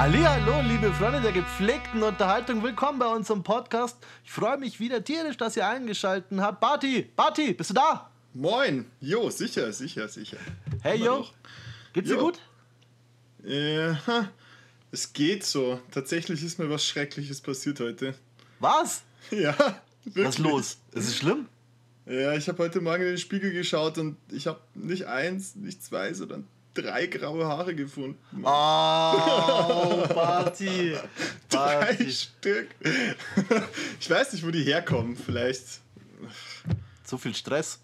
Hallo, liebe Freunde der gepflegten Unterhaltung, willkommen bei unserem Podcast. Ich freue mich wieder tierisch, dass ihr eingeschaltet habt. Barty, Barty, bist du da? Moin, jo, sicher, sicher, sicher. Hey, jo, geht's dir Jo. gut? Äh, ha, es geht so. Tatsächlich ist mir was Schreckliches passiert heute. Was? Ja, wirklich. Was ist los? Ist es schlimm? Ja, ich habe heute Morgen in den Spiegel geschaut und ich habe nicht eins, nicht zwei, sondern drei graue Haare gefunden. Oh, Barty. drei Barty. Stück. Ich weiß nicht, wo die herkommen. Vielleicht Zu viel Stress.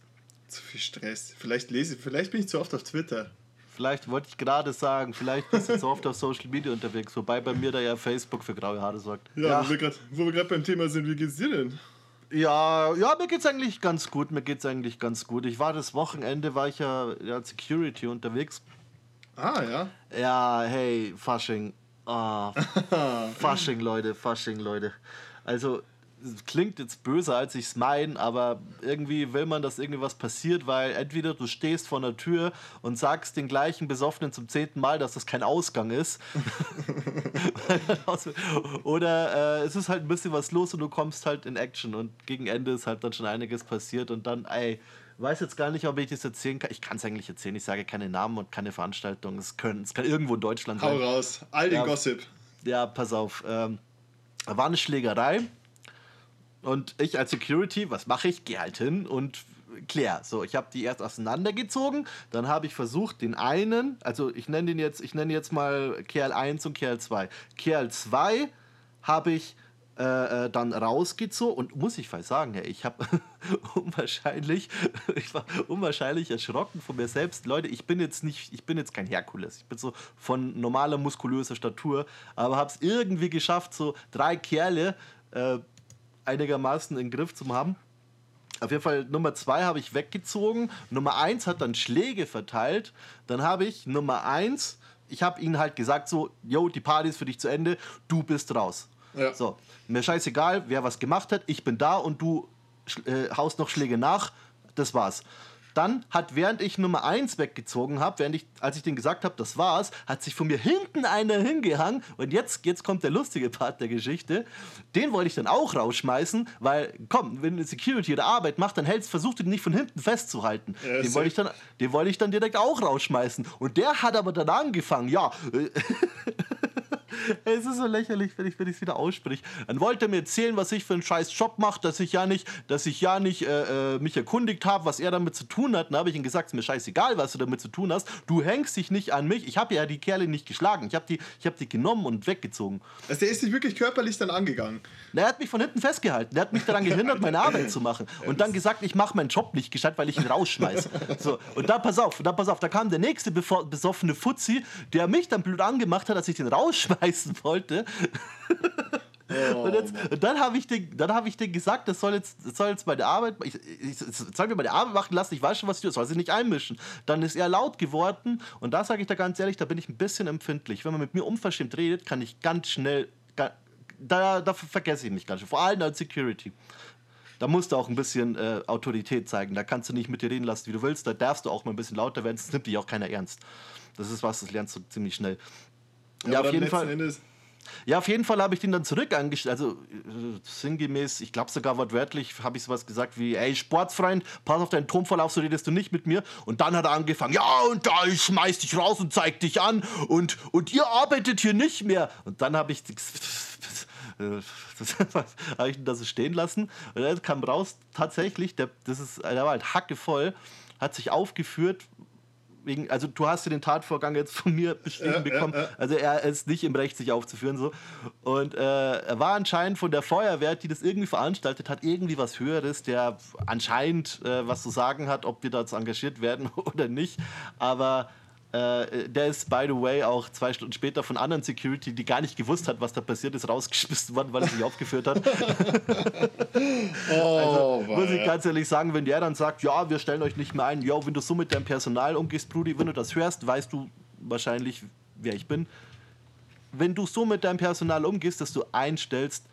zu viel Stress. Vielleicht lese, vielleicht bin ich zu oft auf Twitter. Vielleicht wollte ich gerade sagen, vielleicht bist du zu oft auf Social Media unterwegs, wobei bei mir da ja Facebook für graue Haare sorgt. Ja, wo wir grad- wo wir gerade beim Thema sind, wie geht's dir denn? Ja, ja, mir geht's eigentlich ganz gut. Mir geht's eigentlich ganz gut. Ich war das Wochenende, war ich ja, ja als Security unterwegs. Ah, ja. Ja, hey, Fasching. Ah, Fasching, Leute, Fasching, Leute. Also, es klingt jetzt böser, als ich es meine, aber irgendwie will man, dass irgendwie was passiert, weil entweder du stehst vor einer Tür und sagst den gleichen Besoffenen zum zehnten Mal, dass das kein Ausgang ist. Oder äh, es ist halt ein bisschen was los und du kommst halt in Action und gegen Ende ist halt dann schon einiges passiert und dann, ey, weiß jetzt gar nicht, ob ich das erzählen kann. Ich kann es eigentlich erzählen. Ich sage keine Namen und keine Veranstaltungen. Es, können, es kann irgendwo in Deutschland Hau sein. raus. All den Ja. Gossip. Ja, pass auf. Ähm, war eine Schlägerei und ich als Security, was mache ich? Gehe halt hin und klär. So, ich habe die erst auseinandergezogen, dann habe ich versucht, den einen, also ich nenne den jetzt, ich nenne jetzt mal Kerl 1 und Kerl 2. Kerl 2 habe ich äh, äh, dann rausgezogen und muss ich fast sagen, ich habe unwahrscheinlich, ich war unwahrscheinlich erschrocken von mir selbst. Leute, ich bin jetzt nicht, ich bin jetzt kein Herkules. Ich bin so von normaler muskulöser Statur, aber habe es irgendwie geschafft, so drei Kerle äh, einigermaßen in den Griff zu haben. Auf jeden Fall Nummer zwei habe ich weggezogen. Nummer eins hat dann Schläge verteilt. Dann habe ich Nummer eins, ich habe ihnen halt gesagt so, yo, die Party ist für dich zu Ende, du bist raus. Ja. So, mir scheißegal, wer was gemacht hat, ich bin da und du äh, haust noch Schläge nach. Das war's. Dann hat, während ich Nummer 1 weggezogen habe, während ich, als ich denen gesagt habe, das war's, hat sich von mir hinten einer hingehangen. Und jetzt, jetzt kommt der lustige Part der Geschichte. Den wollte ich dann auch rausschmeißen, weil, komm, wenn eine Security ihre Arbeit macht, dann hältst, versuchst du den nicht von hinten festzuhalten. Ja, den, wollte ich dann, den wollte ich dann direkt auch rausschmeißen. Und der hat aber dann angefangen, ja, äh, es ist so lächerlich, wenn ich es wieder ausspreche. Dann wollte er mir erzählen, was ich für einen scheiß Job mache, dass ich ja nicht, dass ich ja nicht äh, äh, mich erkundigt habe, was er damit zu tun hat. Dann habe ich ihm gesagt, es ist mir scheißegal, was du damit zu tun hast. Du hängst dich nicht an mich. Ich habe ja die Kerle nicht geschlagen. Ich habe die, ich hab die genommen und weggezogen. Also der ist dich wirklich körperlich dann angegangen. Na, Er hat mich von hinten festgehalten. Er hat mich daran gehindert, meine Arbeit zu machen. Und dann gesagt, ich mache meinen Job nicht gescheit, weil ich ihn rausschmeiße. So, und da pass auf, da pass auf, da kam der nächste besoffene Fuzzi, der mich dann blöd angemacht hat, als ich den rausschmeißen wollte. Oh, Und, jetzt, und dann habe ich, den- dann hab ich den gesagt, das soll jetzt, das soll jetzt meine Arbeit, ich, ich, soll mir meine Arbeit machen lassen, ich weiß schon, was ich tue, soll sich nicht einmischen. Dann ist er laut geworden und da sage ich da ganz ehrlich, da bin ich ein bisschen empfindlich. Wenn man mit mir unverschämt redet, kann ich ganz schnell, da, da vergesse ich mich ganz schnell, vor allem als Security. Da musst du auch ein bisschen äh, Autorität zeigen. Da kannst du nicht mit dir reden lassen, wie du willst. Da darfst du auch mal ein bisschen lauter werden, sonst nimmt dich auch keiner ernst. Das ist was, das lernst du ziemlich schnell. Ja, auf jeden Fall. Endes, Ja, auf jeden Fall habe ich den dann zurück angestellt. Also äh, sinngemäß, ich glaube sogar wortwörtlich, habe ich sowas gesagt wie: Ey, Sportsfreund, pass auf deinen Tonfall auf, so redest du nicht mit mir. Und dann hat er angefangen: Ja, und da, ich schmeiß dich raus und zeig dich an. Und, und ihr arbeitet hier nicht mehr. Und dann habe ich. Das habe ich ihn da so stehen lassen. Und dann kam raus, tatsächlich, der, das ist, der war halt hackevoll, hat sich aufgeführt, wegen, also du hast ja den Tatvorgang jetzt von mir beschrieben bekommen. Also er ist nicht im Recht, sich aufzuführen so. Und äh, er war anscheinend von der Feuerwehr, die das irgendwie veranstaltet hat, irgendwie was Höheres, der anscheinend äh, was zu sagen hat, ob wir da jetzt engagiert werden oder nicht. Aber äh, der ist, by the way, auch zwei Stunden später von anderen Security, die gar nicht gewusst hat, was da passiert ist, rausgeschmissen worden, weil er sich aufgeführt hat. oh, Muss ich ganz ehrlich sagen, wenn der dann sagt, ja, wir stellen euch nicht mehr ein, ja, wenn du so mit deinem Personal umgehst, Brudi, wenn du das hörst, weißt du wahrscheinlich, wer ich bin. Wenn du so mit deinem Personal umgehst, dass du einstellst,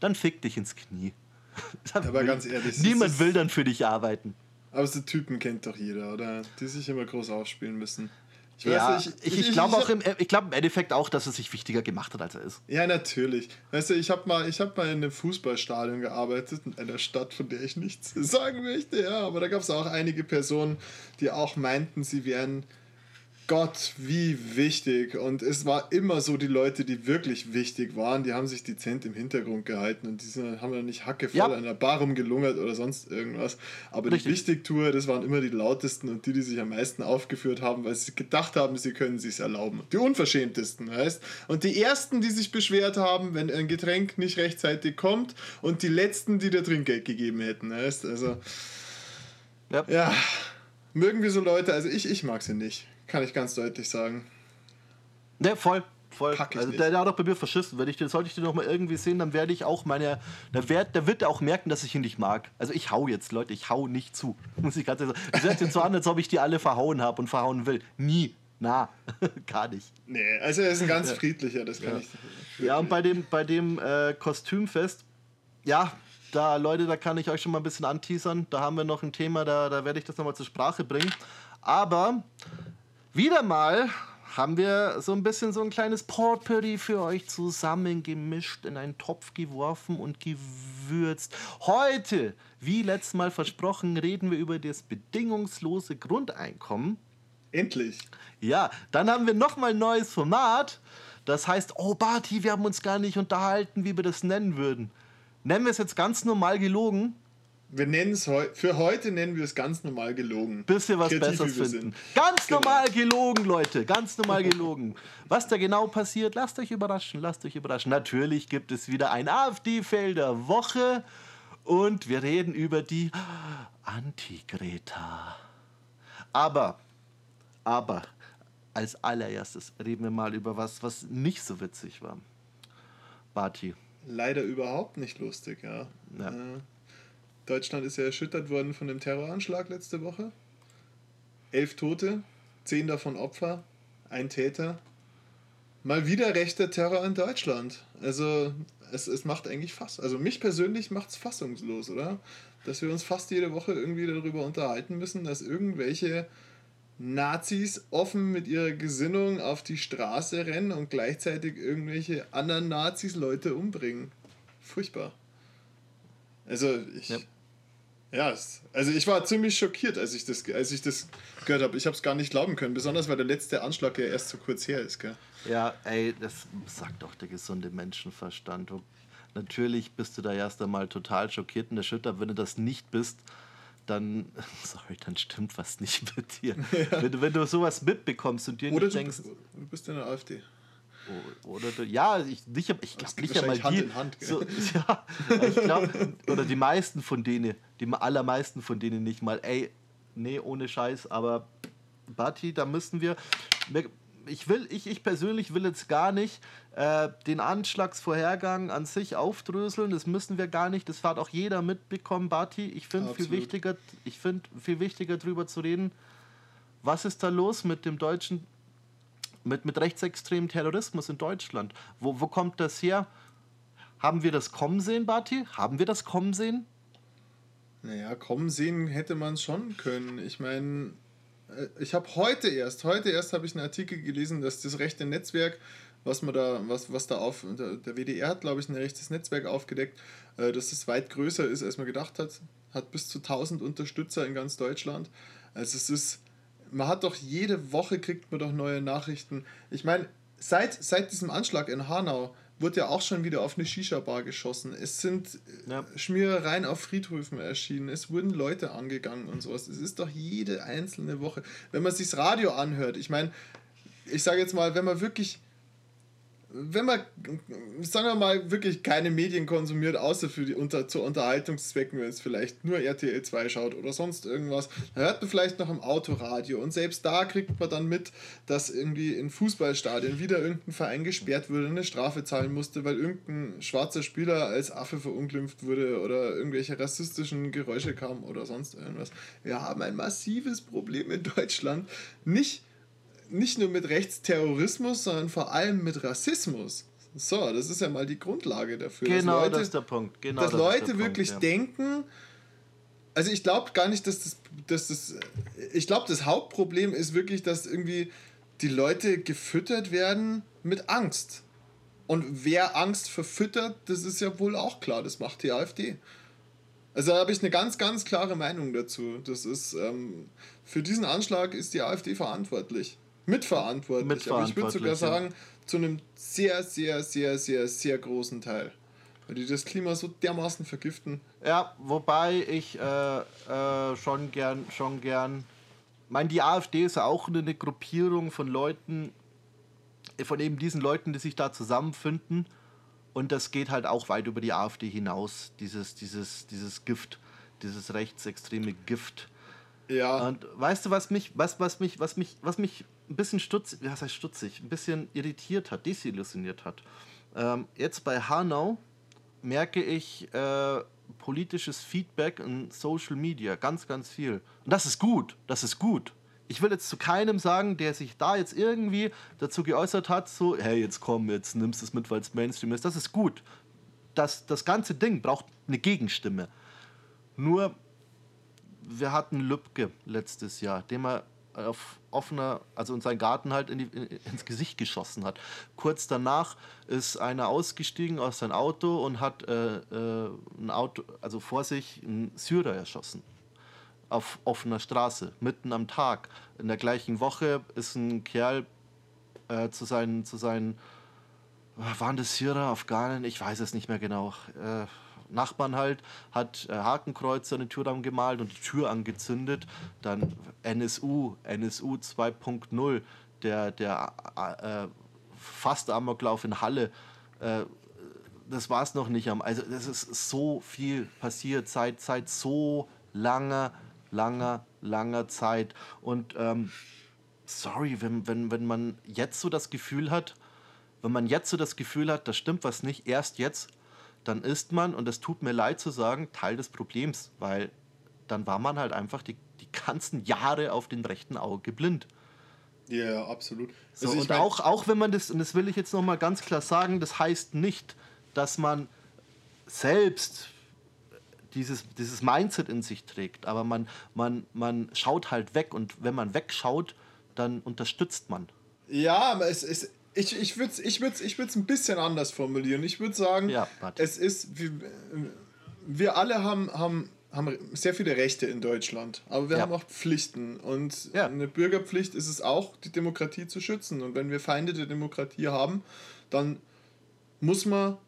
dann fick dich ins Knie. Aber ganz ehrlich, Niemand will dann für dich arbeiten. Aber so Typen kennt doch jeder, oder? Die sich immer groß aufspielen müssen. Ich, ja, ich, ich, ich glaube auch im, ich glaub im Endeffekt auch, dass er sich wichtiger gemacht hat, als er ist. Ja, natürlich. Weißt du, ich habe mal, hab mal in einem Fußballstadion gearbeitet, in einer Stadt, von der ich nichts sagen möchte, ja, aber da gab es auch einige Personen, die auch meinten, sie wären Gott, wie wichtig. Und es war immer so, die Leute, die wirklich wichtig waren, die haben sich dezent im Hintergrund gehalten und die sind, haben dann nicht hackevoll ja. an der Bar rumgelungert oder sonst irgendwas. Aber Richtig. die Wichtigtour, das waren immer die lautesten und die, die sich am meisten aufgeführt haben, weil sie gedacht haben, sie können sich erlauben. Die unverschämtesten, weißt Und die ersten, die sich beschwert haben, wenn ein Getränk nicht rechtzeitig kommt und die letzten, die dir Trinkgeld gegeben hätten, weißt Also, ja. ja. Mögen wir so Leute, also ich, ich mag sie nicht. Kann ich ganz deutlich sagen. Ne, voll. Voll. Also der, der, hat doch bei mir verschissen. Wenn ich den, sollte ich den noch mal irgendwie sehen, dann werde ich auch meine. Da wird, der wird er auch merken, dass ich ihn nicht mag. Also ich hau jetzt, Leute, ich hau nicht zu. Muss ich ganz ehrlich sagen. Das hört sich so an, als ob ich die alle verhauen habe und verhauen will. Nie. Na, gar nicht. Nee, also er ist ein ganz friedlicher, das kann ja. ich. Ja, und bei dem, bei dem äh, Kostümfest, ja, da, Leute, da kann ich euch schon mal ein bisschen anteasern. Da haben wir noch ein Thema, da, da werde ich das nochmal zur Sprache bringen. Aber wieder mal haben wir so ein bisschen so ein kleines Potpourri für euch zusammengemischt, in einen Topf geworfen und gewürzt. Heute, wie letztes Mal versprochen, reden wir über das bedingungslose Grundeinkommen. Endlich. Ja, dann haben wir nochmal ein neues Format. Das heißt, oh Barty, wir haben uns gar nicht unterhalten, wie wir das nennen würden. Nennen wir es jetzt ganz normal gelogen? Wir nennen es heu für heute nennen wir es ganz normal gelogen. Bis wir was Kreativ Besseres finden. Ganz genau. normal gelogen, Leute. Ganz normal gelogen. was da genau passiert, lasst euch überraschen. Lasst euch überraschen. Natürlich gibt es wieder ein AfD-Fail Woche. Und wir reden über die Anti-Greta. Aber, aber, als allererstes reden wir mal über was, was nicht so witzig war. Barty. Leider überhaupt nicht lustig, ja. ja. Äh Deutschland ist ja erschüttert worden von dem Terroranschlag letzte Woche. Elf Tote, zehn davon Opfer, ein Täter. Mal wieder rechter Terror in Deutschland. Also es, es macht eigentlich fast, also mich persönlich macht es fassungslos, oder? Dass wir uns fast jede Woche irgendwie darüber unterhalten müssen, dass irgendwelche Nazis offen mit ihrer Gesinnung auf die Straße rennen und gleichzeitig irgendwelche anderen Nazis Leute umbringen. Furchtbar. Also ich, ja. Ja, also ich war ziemlich schockiert, als ich das, als ich das gehört habe. Ich habe es gar nicht glauben können, besonders weil der letzte Anschlag ja erst so kurz her ist. Gell? Ja, ey, das sagt doch der gesunde Menschenverstand. Natürlich bist du da erst einmal total schockiert und erschüttert. Wenn du das nicht bist, dann, sorry, dann stimmt was nicht mit dir. Ja. Wenn, du, wenn du sowas mitbekommst und dir Oder nicht du, denkst... Du bist in der AfD. Oder ja, ich, nicht, ich glaube nicht einmal Hand die. In Hand, so, ja, ich glaube, oder die meisten von denen, die allermeisten von denen nicht mal, ey, nee, ohne Scheiß, aber Bati, da müssen wir. Ich will, ich, ich persönlich will jetzt gar nicht äh, den Anschlagsvorhergang an sich aufdröseln. Das müssen wir gar nicht. Das hat auch jeder mitbekommen, Bati. Ich finde viel wichtiger, ich finde viel wichtiger drüber zu reden. Was ist da los mit dem deutschen mit, mit rechtsextremen Terrorismus in Deutschland. Wo, wo kommt das her? Haben wir das kommen sehen, Bati? Haben wir das kommen sehen? Naja, kommen sehen hätte man schon können. Ich meine, äh, ich habe heute erst, heute erst habe ich einen Artikel gelesen, dass das rechte Netzwerk, was man da, was, was da auf, der WDR hat, glaube ich, ein rechtes Netzwerk aufgedeckt, äh, dass es weit größer ist, als man gedacht hat. Hat bis zu 1000 Unterstützer in ganz Deutschland. Also es ist man hat doch jede Woche kriegt man doch neue Nachrichten. Ich meine, seit, seit diesem Anschlag in Hanau wurde ja auch schon wieder auf eine Shisha-Bar geschossen. Es sind äh, ja. Schmierereien auf Friedhöfen erschienen. Es wurden Leute angegangen und sowas. Es ist doch jede einzelne Woche. Wenn man sich das Radio anhört, ich meine, ich sage jetzt mal, wenn man wirklich wenn man, sagen wir mal, wirklich keine Medien konsumiert, außer für die unter, zu Unterhaltungszwecken, wenn es vielleicht nur RTL 2 schaut oder sonst irgendwas, dann hört man vielleicht noch im Autoradio. Und selbst da kriegt man dann mit, dass irgendwie in Fußballstadien wieder irgendein Verein gesperrt wurde, eine Strafe zahlen musste, weil irgendein schwarzer Spieler als Affe verunglimpft wurde oder irgendwelche rassistischen Geräusche kamen oder sonst irgendwas. Wir haben ein massives Problem in Deutschland. Nicht nicht nur mit Rechtsterrorismus, sondern vor allem mit Rassismus. So, das ist ja mal die Grundlage dafür. Genau, Leute, das ist der Punkt. Genau, dass das Leute wirklich Punkt, ja. denken, also ich glaube gar nicht, dass das, dass das, ich glaube, das Hauptproblem ist wirklich, dass irgendwie die Leute gefüttert werden mit Angst. Und wer Angst verfüttert, das ist ja wohl auch klar, das macht die AfD. Also da habe ich eine ganz, ganz klare Meinung dazu. Das ist, ähm, für diesen Anschlag ist die AfD verantwortlich. Mitverantwortlich. Mitverantwortlich Aber ich würde sogar sagen, zu einem sehr, sehr, sehr, sehr, sehr großen Teil. Weil die das Klima so dermaßen vergiften. Ja, wobei ich äh, äh, schon gern, schon gern. Ich meine, die AfD ist ja auch eine Gruppierung von Leuten, von eben diesen Leuten, die sich da zusammenfinden. Und das geht halt auch weit über die AfD hinaus, dieses, dieses, dieses Gift, dieses rechtsextreme Gift. Ja. Und weißt du, was mich, was, was mich, was mich, was mich ein bisschen stutzig, was heißt stutzig, ein bisschen irritiert hat, desillusioniert hat. Ähm, jetzt bei Hanau merke ich äh, politisches Feedback in Social Media ganz, ganz viel. Und das ist gut, das ist gut. Ich will jetzt zu keinem sagen, der sich da jetzt irgendwie dazu geäußert hat, so, hey, jetzt komm, jetzt nimmst du es mit, weil es Mainstream ist. Das ist gut. Das, das ganze Ding braucht eine Gegenstimme. Nur, wir hatten Lübcke letztes Jahr, dem er auf offener, also in seinen Garten halt in die, in, ins Gesicht geschossen hat. Kurz danach ist einer ausgestiegen aus seinem Auto und hat äh, äh, ein Auto, also vor sich einen Syrer erschossen. Auf offener Straße, mitten am Tag. In der gleichen Woche ist ein Kerl äh, zu seinen, zu seinen, waren das Syrer, Afghanen, ich weiß es nicht mehr genau, äh, Nachbarn halt, hat äh, Hakenkreuze an den Türrahmen gemalt und die Tür angezündet. Dann NSU, NSU 2.0, der, der äh, fast Amoklauf in Halle. Äh, das war es noch nicht. Also das ist so viel passiert seit, seit so langer, langer, langer Zeit. Und ähm, sorry, wenn, wenn, wenn man jetzt so das Gefühl hat, wenn man jetzt so das Gefühl hat, da stimmt was nicht, erst jetzt, dann ist man, und es tut mir leid zu sagen, Teil des Problems, weil dann war man halt einfach die, die ganzen Jahre auf dem rechten Auge blind. Ja, absolut. So, also und mein, auch, auch wenn man das, und das will ich jetzt nochmal ganz klar sagen, das heißt nicht, dass man selbst dieses, dieses Mindset in sich trägt, aber man, man, man schaut halt weg und wenn man wegschaut, dann unterstützt man. Ja, es, es, ich, ich würde es ich würd's, ich würd's ein bisschen anders formulieren. Ich würde sagen, ja, es ist, wir, wir alle haben, haben, haben sehr viele Rechte in Deutschland, aber wir ja. haben auch Pflichten. Und ja. eine Bürgerpflicht ist es auch, die Demokratie zu schützen. Und wenn wir Feinde der Demokratie haben, dann muss man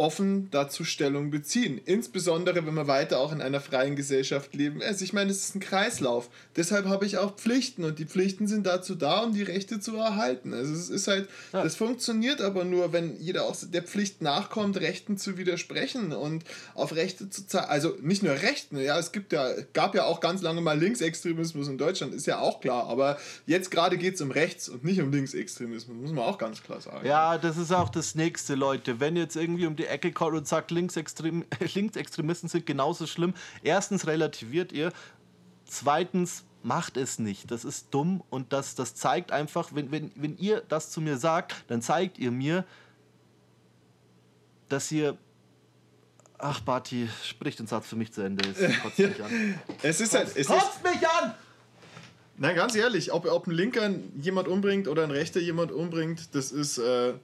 offen dazu Stellung beziehen. Insbesondere, wenn wir weiter auch in einer freien Gesellschaft leben. Also ich meine, es ist ein Kreislauf. Deshalb habe ich auch Pflichten und die Pflichten sind dazu da, um die Rechte zu erhalten. Also es ist halt, ja. das funktioniert aber nur, wenn jeder auch der Pflicht nachkommt, Rechten zu widersprechen und auf Rechte zu zeigen. Also nicht nur Rechten, ja, es gibt ja, gab ja auch ganz lange mal Linksextremismus in Deutschland, ist ja auch klar. Aber jetzt gerade geht es um Rechts und nicht um Linksextremismus, muss man auch ganz klar sagen. Ja, das ist auch das nächste, Leute. Wenn jetzt irgendwie um die Ecke kommt und sagt, Linksextrem Linksextremisten sind genauso schlimm. Erstens relativiert ihr, zweitens macht es nicht. Das ist dumm und das, das zeigt einfach, wenn, wenn, wenn ihr das zu mir sagt, dann zeigt ihr mir, dass ihr Ach, Barty, sprich den Satz für mich zu Ende. Es kotzt mich an. Es ist halt. Es kotzt mich an! Nein, ganz ehrlich, ob, ob ein Linker jemand umbringt oder ein Rechter jemand umbringt, das ist. Äh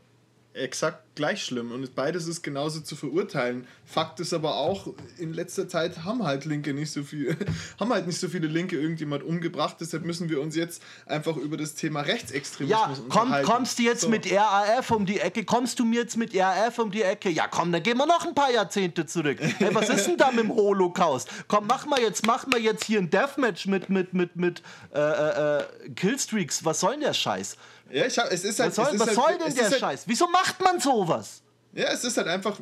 exakt gleich schlimm und beides ist genauso zu verurteilen. Fakt ist aber auch, in letzter Zeit haben halt Linke nicht so viel, haben halt nicht so viele Linke irgendjemand umgebracht, deshalb müssen wir uns jetzt einfach über das Thema Rechtsextremismus ja, komm, kommst du jetzt so. mit RAF um die Ecke? Kommst du mir jetzt mit RAF um die Ecke? Ja, komm, dann gehen wir noch ein paar Jahrzehnte zurück. Hey, was ist denn da mit dem Holocaust? Komm, mach mal jetzt, mach mal jetzt hier ein Deathmatch mit, mit, mit, mit äh, äh, äh Killstreaks. Was soll denn der Scheiß? Ja, ich hab, es ist halt. Was soll, was halt, soll denn der halt, Scheiß? Wieso macht man sowas? Ja, es ist halt einfach.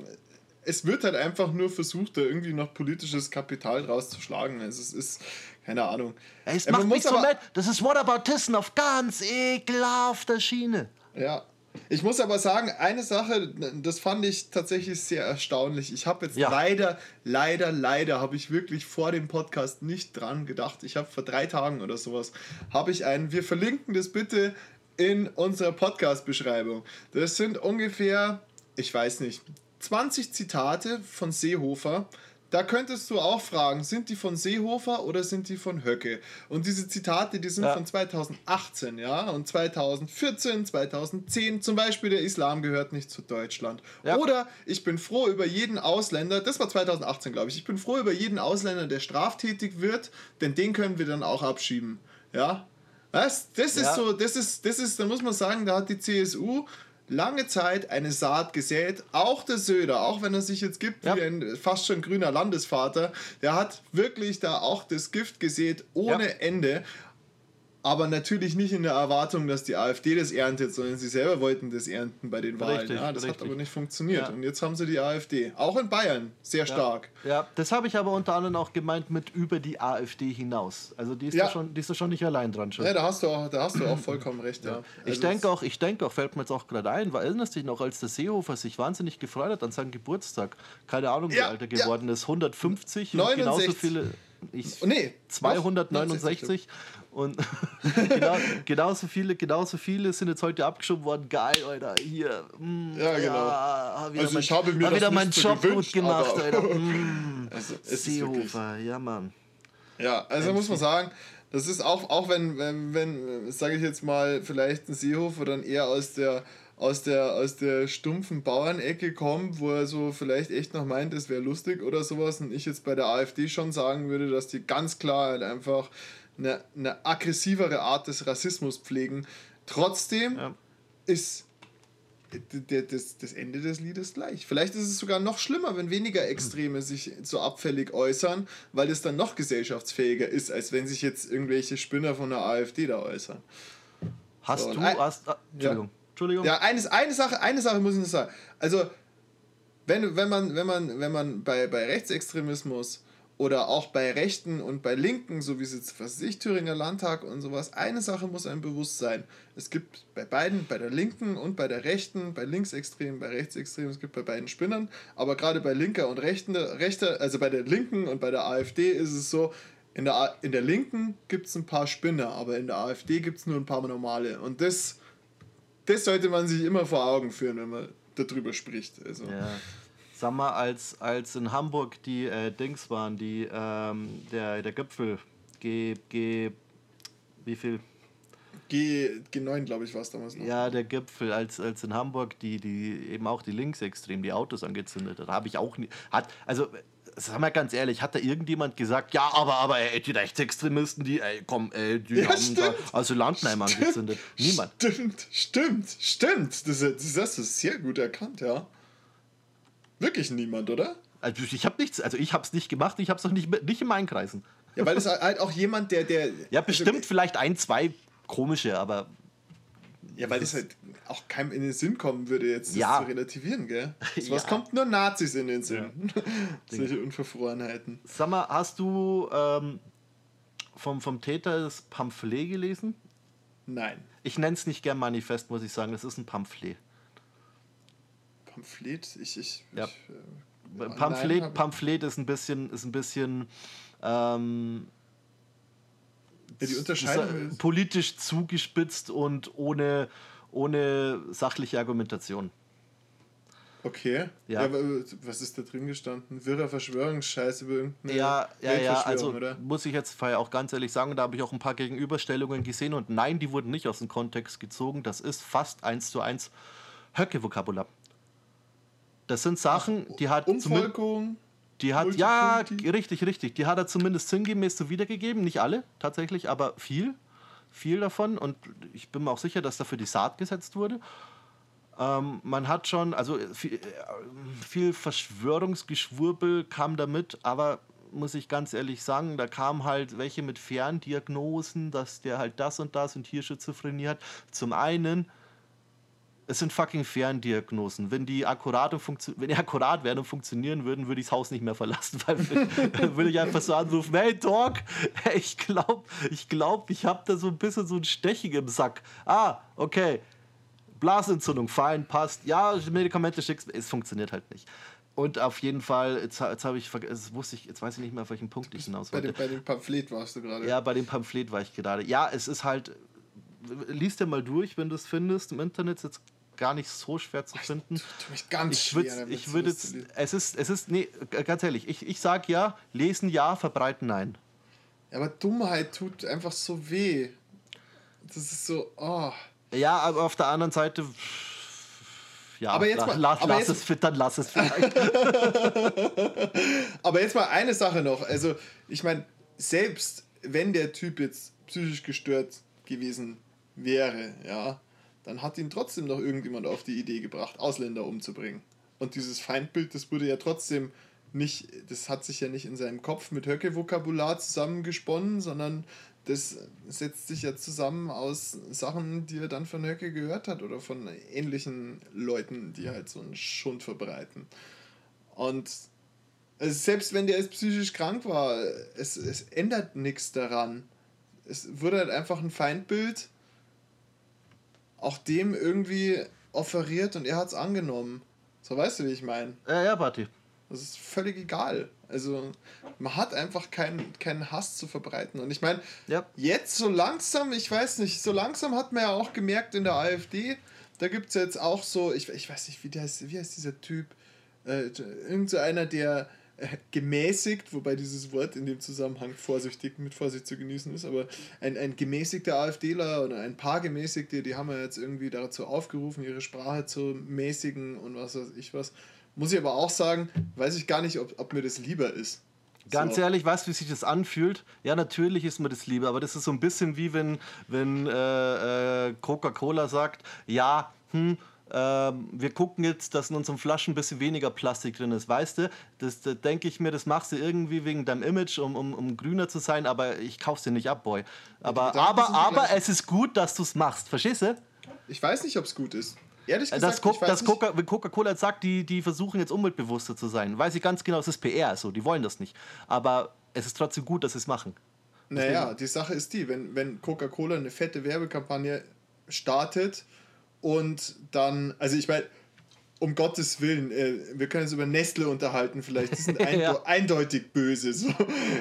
Es wird halt einfach nur versucht, da irgendwie noch politisches Kapital rauszuschlagen. Also es ist, keine Ahnung. Es macht mich so leid. Das ist Whataboutism auf ganz ekelhafter Schiene. Ja. Ich muss aber sagen, eine Sache, das fand ich tatsächlich sehr erstaunlich. Ich habe jetzt ja. leider, leider, leider, habe ich wirklich vor dem Podcast nicht dran gedacht. Ich habe vor drei Tagen oder sowas, habe ich einen, wir verlinken das bitte in unserer Podcast-Beschreibung. Das sind ungefähr, ich weiß nicht, 20 Zitate von Seehofer. da könntest du auch fragen, sind die von Seehofer oder sind die von Höcke? Und diese Zitate, die sind ja. von 2018, ja, und 2014, 2010, zum Beispiel der Islam gehört nicht zu Deutschland. Ja. Oder ich bin froh über jeden Ausländer, das war 2018, glaube ich, ich bin froh über jeden Ausländer, der straftätig wird, denn den können wir dann auch abschieben. Ja, was? Das ist ja. so, das ist, das ist, da muss man sagen, da hat die CSU lange Zeit eine Saat gesät. Auch der Söder, auch wenn er sich jetzt gibt ja. wie ein fast schon grüner Landesvater, der hat wirklich da auch das Gift gesät ohne ja. Ende aber natürlich nicht in der Erwartung, dass die AfD das erntet, sondern sie selber wollten das ernten bei den Wahlen. Richtig, ja, das richtig. hat aber nicht funktioniert. Ja. Und jetzt haben sie die AfD. Auch in Bayern sehr ja. stark. Ja, das habe ich aber unter anderem auch gemeint mit über die AfD hinaus. Also die ist, ja. da, schon, die ist da schon nicht allein dran. Schon. Ja, da hast du auch, da hast du auch vollkommen recht. Ja. Also ich denke auch, ich denke auch, fällt mir jetzt auch gerade ein, weil erinnerst du dich noch, als der Seehofer sich wahnsinnig gefreut hat an seinem Geburtstag, keine Ahnung, wie alt er geworden ist, 150 69. genauso viele. Ich, nee, 269 und genau, genauso, viele, genauso viele sind jetzt heute abgeschoben worden. Geil, Alter. Hier. Mm, ja, genau. Ja, also mein, ich habe mir das wieder meinen Job gewünscht, gut gemacht, Alter. Mm, also, Seehofer, ja, Mann. Ja, also muss man sagen, das ist auch, auch wenn, wenn, wenn sage ich jetzt mal, vielleicht ein Seehofer dann eher aus der aus der, aus der stumpfen Bauernecke kommt, wo er so vielleicht echt noch meint, es wäre lustig oder sowas und ich jetzt bei der AfD schon sagen würde, dass die ganz klar halt einfach eine, eine aggressivere Art des Rassismus pflegen. Trotzdem ja. ist das, das Ende des Liedes gleich. Vielleicht ist es sogar noch schlimmer, wenn weniger Extreme sich so abfällig äußern, weil es dann noch gesellschaftsfähiger ist, als wenn sich jetzt irgendwelche Spinner von der AfD da äußern. Hast so, du. Ein, hast, ah, Entschuldigung. Ja, Entschuldigung. Ja, eine, eine, Sache, eine Sache muss ich noch sagen. Also, wenn, wenn man, wenn man, wenn man bei, bei Rechtsextremismus oder auch bei Rechten und bei Linken, so wie es jetzt, was weiß ich, Thüringer Landtag und sowas, eine Sache muss einem bewusst sein. Es gibt bei beiden, bei der Linken und bei der Rechten, bei Linksextremen, bei Rechtsextremen, es gibt bei beiden Spinnern, aber gerade bei Linker und Rechten, Rechte, also bei der Linken und bei der AfD ist es so, in der, in der Linken gibt es ein paar Spinner, aber in der AfD gibt es nur ein paar normale. Und das, das sollte man sich immer vor Augen führen, wenn man darüber spricht. Also. Ja sag mal, als, als in Hamburg die äh, Dings waren, die, ähm, der, der Gipfel, G, G, wie viel? G, G9, glaube ich, war es damals noch. Ja, der Gipfel, als, als in Hamburg die, die eben auch die Linksextremen die Autos angezündet hat, habe ich auch nie, hat, also, sag mal ganz ehrlich, hat da irgendjemand gesagt, ja, aber, aber ey, die Rechtsextremisten, die, ey, komm, ey, die ja, haben stimmt. da Asylantenheim angezündet. Niemand. Stimmt, stimmt, stimmt. Das, das hast du sehr gut erkannt, ja. Wirklich niemand, oder? Also ich habe nichts, also ich habe es nicht gemacht, ich habe es doch nicht, nicht in meinen Kreisen. Ja, weil es halt auch jemand, der, der. Ja, bestimmt also, vielleicht ein, zwei komische, aber. Ja, weil es halt auch keinem in den Sinn kommen würde, jetzt das ja. zu relativieren, gell? So was ja. kommt nur Nazis in den Sinn. Ja. Solche Unverfrorenheiten. Sag mal, hast du ähm, vom, vom Täter das Pamphlet gelesen? Nein. Ich nenne es nicht gern Manifest, muss ich sagen. Es ist ein Pamphlet. Pamphlet? Ich, ich, ja. ich äh, Pamphlet, nein, Pamphlet ist ein bisschen, ist ein bisschen ähm, ja, die Unterscheidung politisch zugespitzt und ohne, ohne sachliche Argumentation. Okay. Ja. ja. was ist da drin gestanden? Wirrer Verschwörungsscheiß über irgendeine Ja, ja, ja. Also oder? muss ich jetzt auch ganz ehrlich sagen, da habe ich auch ein paar Gegenüberstellungen gesehen und nein, die wurden nicht aus dem Kontext gezogen. Das ist fast eins zu eins Höcke-Vokabular. Das sind Sachen, die hat. Umvolkung. Die hat, ja, richtig, richtig. Die hat er zumindest sinngemäß so wiedergegeben. Nicht alle, tatsächlich, aber viel. Viel davon. Und ich bin mir auch sicher, dass dafür die Saat gesetzt wurde. Ähm, man hat schon, also viel, viel Verschwörungsgeschwurbel kam damit, aber muss ich ganz ehrlich sagen, da kamen halt welche mit Ferndiagnosen, dass der halt das und das und hier Schizophrenie hat. Zum einen es sind fucking Ferndiagnosen. Wenn die akkurat, wenn die akkurat wären und funktionieren würden, würde ich das Haus nicht mehr verlassen, weil würde ich einfach so anrufen, hey Dog, ich glaube, ich glaube, ich habe da so ein bisschen so ein Stechen im Sack. Ah, okay. Blasentzündung, fein, passt. Ja, Medikamente schickst, es funktioniert halt nicht. Und auf jeden Fall, jetzt, jetzt habe ich jetzt wusste ich, jetzt weiß ich nicht mehr, auf welchen Punkt ich hinaus wollte. Bei dem, bei dem Pamphlet warst du gerade. Ja, bei dem Pamphlet war ich gerade. Ja, es ist halt, liest dir mal durch, wenn du es findest im Internet. Jetzt gar nicht so schwer zu finden. Tu mich ganz Ich schwer würde, damit, ich würde jetzt, lesen. es ist, es ist, nee, ganz ehrlich, ich, ich sag ja, lesen ja, verbreiten nein. Ja, aber Dummheit tut einfach so weh. Das ist so, oh. Ja, aber auf der anderen Seite, ja, Aber jetzt mal- la- aber lass jetzt- es, fit, dann lass es vielleicht. Aber jetzt mal eine Sache noch. Also, ich meine, selbst wenn der Typ jetzt psychisch gestört gewesen wäre, ja, dann hat ihn trotzdem noch irgendjemand auf die Idee gebracht, Ausländer umzubringen. Und dieses Feindbild, das wurde ja trotzdem nicht, das hat sich ja nicht in seinem Kopf mit Höcke-Vokabular zusammengesponnen, sondern das setzt sich ja zusammen aus Sachen, die er dann von Höcke gehört hat oder von ähnlichen Leuten, die halt so einen Schund verbreiten. Und selbst wenn der jetzt psychisch krank war, es, es ändert nichts daran. Es wurde halt einfach ein Feindbild auch dem irgendwie offeriert und er hat es angenommen. So weißt du, wie ich meine? ja, ja, Party. Das ist völlig egal. Also man hat einfach keinen, keinen Hass zu verbreiten. Und ich meine, Ja. jetzt so langsam, ich weiß nicht, so langsam hat man ja auch gemerkt in der AfD, da gibt es jetzt auch so, ich, ich weiß nicht, wie, der heißt, wie heißt dieser Typ? Äh, irgend so einer, der gemäßigt, wobei dieses Wort in dem Zusammenhang vorsichtig, mit Vorsicht zu genießen ist, aber ein, ein gemäßigter AfDler oder ein paar Gemäßigte, die haben ja jetzt irgendwie dazu aufgerufen, ihre Sprache zu mäßigen und was weiß ich was. Muss ich aber auch sagen, weiß ich gar nicht, ob, ob mir das lieber ist. Ganz So. ehrlich, weißt du, wie sich das anfühlt? Ja, natürlich ist mir das lieber, aber das ist so ein bisschen wie wenn, wenn äh, äh, Coca-Cola sagt, ja, hm, ähm, wir gucken jetzt, dass in unseren Flaschen ein bisschen weniger Plastik drin ist. Weißt du, das, da denke ich mir, das machst du irgendwie wegen deinem Image, um, um, um grüner zu sein, aber ich kauf's dir nicht ab, Boy. Aber, aber, aber es ist gut, dass du es machst. Verstehst du? Ich weiß nicht, ob es gut ist. Ehrlich gesagt, Das, Co ich weiß das. Coca Coca-Cola jetzt sagt, die, die versuchen jetzt umweltbewusster zu sein, weiß ich ganz genau, es ist PR, so, die wollen das nicht. Aber es ist trotzdem gut, dass sie es machen. Naja, die Sache ist die, wenn, wenn Coca-Cola eine fette Werbekampagne startet und dann, also ich meine, um Gottes Willen, äh, wir können uns über Nestle unterhalten vielleicht, die sind eindo Ja. eindeutig böse. So.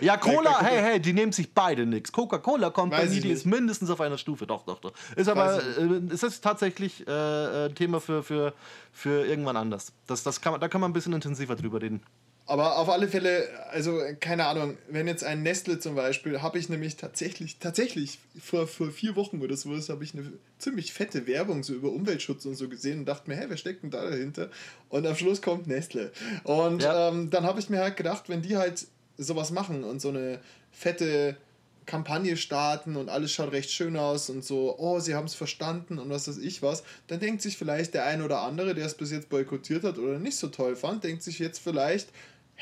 Ja, Cola, hey, hey, die nehmen sich beide nix. Coca-Cola Company, die ist mindestens auf einer Stufe. Doch, doch, doch. Ist aber, äh, ist das tatsächlich äh, ein Thema für, für, für irgendwann anders. Das, das kann man, da kann man ein bisschen intensiver drüber reden. Aber auf alle Fälle, also keine Ahnung, wenn jetzt ein Nestle zum Beispiel, habe ich nämlich tatsächlich, tatsächlich vor, vor vier Wochen oder sowas, habe ich eine ziemlich fette Werbung so über Umweltschutz und so gesehen und dachte mir, hey, wer steckt denn da dahinter? Und am Schluss kommt Nestle. Und Ja. ähm, dann habe ich mir halt gedacht, wenn die halt sowas machen und so eine fette Kampagne starten und alles schaut recht schön aus und so, oh, sie haben es verstanden und was weiß ich was, dann denkt sich vielleicht der ein oder andere, der es bis jetzt boykottiert hat oder nicht so toll fand, denkt sich jetzt vielleicht,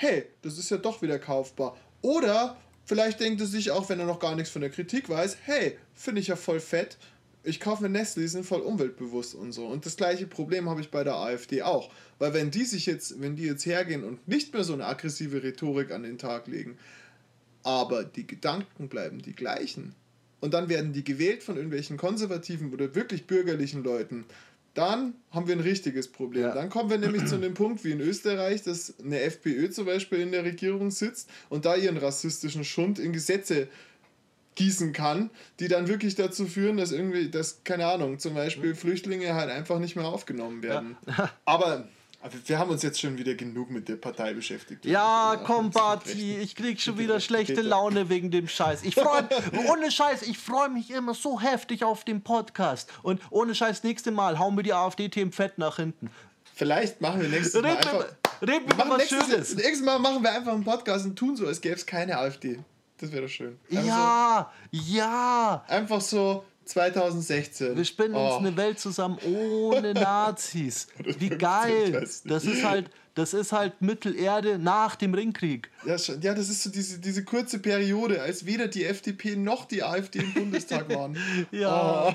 hey, das ist ja doch wieder kaufbar. Oder vielleicht denkt er sich auch, wenn er noch gar nichts von der Kritik weiß, hey, finde ich ja voll fett, ich kaufe mir Nestle, die sind voll umweltbewusst und so. Und das gleiche Problem habe ich bei der AfD auch. Weil wenn die sich jetzt, wenn die jetzt hergehen und nicht mehr so eine aggressive Rhetorik an den Tag legen, aber die Gedanken bleiben die gleichen. Und dann werden die gewählt von irgendwelchen konservativen oder wirklich bürgerlichen Leuten. Dann haben wir ein richtiges Problem. Ja. Dann kommen wir nämlich zu dem Punkt wie in Österreich, dass eine FPÖ zum Beispiel in der Regierung sitzt und da ihren rassistischen Schund in Gesetze gießen kann, die dann wirklich dazu führen, dass irgendwie, dass, keine Ahnung, zum Beispiel Flüchtlinge halt einfach nicht mehr aufgenommen werden. Aber, aber wir haben uns jetzt schon wieder genug mit der Partei beschäftigt. Ja, komm, Barty, ich krieg schon wieder schlechte. Laune wegen dem Scheiß. Ich freu, ohne Scheiß, ich freue mich immer so heftig auf den Podcast. Und ohne Scheiß, nächste Mal hauen wir die AfD-Themen fett nach hinten. Vielleicht machen wir nächstes Mal Reden wir, einfach. reden wir Wir machen was nächstes, Schönes. nächstes Mal machen wir einfach einen Podcast und tun so, als gäbe es keine AfD. Das wäre doch schön. Einfach Ja, ja. So, einfach so 2016. Wir spinnen Oh. uns eine Welt zusammen ohne Nazis. Wie geil. Das ist halt, das ist halt Mittelerde nach dem Ringkrieg. Ja, ja, das ist so diese, diese kurze Periode, als weder die FDP noch die AfD im Bundestag waren. Ja. Oh.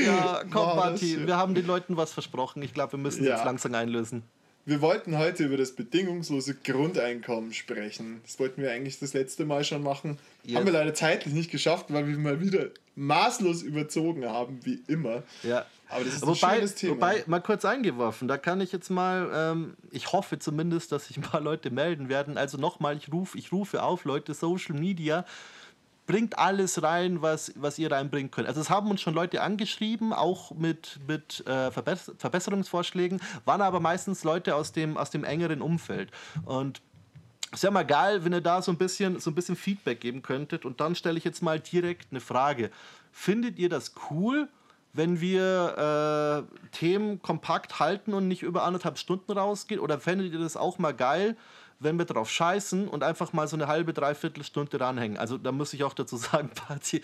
Ja, komm, Oh, wir haben den Leuten was versprochen. Ich glaube, wir müssen Ja. jetzt langsam einlösen. Wir wollten heute über das bedingungslose Grundeinkommen sprechen. Das wollten wir eigentlich das letzte Mal schon machen. Yes. Haben wir leider zeitlich nicht geschafft, weil wir mal wieder maßlos überzogen haben, wie immer. Ja. Aber das ist ein Wobei, schönes Thema. wobei, mal kurz eingeworfen, da kann ich jetzt mal, ähm, ich hoffe zumindest, dass sich ein paar Leute melden werden. Also nochmal, ich, ruf, ich rufe auf, Leute, Social Media, bringt alles rein, was, was ihr reinbringen könnt. Also es haben uns schon Leute angeschrieben, auch mit, mit äh, Verbess Verbesserungsvorschlägen, waren aber meistens Leute aus dem, aus dem engeren Umfeld. Und es wäre mal geil, wenn ihr da so ein bisschen, so ein bisschen Feedback geben könntet. Und dann stelle ich jetzt mal direkt eine Frage. Findet ihr das cool, wenn wir äh, Themen kompakt halten und nicht über anderthalb Stunden rausgehen? Oder fändet ihr das auch mal geil, wenn wir drauf scheißen und einfach mal so eine halbe, dreiviertel Stunde ranhängen. Also da muss ich auch dazu sagen, Party,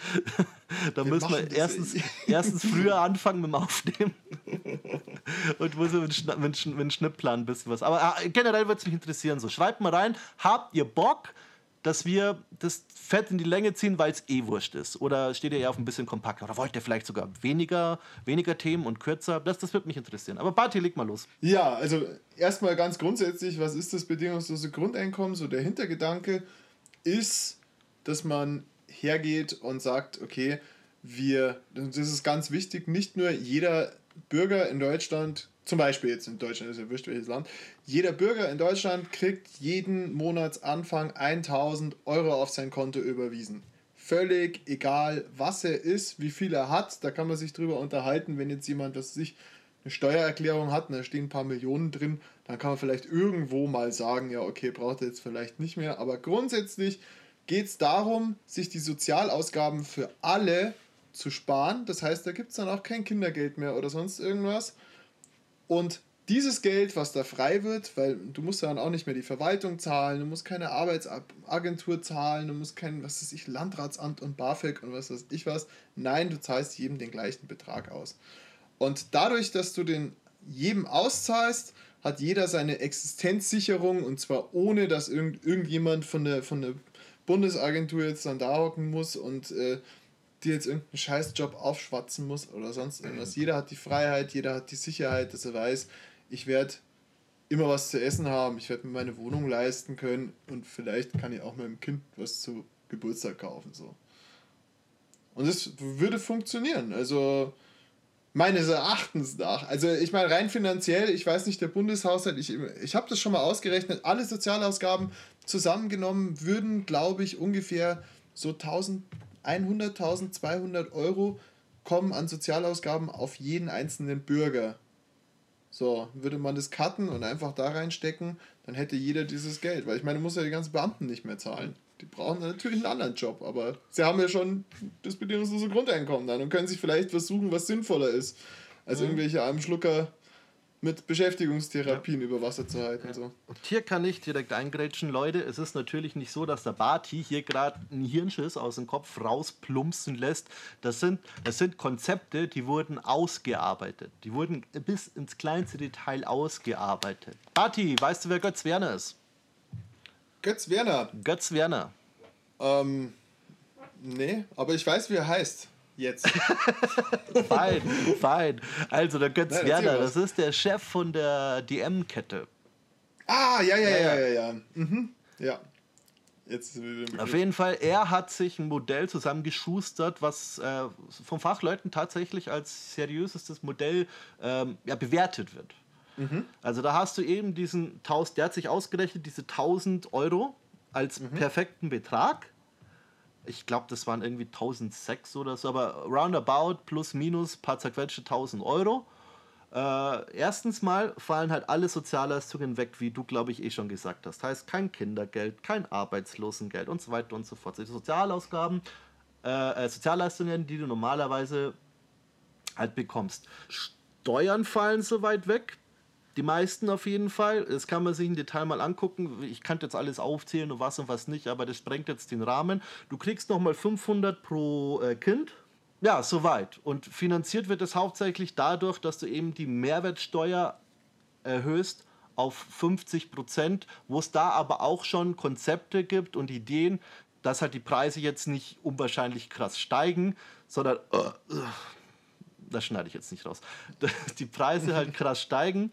da wir müssen wir erstens, erstens früher anfangen mit dem Aufnehmen und muss mit, mit, mit dem Schnippplan ein bisschen was. Aber äh, generell würde es mich interessieren. So, schreibt mal rein, habt ihr Bock? Dass wir das Fett in die Länge ziehen, weil es eh wurscht ist? Oder steht ihr eher auf ein bisschen kompakter? Oder wollt ihr vielleicht sogar weniger, weniger Themen und kürzer? Das, das würde mich interessieren. Aber Barty, leg mal los. Ja, also erstmal ganz grundsätzlich, was ist das bedingungslose Grundeinkommen? So der Hintergedanke ist, dass man hergeht und sagt, okay, wir, das ist ganz wichtig, nicht nur jeder Bürger in Deutschland zum Beispiel jetzt in Deutschland, ist ja wurscht welches Land, jeder Bürger in Deutschland kriegt jeden Monatsanfang 1000 Euro auf sein Konto überwiesen. Völlig egal, was er ist, wie viel er hat, da kann man sich drüber unterhalten, wenn jetzt jemand, das sich eine Steuererklärung hat und da stehen ein paar Millionen drin, dann kann man vielleicht irgendwo mal sagen, ja, okay, braucht er jetzt vielleicht nicht mehr. Aber grundsätzlich geht es darum, sich die Sozialausgaben für alle zu sparen. Das heißt, da gibt es dann auch kein Kindergeld mehr oder sonst irgendwas und dieses Geld, was da frei wird, weil du musst dann auch nicht mehr die Verwaltung zahlen, du musst keine Arbeitsagentur zahlen, du musst kein, was weiß ich, Landratsamt und BAföG und was weiß ich was. Nein, du zahlst jedem den gleichen Betrag aus. Und dadurch, dass du den jedem auszahlst, hat jeder seine Existenzsicherung und zwar ohne, dass irgend, irgendjemand von der, von der Bundesagentur jetzt dann da hocken muss und äh, dir jetzt irgendeinen Scheißjob aufschwatzen muss oder sonst irgendwas. Jeder hat die Freiheit, jeder hat die Sicherheit, dass er weiß, ich werde immer was zu essen haben, ich werde mir meine Wohnung leisten können und vielleicht kann ich auch meinem Kind was zu Geburtstag kaufen. So. Und das würde funktionieren. Also meines Erachtens nach. Also ich meine rein finanziell, ich weiß nicht, der Bundeshaushalt, ich, ich habe das schon mal ausgerechnet, alle Sozialausgaben zusammengenommen würden, glaube ich, ungefähr so 1000 100.000, 200 Euro kommen an Sozialausgaben auf jeden einzelnen Bürger. So, würde man das cutten und einfach da reinstecken, dann hätte jeder dieses Geld. Weil ich meine, muss ja die ganzen Beamten nicht mehr zahlen. Die brauchen natürlich einen anderen Job, aber sie haben ja schon das bedingungslose Grundeinkommen dann und können sich vielleicht versuchen, was sinnvoller ist, als mhm. irgendwelche armen Schlucker mit Beschäftigungstherapien ja. über Wasser zu halten. Ja. So. Und hier kann ich direkt eingrätschen, Leute. Es ist natürlich nicht so, dass der Barty hier gerade einen Hirnschiss aus dem Kopf rausplumpsen lässt. Das sind, das sind Konzepte, die wurden ausgearbeitet. Die wurden bis ins kleinste Detail ausgearbeitet. Barty, weißt du, wer Götz Werner ist? Götz Werner? Götz Werner. Ähm, nee, aber ich weiß, wie er heißt. Jetzt. fein, fein. Also der Götz Nein, Werner, das ist der Chef von der DM-Kette. Ah, ja, ja, ja, ja, ja. Ja. Mhm. ja. Jetzt Auf jeden Fall, er hat sich ein Modell zusammengeschustert, was äh, von Fachleuten tatsächlich als seriösestes Modell ähm, ja, bewertet wird. Mhm. Also da hast du eben diesen 1000, der hat sich ausgerechnet, diese 1000 Euro als mhm. perfekten Betrag ich glaube, das waren irgendwie 1006 oder so, aber roundabout plus minus paar zerquetschte 1000 Euro. Äh, erstens mal fallen halt alle Sozialleistungen weg, wie du, glaube ich, eh schon gesagt hast. Heißt kein Kindergeld, kein Arbeitslosengeld und so weiter und so fort. Die Sozialausgaben, äh, äh, Sozialleistungen, die du normalerweise halt bekommst. Steuern fallen soweit weg, die meisten auf jeden Fall. Das kann man sich im Detail mal angucken. Ich kann jetzt alles aufzählen und was und was nicht, aber das sprengt jetzt den Rahmen. Du kriegst nochmal 500 pro äh, Kind. Ja, soweit. Und finanziert wird es hauptsächlich dadurch, dass du eben die Mehrwertsteuer erhöhst auf 50 Prozent, wo es da aber auch schon Konzepte gibt und Ideen, dass halt die Preise jetzt nicht unwahrscheinlich krass steigen, sondern uh, das schneide ich jetzt nicht raus. Die Preise halt krass steigen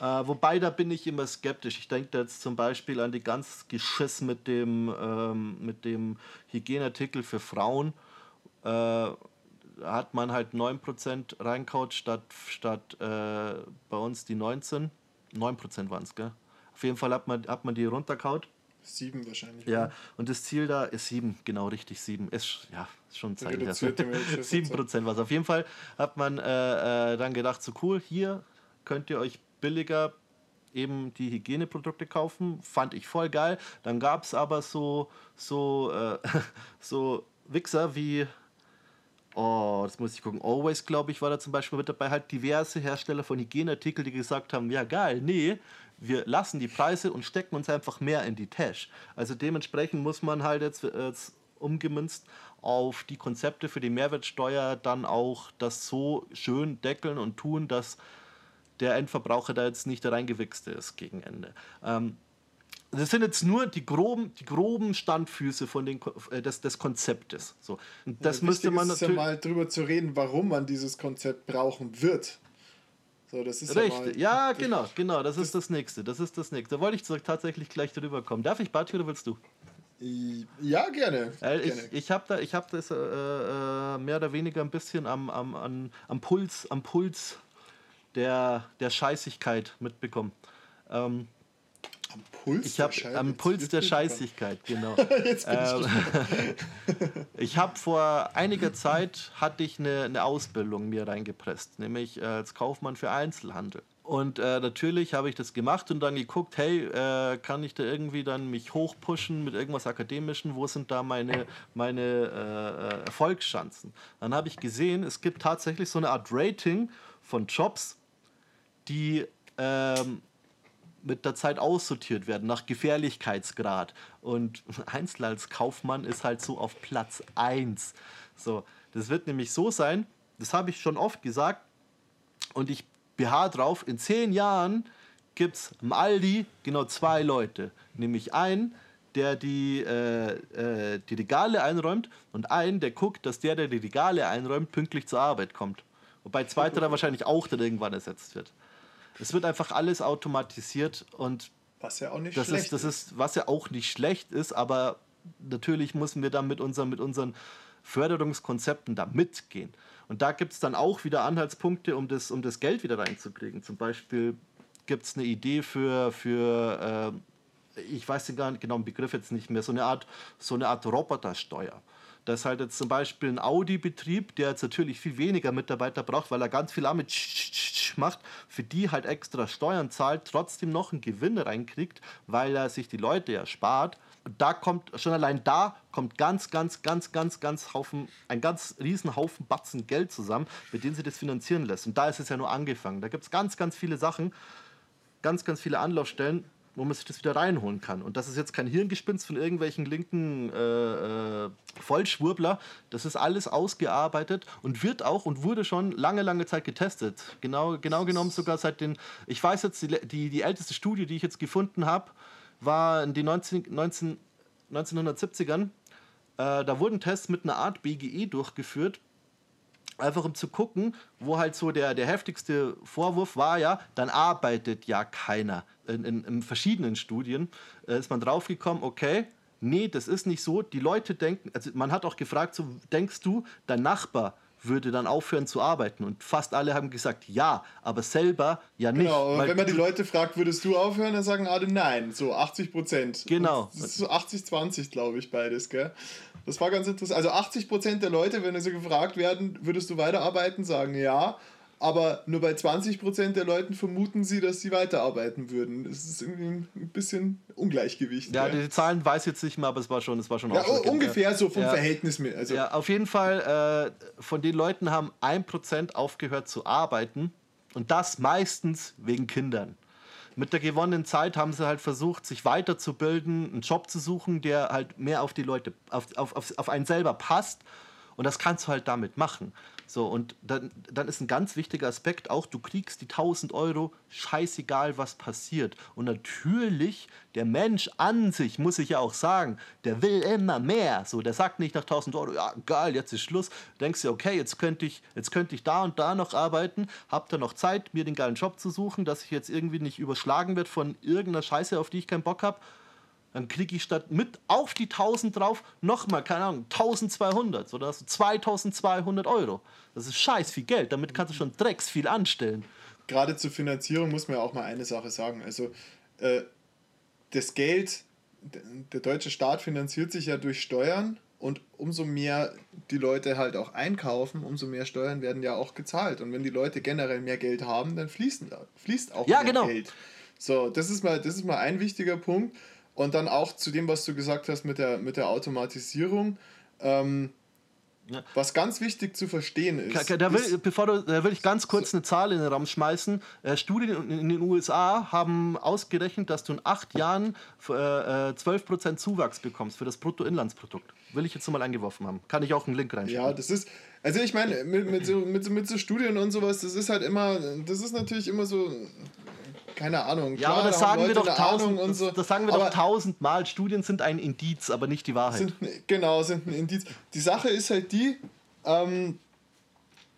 äh, wobei, da bin ich immer skeptisch. Ich denke jetzt zum Beispiel an die ganz Geschiss mit dem, ähm, mit dem Hygieneartikel für Frauen. Äh, hat man halt 9% reinkaut statt, statt äh, bei uns die 19. 9% waren es, gell? Auf jeden Fall hat man, hat man die runterkaut. Sieben wahrscheinlich. Ja, oder? und das Ziel da ist sieben, genau richtig, sieben. Ist ja ist schon Zeit. Sieben Prozent was. Auf jeden Fall hat man äh, äh, dann gedacht, so cool, hier könnt ihr euch billiger eben die Hygieneprodukte kaufen. Fand ich voll geil. Dann gab es aber so, so, äh, so Wichser wie Oh, das muss ich gucken. Always, glaube ich, war da zum Beispiel mit dabei. Halt diverse Hersteller von Hygieneartikeln, die gesagt haben: Ja, geil, nee, wir lassen die Preise und stecken uns einfach mehr in die Tasche. Also dementsprechend muss man halt jetzt, jetzt umgemünzt auf die Konzepte für die Mehrwertsteuer dann auch das so schön deckeln und tun, dass der Endverbraucher da jetzt nicht reingewichst ist gegen Ende. Ähm, das sind jetzt nur die groben, die groben Standfüße von den, äh, des, des Konzeptes. So. Und das ja, müsste man natürlich. ja mal drüber zu reden, warum man dieses Konzept brauchen wird. So, das ist Richtig, ja, ja genau, genau, das, das ist das nächste. Das ist das nächste. Da wollte ich tatsächlich gleich drüber kommen. Darf ich, Bati, oder willst du? Ja, gerne. Äh, ich gerne. ich habe da, hab das äh, äh, mehr oder weniger ein bisschen am, am, am, am Puls, am Puls der, der Scheißigkeit mitbekommen. Ähm, am Puls ich hab, der Am Puls der Scheißigkeit, genau. ähm, ich habe vor einiger Zeit hatte ich eine, eine Ausbildung mir reingepresst, nämlich äh, als Kaufmann für Einzelhandel. Und äh, natürlich habe ich das gemacht und dann geguckt, hey, äh, kann ich da irgendwie dann mich hochpushen mit irgendwas Akademischen? Wo sind da meine, meine äh, äh Erfolgschancen? Dann habe ich gesehen, es gibt tatsächlich so eine Art Rating von Jobs, die ähm, mit der Zeit aussortiert werden nach Gefährlichkeitsgrad. Und Einzel als Kaufmann ist halt so auf Platz 1. So, das wird nämlich so sein, das habe ich schon oft gesagt und ich beharre drauf, in zehn Jahren gibt es im Aldi genau zwei Leute. Nämlich einen, der die, äh, äh, die Regale einräumt und einen, der guckt, dass der, der die Regale einräumt, pünktlich zur Arbeit kommt. Wobei zweiterer wahrscheinlich auch dann irgendwann ersetzt wird. Es wird einfach alles automatisiert und was ja auch nicht das schlecht ist, das ist. Was ja auch nicht schlecht ist, aber natürlich müssen wir dann mit, unseren, mit unseren Förderungskonzepten da mitgehen. Und da gibt es dann auch wieder Anhaltspunkte, um das, um das Geld wieder reinzukriegen. Zum Beispiel gibt es eine Idee für, für äh, ich weiß den genau den Begriff jetzt nicht mehr, so eine Art, so eine Art Robotersteuer dass halt jetzt zum Beispiel ein Audi-Betrieb, der jetzt natürlich viel weniger Mitarbeiter braucht, weil er ganz viel damit macht, für die halt extra Steuern zahlt, trotzdem noch einen Gewinn reinkriegt, weil er sich die Leute ja spart. Und da kommt, schon allein da kommt ganz, ganz, ganz, ganz, ganz Haufen, ein ganz riesen Haufen Batzen Geld zusammen, mit denen sie das finanzieren lässt. Und da ist es ja nur angefangen. Da gibt es ganz, ganz viele Sachen, ganz, ganz viele Anlaufstellen, wo man sich das wieder reinholen kann. Und das ist jetzt kein Hirngespinst von irgendwelchen linken äh, äh, Vollschwurbler. Das ist alles ausgearbeitet und wird auch und wurde schon lange, lange Zeit getestet. Genau, genau genommen sogar seit den, ich weiß jetzt, die, die, die älteste Studie, die ich jetzt gefunden habe, war in den 19, 19, 1970ern. Äh, da wurden Tests mit einer Art BGE durchgeführt, Einfach um zu gucken, wo halt so der, der heftigste Vorwurf war, ja, dann arbeitet ja keiner. In, in, in verschiedenen Studien äh, ist man draufgekommen, okay, nee, das ist nicht so. Die Leute denken, also man hat auch gefragt, so, denkst du, dein Nachbar würde dann aufhören zu arbeiten. Und fast alle haben gesagt, ja, aber selber ja nicht. Genau, und wenn man die Leute fragt, würdest du aufhören, dann sagen alle nein, so 80 Prozent. Genau. Und das ist so 80-20, glaube ich, beides, gell? Das war ganz interessant. Also 80 Prozent der Leute, wenn sie gefragt werden, würdest du weiterarbeiten, sagen ja. Aber nur bei 20% der Leuten vermuten sie, dass sie weiterarbeiten würden. Das ist irgendwie ein bisschen Ungleichgewicht. Ja, ja. die Zahlen weiß ich jetzt nicht mehr, aber es war schon, es war schon ja, ungefähr so vom ja. Verhältnis mit. Also ja, auf jeden Fall, äh, von den Leuten haben 1% aufgehört zu arbeiten und das meistens wegen Kindern. Mit der gewonnenen Zeit haben sie halt versucht, sich weiterzubilden, einen Job zu suchen, der halt mehr auf die Leute, auf, auf, auf einen selber passt. Und das kannst du halt damit machen. So, und dann, dann ist ein ganz wichtiger Aspekt auch, du kriegst die 1000 Euro, scheißegal was passiert. Und natürlich, der Mensch an sich, muss ich ja auch sagen, der will immer mehr. So, der sagt nicht nach 1000 Euro, ja, geil, jetzt ist Schluss. Du denkst dir, okay, jetzt könnte ich, jetzt könnte ich da und da noch arbeiten, hab da noch Zeit, mir den geilen Job zu suchen, dass ich jetzt irgendwie nicht überschlagen werde von irgendeiner Scheiße, auf die ich keinen Bock habe dann kriege ich statt mit auf die 1000 drauf nochmal, keine Ahnung, 1200. So, da hast du 2200 Euro. Das ist scheiß viel Geld. Damit kannst du schon drecks viel anstellen. Gerade zur Finanzierung muss man ja auch mal eine Sache sagen. Also, äh, das Geld der deutsche Staat finanziert sich ja durch Steuern und umso mehr die Leute halt auch einkaufen, umso mehr Steuern werden ja auch gezahlt. Und wenn die Leute generell mehr Geld haben, dann fließen, fließt auch ja, mehr genau. Geld. So, das ist, mal, das ist mal ein wichtiger Punkt. Und dann auch zu dem, was du gesagt hast mit der, mit der Automatisierung. Ähm, ja. Was ganz wichtig zu verstehen ist. Da will, ist, bevor du, da will ich ganz kurz eine Zahl in den Raum schmeißen. Äh, Studien in den USA haben ausgerechnet, dass du in acht Jahren äh, 12% Zuwachs bekommst für das Bruttoinlandsprodukt. Will ich jetzt mal eingeworfen haben. Kann ich auch einen Link reinschicken. Ja, das ist. Also ich meine, mit, mit, so, mit, mit so Studien und sowas, das ist halt immer, das ist natürlich immer so keine Ahnung. Ja, aber das sagen, wir doch tausend, und so. das, das sagen wir aber doch tausendmal. Studien sind ein Indiz, aber nicht die Wahrheit. Sind, genau, sind ein Indiz. Die Sache ist halt die, ähm,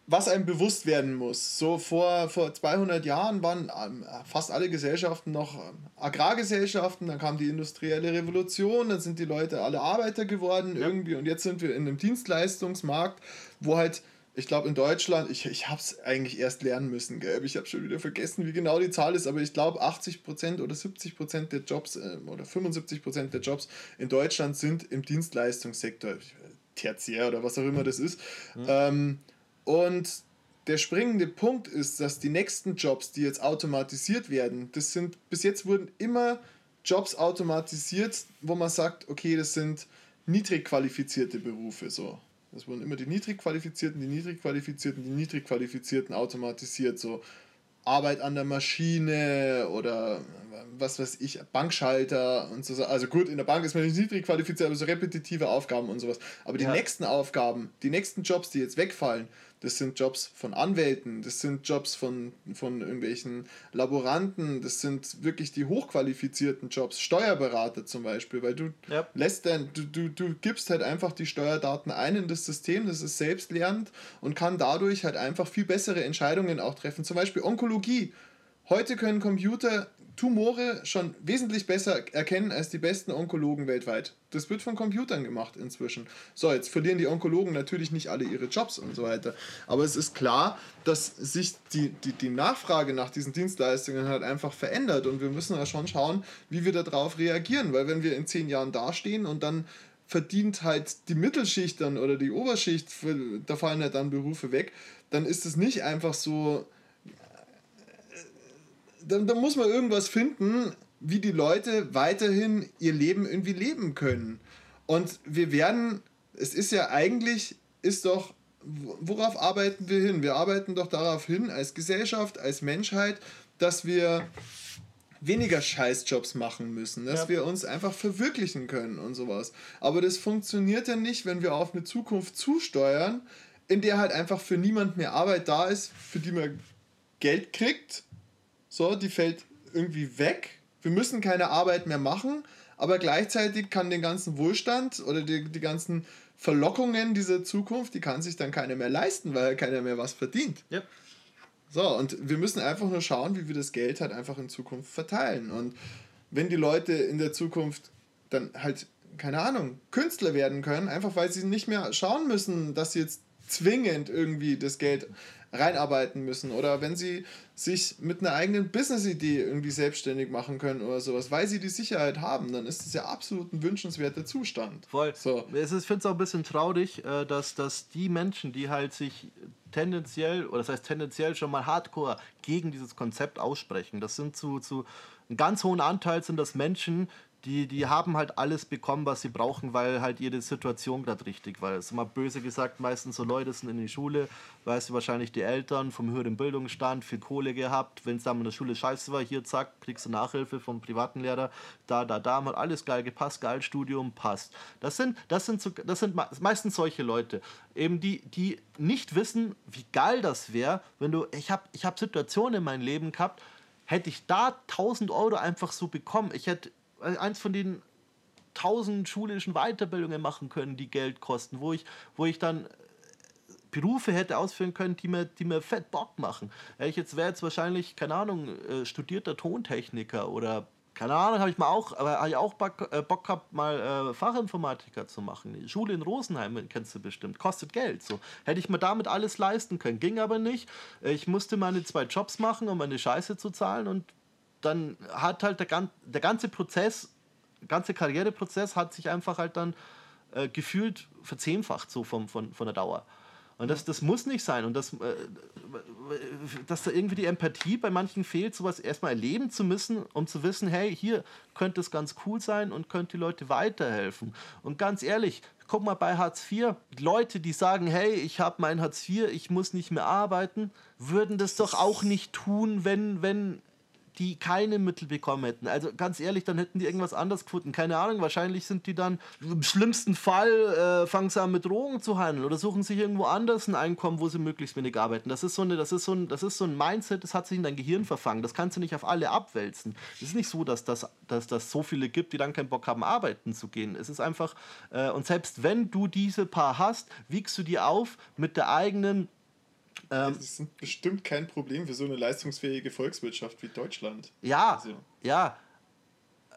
was einem bewusst werden muss. So vor, vor 200 Jahren waren ähm, fast alle Gesellschaften noch ähm, Agrargesellschaften, dann kam die industrielle Revolution, dann sind die Leute alle Arbeiter geworden ja. irgendwie und jetzt sind wir in einem Dienstleistungsmarkt, wo halt ich glaube in Deutschland, ich, ich habe es eigentlich erst lernen müssen, gell? ich habe schon wieder vergessen, wie genau die Zahl ist, aber ich glaube 80% oder 70% der Jobs äh, oder 75% der Jobs in Deutschland sind im Dienstleistungssektor, tertiär oder was auch immer das ist. Mhm. Ähm, und der springende Punkt ist, dass die nächsten Jobs, die jetzt automatisiert werden, das sind, bis jetzt wurden immer Jobs automatisiert, wo man sagt, okay, das sind niedrig qualifizierte Berufe so. Das wurden immer die niedrig qualifizierten, die niedrig qualifizierten, die niedrig qualifizierten automatisiert. So Arbeit an der Maschine oder was weiß ich, Bankschalter und so. Also gut, in der Bank ist man nicht niedrig qualifiziert, aber so repetitive Aufgaben und sowas. Aber die ja. nächsten Aufgaben, die nächsten Jobs, die jetzt wegfallen, das sind Jobs von Anwälten, das sind Jobs von, von irgendwelchen Laboranten, das sind wirklich die hochqualifizierten Jobs, Steuerberater zum Beispiel, weil du ja. lässt dann, du, du, du gibst halt einfach die Steuerdaten ein in das System, das ist selbstlernend und kann dadurch halt einfach viel bessere Entscheidungen auch treffen. Zum Beispiel Onkologie. Heute können Computer Tumore schon wesentlich besser erkennen als die besten Onkologen weltweit. Das wird von Computern gemacht inzwischen. So, jetzt verlieren die Onkologen natürlich nicht alle ihre Jobs und so weiter. Aber es ist klar, dass sich die, die, die Nachfrage nach diesen Dienstleistungen halt einfach verändert und wir müssen ja schon schauen, wie wir darauf reagieren. Weil wenn wir in zehn Jahren dastehen und dann verdient halt die Mittelschicht dann oder die Oberschicht, da fallen halt dann Berufe weg, dann ist es nicht einfach so, dann, dann muss man irgendwas finden, wie die Leute weiterhin ihr Leben irgendwie leben können. Und wir werden, es ist ja eigentlich, ist doch, worauf arbeiten wir hin? Wir arbeiten doch darauf hin, als Gesellschaft, als Menschheit, dass wir weniger Scheißjobs machen müssen, dass ja. wir uns einfach verwirklichen können und sowas. Aber das funktioniert ja nicht, wenn wir auf eine Zukunft zusteuern, in der halt einfach für niemand mehr Arbeit da ist, für die man Geld kriegt so, die fällt irgendwie weg. Wir müssen keine Arbeit mehr machen, aber gleichzeitig kann den ganzen Wohlstand oder die, die ganzen Verlockungen dieser Zukunft, die kann sich dann keiner mehr leisten, weil keiner mehr was verdient. Yep. So, und wir müssen einfach nur schauen, wie wir das Geld halt einfach in Zukunft verteilen. Und wenn die Leute in der Zukunft dann halt, keine Ahnung, Künstler werden können, einfach weil sie nicht mehr schauen müssen, dass sie jetzt zwingend irgendwie das Geld reinarbeiten müssen oder wenn sie sich mit einer eigenen Business-Idee irgendwie selbstständig machen können oder sowas, weil sie die Sicherheit haben, dann ist das ja absolut ein wünschenswerter Zustand. Voll. So. Es ist, ich finde es auch ein bisschen traurig, äh, dass, dass die Menschen, die halt sich tendenziell, oder das heißt tendenziell schon mal hardcore gegen dieses Konzept aussprechen, das sind zu, zu einem ganz hohen Anteil sind das Menschen, die, die haben halt alles bekommen, was sie brauchen, weil halt ihre Situation gerade richtig war. Das ist immer böse gesagt, meistens so Leute sind in die Schule, weißt du, wahrscheinlich die Eltern vom höheren Bildungsstand, viel Kohle gehabt. Wenn es dann in der Schule scheiße war, hier zack, kriegst du Nachhilfe vom privaten Lehrer, da, da, da, hat alles geil gepasst, geil Studium, passt. Das sind, das sind, so, das sind meistens solche Leute, eben die, die nicht wissen, wie geil das wäre, wenn du, ich habe ich hab Situationen in meinem Leben gehabt, hätte ich da 1000 Euro einfach so bekommen, ich hätte eins von den tausend schulischen Weiterbildungen machen können, die Geld kosten, wo ich, wo ich dann äh, Berufe hätte ausführen können, die mir, die mir fett Bock machen. Ich jetzt wäre jetzt wahrscheinlich, keine Ahnung, äh, studierter Tontechniker oder keine Ahnung, habe ich mal auch, aber ich auch Bock, äh, gehabt, mal äh, Fachinformatiker zu machen. Die Schule in Rosenheim kennst du bestimmt, kostet Geld. So hätte ich mir damit alles leisten können, ging aber nicht. Ich musste meine zwei Jobs machen, um meine Scheiße zu zahlen und dann hat halt der, der ganze Prozess ganze Karriereprozess hat sich einfach halt dann äh, gefühlt verzehnfacht so vom, von, von der Dauer. Und das, das muss nicht sein. Und das, äh, dass da irgendwie die Empathie bei manchen fehlt, sowas erstmal erleben zu müssen, um zu wissen, hey, hier könnte es ganz cool sein und könnte die Leute weiterhelfen. Und ganz ehrlich, guck mal bei Hartz IV, Leute, die sagen, hey, ich habe mein Hartz IV, ich muss nicht mehr arbeiten, würden das doch auch nicht tun, wenn, wenn die keine Mittel bekommen hätten. Also ganz ehrlich, dann hätten die irgendwas anderes gefunden. Keine Ahnung, wahrscheinlich sind die dann im schlimmsten Fall äh, fangen sie an mit Drogen zu handeln oder suchen sich irgendwo anders ein Einkommen, wo sie möglichst wenig arbeiten. Das ist so eine, das ist so ein, das ist so ein Mindset, das hat sich in dein Gehirn verfangen. Das kannst du nicht auf alle abwälzen. Es ist nicht so, dass das, dass das so viele gibt, die dann keinen Bock haben, arbeiten zu gehen. Es ist einfach, äh, und selbst wenn du diese paar hast, wiegst du die auf mit der eigenen ähm, das ist bestimmt kein Problem für so eine leistungsfähige Volkswirtschaft wie Deutschland. Ja, also. ja.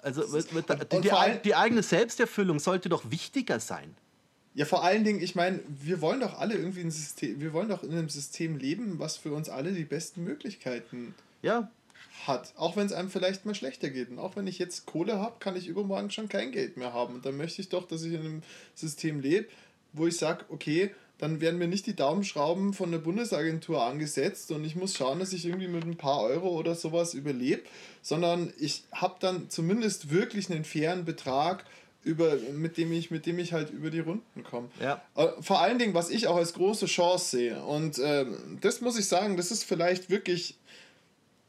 Also mit, mit, die, die, die eigene Selbsterfüllung sollte doch wichtiger sein. Ja, vor allen Dingen, ich meine, wir wollen doch alle irgendwie ein System, wir wollen doch in einem System leben, was für uns alle die besten Möglichkeiten ja. hat. Auch wenn es einem vielleicht mal schlechter geht. Und auch wenn ich jetzt Kohle habe, kann ich übermorgen schon kein Geld mehr haben. Und dann möchte ich doch, dass ich in einem System lebe, wo ich sage, okay, dann werden mir nicht die Daumenschrauben von der Bundesagentur angesetzt und ich muss schauen, dass ich irgendwie mit ein paar Euro oder sowas überlebe, sondern ich habe dann zumindest wirklich einen fairen Betrag, über, mit, dem ich, mit dem ich halt über die Runden komme. Ja. Äh, vor allen Dingen, was ich auch als große Chance sehe, und äh, das muss ich sagen, das ist vielleicht wirklich,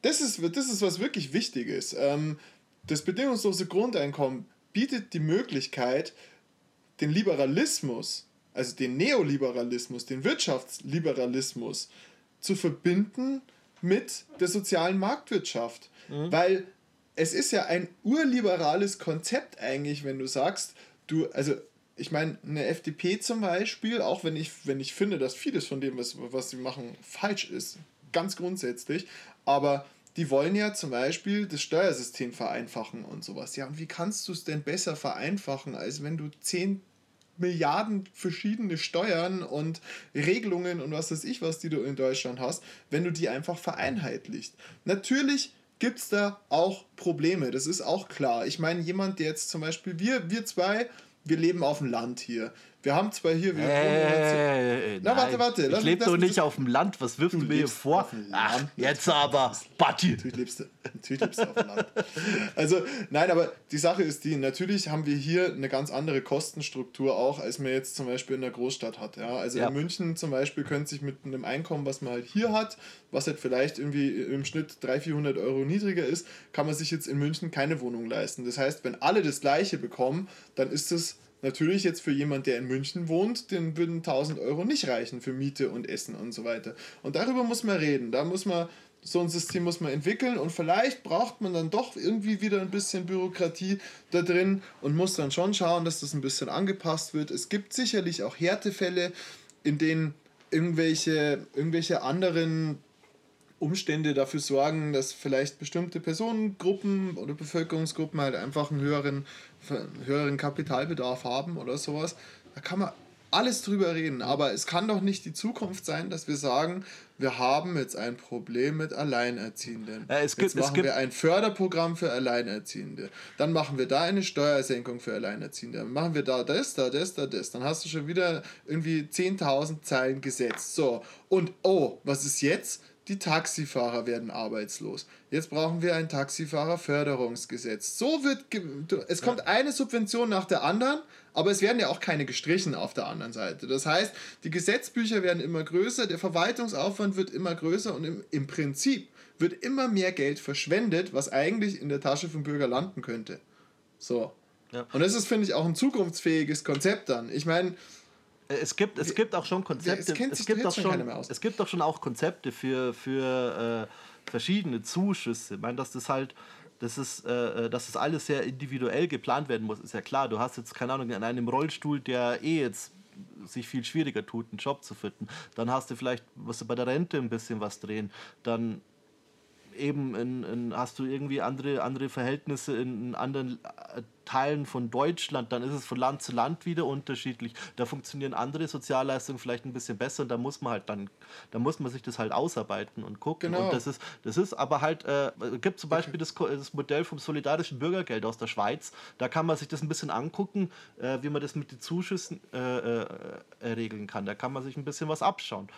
das ist, das ist was wirklich Wichtiges. Ähm, das bedingungslose Grundeinkommen bietet die Möglichkeit, den Liberalismus also den Neoliberalismus, den Wirtschaftsliberalismus zu verbinden mit der sozialen Marktwirtschaft. Mhm. Weil es ist ja ein urliberales Konzept eigentlich, wenn du sagst, du, also ich meine, eine FDP zum Beispiel, auch wenn ich, wenn ich finde, dass vieles von dem, was, was sie machen, falsch ist, ganz grundsätzlich, aber die wollen ja zum Beispiel das Steuersystem vereinfachen und sowas. Ja, und wie kannst du es denn besser vereinfachen, als wenn du zehn Milliarden verschiedene Steuern und Regelungen und was weiß ich, was die du in Deutschland hast, wenn du die einfach vereinheitlicht. Natürlich gibt es da auch Probleme, das ist auch klar. Ich meine, jemand, der jetzt zum Beispiel, wir, wir zwei, wir leben auf dem Land hier. Wir haben zwar hier. Wir äh, Na, warte, warte. ich lebe doch nicht auf dem Land. Was wirfst du, du mir hier vor? Ach, jetzt aber. Batti. Natürlich lebst, du, natürlich lebst du auf dem Land. Also, nein, aber die Sache ist die: natürlich haben wir hier eine ganz andere Kostenstruktur auch, als man jetzt zum Beispiel in der Großstadt hat. Ja? Also ja. in München zum Beispiel könnte sich mit einem Einkommen, was man halt hier hat, was halt vielleicht irgendwie im Schnitt 300, 400 Euro niedriger ist, kann man sich jetzt in München keine Wohnung leisten. Das heißt, wenn alle das Gleiche bekommen, dann ist es Natürlich jetzt für jemand, der in München wohnt, den würden 1000 Euro nicht reichen für Miete und Essen und so weiter. Und darüber muss man reden. Da muss man so ein System muss man entwickeln und vielleicht braucht man dann doch irgendwie wieder ein bisschen Bürokratie da drin und muss dann schon schauen, dass das ein bisschen angepasst wird. Es gibt sicherlich auch Härtefälle, in denen irgendwelche, irgendwelche anderen Umstände dafür sorgen, dass vielleicht bestimmte Personengruppen oder Bevölkerungsgruppen halt einfach einen höheren, höheren Kapitalbedarf haben oder sowas. Da kann man alles drüber reden, aber es kann doch nicht die Zukunft sein, dass wir sagen, wir haben jetzt ein Problem mit Alleinerziehenden. Äh, es gibt, jetzt machen wir ein Förderprogramm für Alleinerziehende. Dann machen wir da eine Steuersenkung für Alleinerziehende. Dann machen wir da das, da das, da das. Dann hast du schon wieder irgendwie 10.000 Zeilen gesetzt. So, und oh, was ist jetzt? Die Taxifahrer werden arbeitslos. Jetzt brauchen wir ein Taxifahrerförderungsgesetz. So wird es kommt ja. eine Subvention nach der anderen, aber es werden ja auch keine gestrichen auf der anderen Seite. Das heißt, die Gesetzbücher werden immer größer, der Verwaltungsaufwand wird immer größer und im, im Prinzip wird immer mehr Geld verschwendet, was eigentlich in der Tasche vom Bürger landen könnte. So. Ja. Und das ist, finde ich, auch ein zukunftsfähiges Konzept dann. Ich meine, es gibt, es gibt auch schon Konzepte. Es, es gibt auch schon, es gibt auch schon auch Konzepte für, für äh, verschiedene Zuschüsse. Ich meine, dass das halt, das ist, äh, äh, dass das alles sehr individuell geplant werden muss, ist ja klar. Du hast jetzt, keine Ahnung, in einem Rollstuhl, der eh jetzt sich viel schwieriger tut, einen Job zu finden. Dann hast du vielleicht, was du bei der Rente ein bisschen was drehen. Dann eben in, in, hast du irgendwie andere, andere Verhältnisse in, anderen äh, Teilen von Deutschland, dann ist es von Land zu Land wieder unterschiedlich. Da funktionieren andere Sozialleistungen vielleicht ein bisschen besser und da muss man halt dann, da muss man sich das halt ausarbeiten und gucken. Genau. Und das ist, das ist aber halt, äh, gibt zum Beispiel das, das Modell vom solidarischen Bürgergeld aus der Schweiz. Da kann man sich das ein bisschen angucken, äh, wie man das mit den Zuschüssen äh, äh, regeln kann. Da kann man sich ein bisschen was abschauen.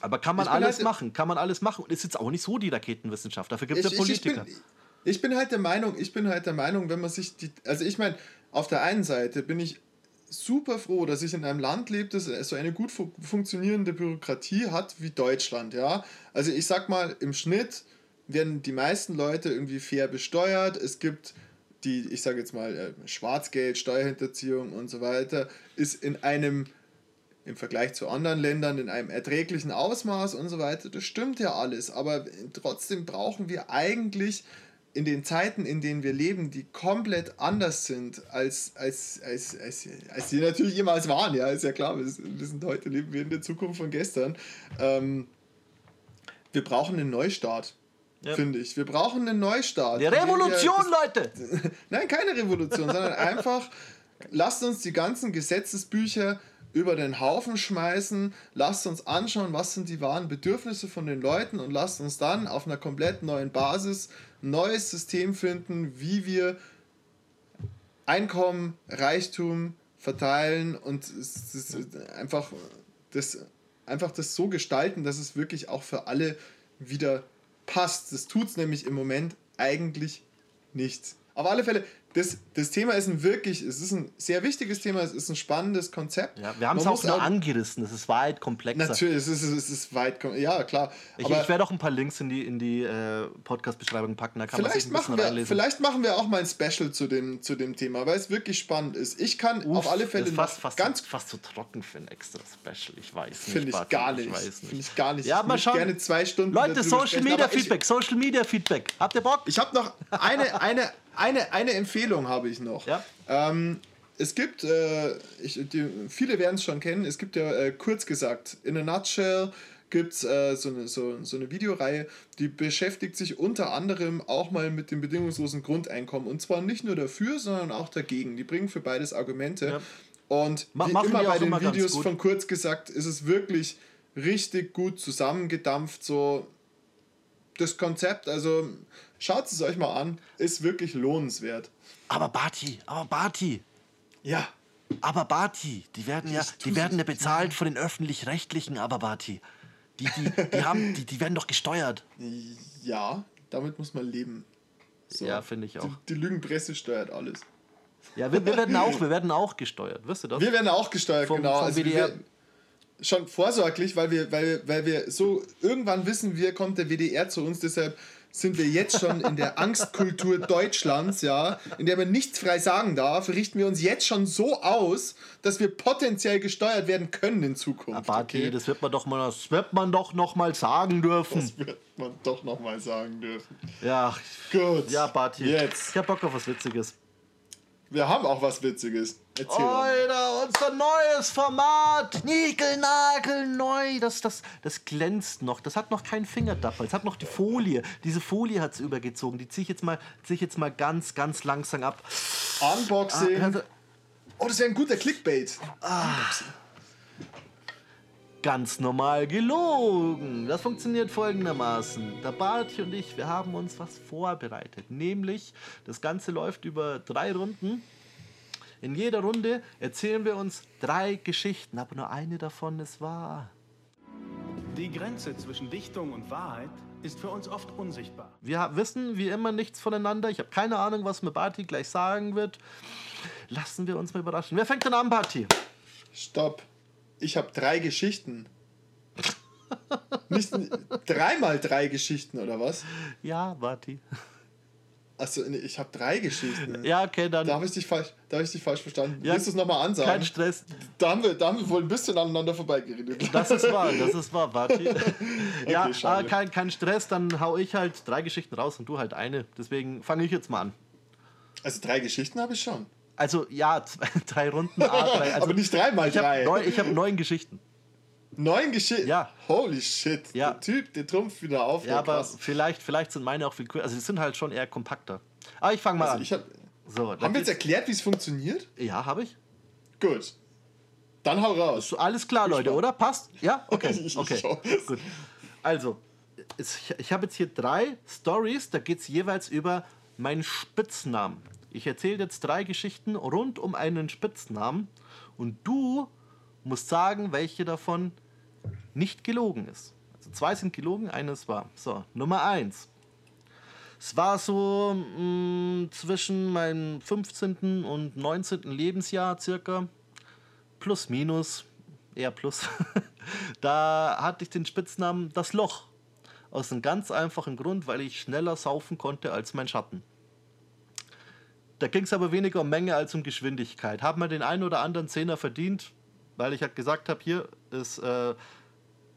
Aber kann man alles halt- machen, kann man alles machen. Und ist jetzt auch nicht so die Raketenwissenschaft. Dafür gibt es ja ich, ich, Politiker. bin, ich bin halt der Meinung, ich bin halt der Meinung, wenn man sich die, also ich meine, auf der einen Seite bin ich super froh, dass ich in einem Land lebe, das so eine gut fu funktionierende Bürokratie hat wie Deutschland, ja. Also ich sag mal, im Schnitt werden die meisten Leute irgendwie fair besteuert. Es gibt die, ich sage jetzt mal, äh, Schwarzgeld, Steuerhinterziehung und so weiter, ist in einem im Vergleich zu anderen Ländern in einem erträglichen Ausmaß und so weiter. Das stimmt ja alles, aber trotzdem brauchen wir eigentlich in den Zeiten, in denen wir leben, die komplett anders sind, als, als, als, als, als sie natürlich jemals waren. Ja, ist ja klar, wir sind, heute, leben wir in der Zukunft von gestern. Ähm, wir brauchen einen Neustart, Ja. finde ich. Wir brauchen einen Neustart. Die dem wir Revolution, das- Leute! Nein, keine Revolution, sondern einfach lasst uns die ganzen Gesetzesbücher über den Haufen schmeißen, lasst uns anschauen, was sind die wahren Bedürfnisse von den Leuten und lasst uns dann auf einer komplett neuen Basis ein neues System finden, wie wir Einkommen, Reichtum verteilen und einfach das, einfach das so gestalten, dass es wirklich auch für alle wieder passt. Das tut es nämlich im Moment eigentlich nicht. Auf alle Fälle, das, das Thema ist ein wirklich, es ist ein sehr wichtiges Thema, es ist ein spannendes Konzept. Ja, wir haben es auch nur angerissen. Es ist weit komplexer. Natürlich, es ist, es ist weit, kom- ja klar. Ich, ich werde auch ein paar Links in die, in die äh, Podcast-Beschreibung packen. Da kann man sich ein bisschen wir, reinlesen. vielleicht machen wir auch mal ein Special zu dem, zu dem Thema, weil es wirklich spannend ist. Ich kann auf alle Fälle ist fast, fast, ganz fast zu trocken für ein extra Special. Ich weiß nicht. Finde ich gar nicht. weiß nicht. Finde ich gar nicht. Ja, mal schauen. gerne zwei Stunden Leute, Social Media ich- Feedback, Social Media Feedback. Habt ihr Bock? Ich habe noch eine, eine, eine, eine Empfehlung habe ich noch. Ja. Ähm, es gibt, äh, ich, die, viele werden es schon kennen, es gibt ja äh, kurz gesagt, in a nutshell gibt es äh, so, eine, so, so eine Videoreihe, die beschäftigt sich unter anderem auch mal mit dem bedingungslosen Grundeinkommen. Und zwar nicht nur dafür, sondern auch dagegen. Die bringen für beides Argumente. Ja. Und Ma- wie immer bei den immer Videos von kurz gesagt, ist es wirklich richtig gut zusammengedampft. So das Konzept, also schaut es euch mal an, ist wirklich lohnenswert. Aber Barty, aber Barty, Ja, aber Barty, die werden ja, die werden ja bezahlt von den öffentlich-rechtlichen, aber Barty. Die, die, die, haben, die, die werden doch gesteuert. ja, damit muss man leben. So. Ja, finde ich auch. Die, die Lügenpresse steuert alles. Ja, wir, wir, werden auch, wir werden auch gesteuert, wisst ihr das? Wir werden auch gesteuert, Vom- genau. vom also WDR. Wir, schon vorsorglich, weil wir, weil, weil wir so irgendwann wissen wir, kommt der WDR zu uns, deshalb sind wir jetzt schon in der Angstkultur Deutschlands, ja, in der man nichts frei sagen darf, richten wir uns jetzt schon so aus, dass wir potenziell gesteuert werden können in Zukunft. Barty, okay? das wird man doch mal, das wird man doch noch mal sagen dürfen. Das wird man doch nochmal sagen dürfen. Ja, Gut. ja, Barty. Jetzt. Ich hab Bock auf was Witziges. Wir haben auch was Witziges. Erzähl. Alter, unser neues Format. Nickel, neu. Das, das, das glänzt noch. Das hat noch keinen Fingerdapper. Es hat noch die Folie. Diese Folie hat es übergezogen. Die ziehe ich, jetzt mal- zieh ich jetzt mal ganz, ganz langsam ab. Unboxing. Ah, also- oh, das wäre ein guter Clickbait. Ganz normal gelogen. Das funktioniert folgendermaßen. Der Bartje und ich, wir haben uns was vorbereitet. Nämlich, das Ganze läuft über drei Runden. In jeder Runde erzählen wir uns drei Geschichten, aber nur eine davon ist wahr. Die Grenze zwischen Dichtung und Wahrheit ist für uns oft unsichtbar. Wir wissen wie immer nichts voneinander. Ich habe keine Ahnung, was mir Barty gleich sagen wird. Lassen wir uns mal überraschen. Wer fängt denn an, Barty? Stopp. Ich habe drei Geschichten. Nicht dreimal drei Geschichten oder was? Ja, Barty. Achso, ich habe drei Geschichten. Ja, okay, dann. Da habe ich dich falsch, da hab ich dich falsch verstanden. Ja, Willst du es nochmal ansagen? Kein Stress. Da haben, wir, da haben wir wohl ein bisschen aneinander vorbeigeredet. Das ist wahr, das ist wahr, Barty. ja, aber kein, kein Stress, dann hau ich halt drei Geschichten raus und du halt eine. Deswegen fange ich jetzt mal an. Also drei Geschichten habe ich schon. Also ja, zwei, drei Runden, A, drei. Also, Aber nicht dreimal ich habe drei. neun, ich hab neun Geschichten. Neun Geschichten? Ja. Holy shit. Ja. Der Typ, der trumpft wieder auf. Ja, aber krass. vielleicht, vielleicht sind meine auch viel cooler. Also die sind halt schon eher kompakter. Aber ich fange mal Also an. hab, so, haben wir jetzt erklärt, wie es funktioniert? Ja, habe ich. Gut. Dann hau raus. So, alles klar, Leute, oder? Passt? Ja? Okay. Okay. Gut. Also, ich habe jetzt hier drei Stories, da geht es jeweils über meinen Spitznamen. Ich erzähle jetzt drei Geschichten rund um einen Spitznamen und du musst sagen, welche davon nicht gelogen ist. Also zwei sind gelogen, eines war. So, Nummer eins. Es war so mh, zwischen meinem 15. und 19. Lebensjahr circa plus minus, eher plus, da hatte ich den Spitznamen das Loch. Aus einem ganz einfachen Grund, weil ich schneller saufen konnte als mein Schatten. Da ging es aber weniger um Menge als um Geschwindigkeit. Haben wir den einen oder anderen Zehner verdient, weil ich halt gesagt habe, hier ist äh,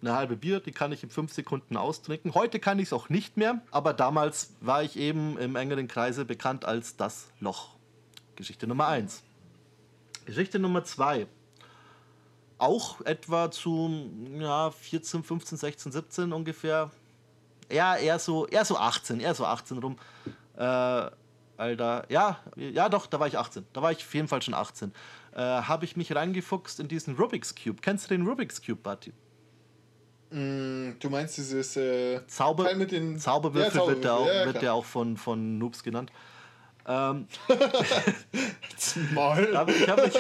eine halbe Bier, die kann ich in fünf Sekunden austrinken. Heute kann ich es auch nicht mehr, aber damals war ich eben im engeren Kreise bekannt als das Loch. Geschichte Nummer eins. Geschichte Nummer zwei auch etwa zu ja, 14, 15, 16, 17 ungefähr. Ja, eher so, eher so 18, eher so 18 rum. Äh, Alter, ja, ja doch, da war ich 18. Da war ich auf jeden Fall schon 18. Äh, Habe ich mich reingefuchst in diesen Rubik's Cube. Kennst du den Rubik's Cube, Barty? Mm, Du meinst dieses äh, Zauber, Teil mit den Zauberwürfel Ja, wird der auch, ja, wird der auch von, von Noobs genannt. Ähm, Maul. hab ich habe mich,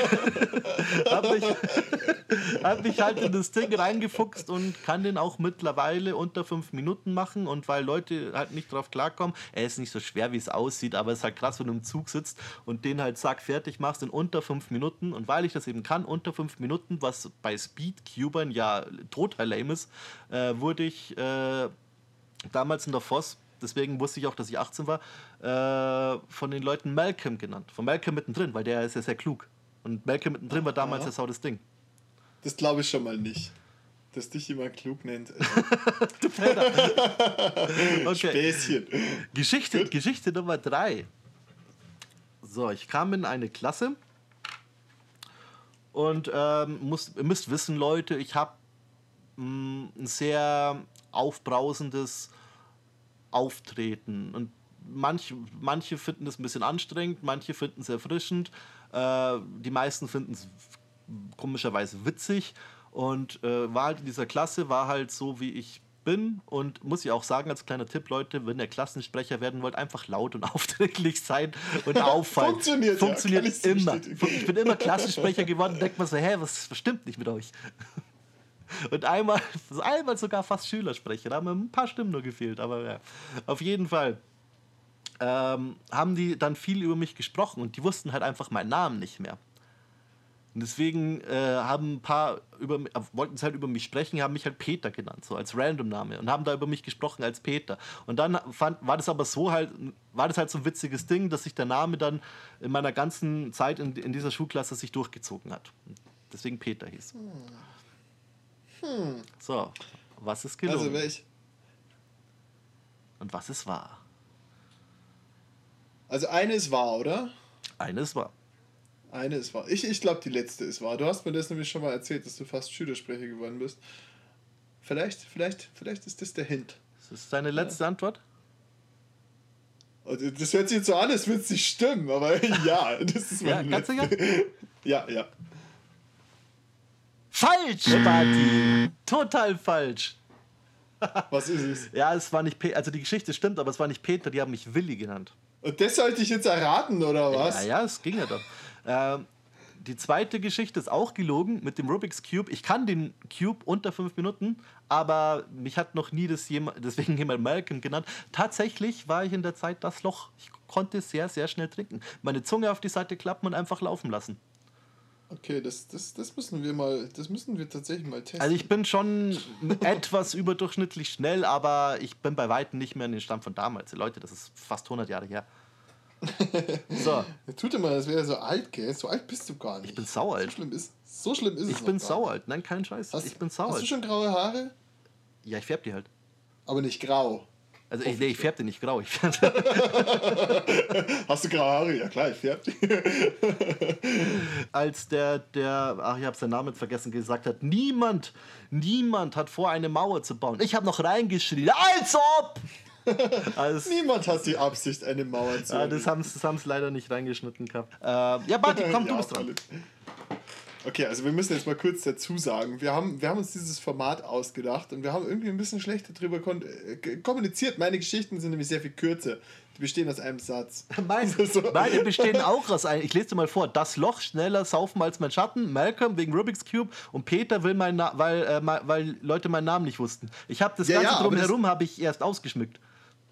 hab mich, hab mich halt in das Ding reingefuchst und kann den auch mittlerweile unter fünf Minuten machen. Und weil Leute halt nicht drauf klarkommen, er ist nicht so schwer, wie es aussieht, aber es ist halt krass, wenn du im Zug sitzt und den halt zack fertig machst in unter fünf Minuten. Und weil ich das eben kann, unter fünf Minuten, was bei Speedcubern ja total lame ist, äh, wurde ich äh, damals in der Voss, deswegen wusste ich auch, dass ich 18 war, äh, von den Leuten Malcolm genannt. Von Malcolm mittendrin, weil der ist ja sehr klug. Und Malcolm mittendrin war damals ja sau das Ding. Das glaube ich schon mal nicht. Dass dich jemand klug nennt. Okay. Späßchen. Geschichte, Geschichte Nummer drei. So, ich kam in eine Klasse und ähm, muss, ihr müsst wissen, Leute, ich habe ein sehr aufbrausendes Auftreten. Und manche, manche finden es ein bisschen anstrengend, manche finden es erfrischend, äh, die meisten finden es komischerweise witzig. Und äh, war halt in dieser Klasse, war halt so, wie ich bin. Und muss ich auch sagen, als kleiner Tipp, Leute, wenn ihr Klassensprecher werden wollt, einfach laut und aufdringlich sein und auffallen. Funktioniert, ja, Funktioniert so immer. Ich bin immer Klassensprecher geworden denkt man so, hä, was stimmt nicht mit euch? Und einmal, einmal sogar fast Schülersprecher. Da haben mir ein paar Stimmen nur gefehlt, aber ja. Auf jeden Fall ähm, haben die dann viel über mich gesprochen und die wussten halt einfach meinen Namen nicht mehr. Und deswegen äh, haben ein paar über, äh, wollten es halt über mich sprechen, haben mich halt Peter genannt, so als Random-Name und haben da über mich gesprochen als Peter. Und dann fand, war das aber so halt, war das halt so ein witziges Ding, dass sich der Name dann in meiner ganzen Zeit in, in dieser Schulklasse sich durchgezogen hat. Deswegen Peter hieß. So, was ist gelungen Also welch. und was ist wahr? Also eine ist wahr, oder? Eines war. Eine ist wahr. Ich, ich glaube, die letzte ist wahr. Du hast mir das nämlich schon mal erzählt, dass du fast Schülersprecher geworden bist. Vielleicht, vielleicht, vielleicht ist das der Hint. Das ist deine letzte Antwort? Also, Das hört sich jetzt so an, als würde es nicht stimmen, aber ja, das ist Ja, meine ganz sicher? Ja, ja. Falsch, Barty! Total falsch. Was ist es? Ja, es war nicht Peter, also die Geschichte stimmt, aber es war nicht Peter, die haben mich Willi genannt. Und das sollte ich jetzt erraten, oder was? Ja, ja, es ging ja doch. Ähm, die zweite Geschichte ist auch gelogen mit dem Rubik's Cube. Ich kann den Cube unter fünf Minuten, aber mich hat noch nie das jemand, deswegen jemand Malcolm genannt. Tatsächlich war ich in der Zeit das Loch. Ich konnte sehr, sehr schnell trinken. Meine Zunge auf die Seite klappen und einfach laufen lassen. Okay, das, das, das müssen wir mal, das müssen wir tatsächlich mal testen. Also ich bin schon etwas überdurchschnittlich schnell, aber ich bin bei weitem nicht mehr in den Stand von damals. Leute, das ist fast 100 Jahre her. So, Tut immer, als wäre er so alt, gell? So alt bist du gar nicht. ich bin saualt. So schlimm ist, so schlimm ist es Ich bin saualt. Nein, kein Scheiß. Hast, ich bin Hast du saualt. schon graue Haare? Ja, ich färb die halt. Aber nicht grau. Also ich, nee, ich färbe den nicht grau. Hast du graue Haare? Ja klar, ich färbe die. als der, der, ach ich habe seinen Namen vergessen, gesagt hat, niemand, niemand hat vor, eine Mauer zu bauen. Ich habe noch reingeschrien, als ob! Also, Niemand hat die Absicht, eine Mauer zu ja, das haben sie leider nicht reingeschnitten gehabt. Äh, ja, Barty, komm, du Ja, bist dran. Philipp. Okay, also wir müssen jetzt mal kurz dazu sagen, wir haben, wir haben uns dieses Format ausgedacht und wir haben irgendwie ein bisschen schlechter drüber äh, kommuniziert. Meine Geschichten sind nämlich sehr viel kürzer. Die bestehen aus einem Satz. Mein, So. meine bestehen auch aus einem. Ich lese dir mal vor. Das Loch schneller saufen als mein Schatten. Malcolm wegen Rubik's Cube. Und Peter will mein Na weil, äh, weil Leute meinen Namen nicht wussten. Ich habe das Ja, Ganze ja, drumherum habe ich erst ausgeschmückt.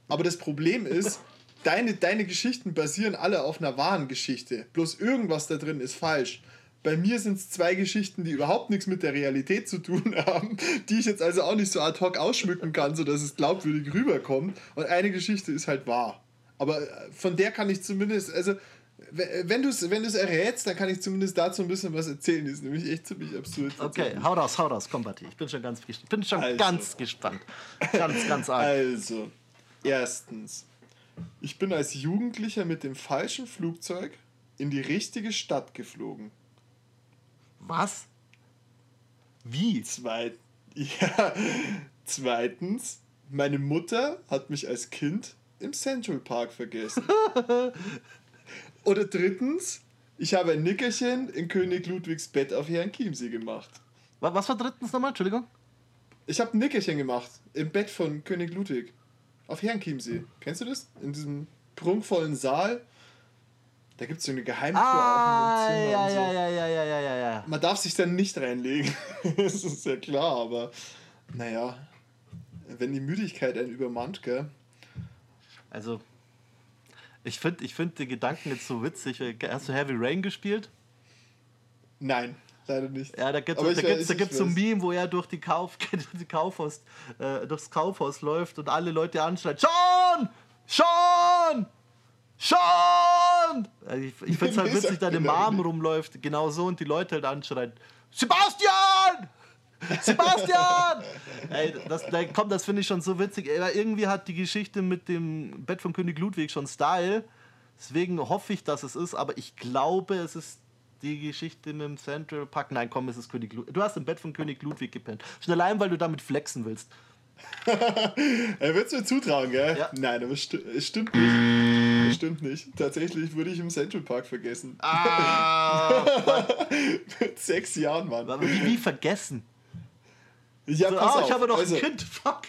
Aber das Problem ist, deine, deine Geschichten basieren alle auf einer wahren Geschichte. Bloß irgendwas da drin ist falsch. Bei mir sind es zwei Geschichten, die überhaupt nichts mit der Realität zu tun haben, die ich jetzt also auch nicht so ad hoc ausschmücken kann, sodass es glaubwürdig rüberkommt. Und eine Geschichte ist halt wahr. Aber äh, von der kann ich zumindest, also wenn du es wenn du's errätst, dann kann ich zumindest dazu ein bisschen was erzählen. Die ist nämlich echt ziemlich absurd. Okay, hau raus, hau raus. Komm, Barty. Ich bin schon ganz, bin schon Also. ganz gespannt. Ganz, ganz arg. Also, erstens, ich bin als Jugendlicher mit dem falschen Flugzeug in die richtige Stadt geflogen. Was? Wie? Zweit ja. Zweitens, meine Mutter hat mich als Kind im Central Park vergessen. Oder drittens, ich habe ein Nickerchen in König Ludwigs Bett auf Herrn Chiemsee gemacht. Wa- Was war drittens nochmal? Entschuldigung? Ich habe ein Nickerchen gemacht im Bett von König Ludwig auf Herrn Chiemsee. Kennst du das? In diesem prunkvollen Saal. Da gibt es so eine Geheimtour Ah, auch in dem Zimmer ja, und so. ja, ja, ja, ja, ja, ja, ja. Man darf sich dann nicht reinlegen. das ist ja klar, aber naja, wenn die Müdigkeit einen übermannt, gell? Also, ich finde ich find die Gedanken jetzt so witzig. Hast du Heavy Rain gespielt? Nein, leider nicht. Ja, da gibt es da gibt's, da gibt's so ein. Meme, wo er durch die Kauf, die Kaufhaus, äh, durchs Kaufhaus läuft und alle Leute anschreien: Schon! Schon! Schon! Also ich ich finde es halt witzig, da eine genau Mom rumläuft, genau so, und die Leute halt anschreien: Sebastian! Sebastian! Ey, das, da, komm, das finde ich schon so witzig. Aber irgendwie hat die Geschichte mit dem Bett von König Ludwig schon Style. Deswegen hoffe ich, dass es ist, aber ich glaube, es ist die Geschichte mit dem Central Park. Nein, komm, es ist König Ludwig. Du hast im Bett von König Ludwig gepennt. Schon allein, weil du damit flexen willst. Er wird es mir zutrauen, gell? Ja. Nein, aber es stimmt nicht. Stimmt nicht. Tatsächlich wurde ich im Central Park vergessen. Ah, Mit sechs Jahren, Mann. aber wie, wie vergessen? Ja, So, pass ah, auf. ich habe noch also, ein Kind. Fuck.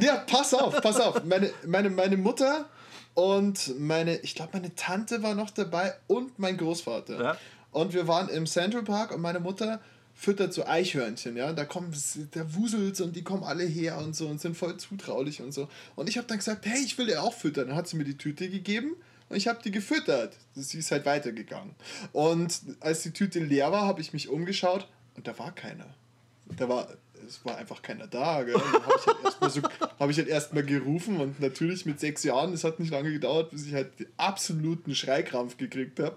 Ja, pass auf, pass auf. Meine, meine, meine Mutter und meine, ich glaube, meine Tante war noch dabei und mein Großvater. Ja. Und wir waren im Central Park und meine Mutter füttert so Eichhörnchen, ja. Da kommen, da wuselt's und die kommen alle her und so und sind voll zutraulich und so. Und ich habe dann gesagt, hey, ich will dir auch füttern. Dann hat sie mir die Tüte gegeben und ich habe die gefüttert. Sie ist halt weitergegangen. Und als die Tüte leer war, habe ich mich umgeschaut und da war keiner. Da war, es war einfach keiner da. Gell? Dann habe ich halt erstmal so, hab ich halt erst mal gerufen und natürlich mit sechs Jahren, es hat nicht lange gedauert, bis ich halt den absoluten Schreikrampf gekriegt habe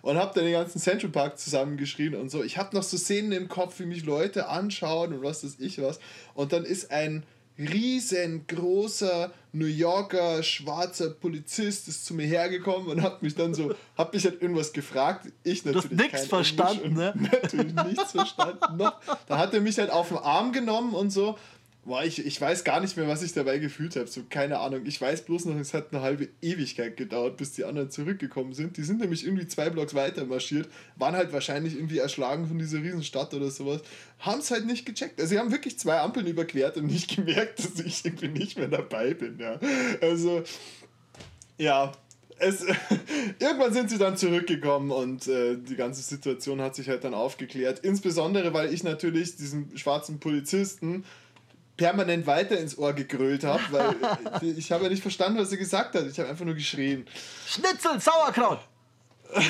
und habe dann den ganzen Central Park zusammengeschrien und so. Ich habe noch so Szenen im Kopf, wie mich Leute anschauen und was weiß ich was. Und dann ist ein riesengroßer New Yorker schwarzer Polizist ist zu mir hergekommen und hat mich dann so, hat mich halt irgendwas gefragt. Ich natürlich kein verstanden, ne? Natürlich nichts verstanden noch. Da hat er mich halt auf den Arm genommen und so. Boah, ich, ich weiß gar nicht mehr, was ich dabei gefühlt habe. So, keine Ahnung. Ich weiß bloß noch, es hat eine halbe Ewigkeit gedauert, bis die anderen zurückgekommen sind. Die sind nämlich irgendwie zwei Blocks weiter marschiert, waren halt wahrscheinlich irgendwie erschlagen von dieser Riesenstadt oder sowas. Haben es halt nicht gecheckt. Also, sie haben wirklich zwei Ampeln überquert und nicht gemerkt, dass ich irgendwie nicht mehr dabei bin. Ja. Also, ja, es, irgendwann sind sie dann zurückgekommen und äh, die ganze Situation hat sich halt dann aufgeklärt. Insbesondere, weil ich natürlich diesen schwarzen Polizisten permanent weiter ins Ohr gegrölt habe, weil äh, ich habe ja nicht verstanden, was er gesagt hat. Ich habe einfach nur geschrien. Schnitzel, Sauerkraut.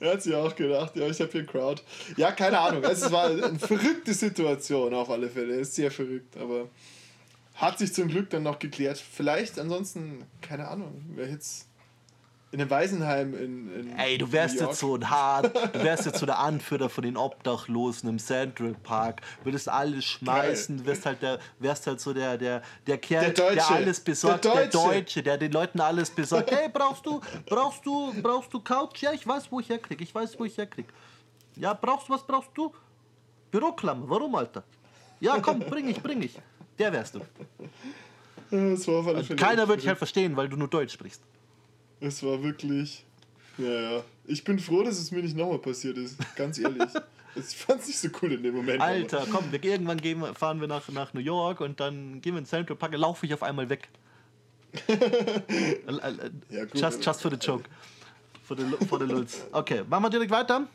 er hat sich auch gedacht, ja, ich habe hier Crowd. Ja, keine Ahnung. Es war eine verrückte Situation auf alle Fälle. Ist sehr verrückt, aber hat sich zum Glück dann noch geklärt. Vielleicht ansonsten, keine Ahnung, wäre jetzt in einem Waisenheim in, in Ey, du wärst jetzt so ein hart, du wärst jetzt so der Anführer von den Obdachlosen im Central Park, würdest alles schmeißen, Geil. wirst halt der, wärst halt so der, der, der Kerl, Der Deutsche. alles besorgt, Der der Deutsche. Deutsche, der den Leuten alles besorgt. Hey, brauchst du, brauchst du, brauchst du Couch? Ja, ich weiß, wo ich herkrieg, ich weiß, wo ich herkrieg. Ja, brauchst du, was brauchst du? Büroklammer, warum, Alter? Ja, komm, bring ich, bring ich. Der wärst du. Keiner würde dich halt verstehen, weil du nur Deutsch sprichst. Es war wirklich. Ja, ja. Ich bin froh, dass es mir nicht nochmal passiert ist. Ganz ehrlich. Ich fand es nicht so cool in dem Moment. aber- Alter, komm, wir, irgendwann gehen, fahren wir nach, nach New York und dann gehen wir ins Central Park, laufe ich auf einmal weg. Äh, äh, Ja, gut, just, aber- just for the joke. For the, for the lulz. Okay, machen wir direkt weiter.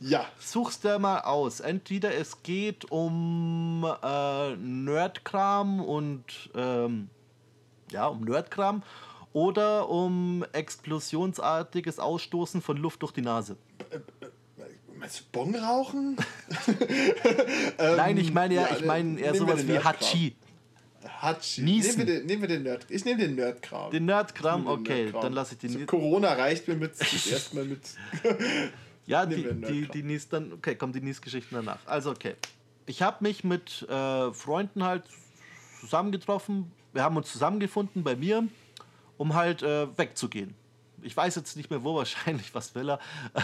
Ja. Suchst dir mal aus. Entweder es geht um äh, Nerdkram und ähm, ja, um Nerdkram oder um explosionsartiges Ausstoßen von Luft durch die Nase. Meinst du Bong rauchen? Nein, ich meine ja, ich meine eher sowas wie. Hachi. Hatschi. Niesen. Nehmen wir den, nehmen wir den Nerd. Ich nehme den Nerdkram. Den Nerdkram, okay, Nerdkram. dann lasse ich den. So, Corona reicht mir mit erstmal mit. ja, die, die, die Nies dann. Okay, kommen die Nies-Geschichten danach. Also, okay. Ich habe mich mit äh, Freunden halt zusammengetroffen. Wir haben uns zusammengefunden bei mir, um halt äh, wegzugehen. Ich weiß jetzt nicht mehr, wo wahrscheinlich, was will er.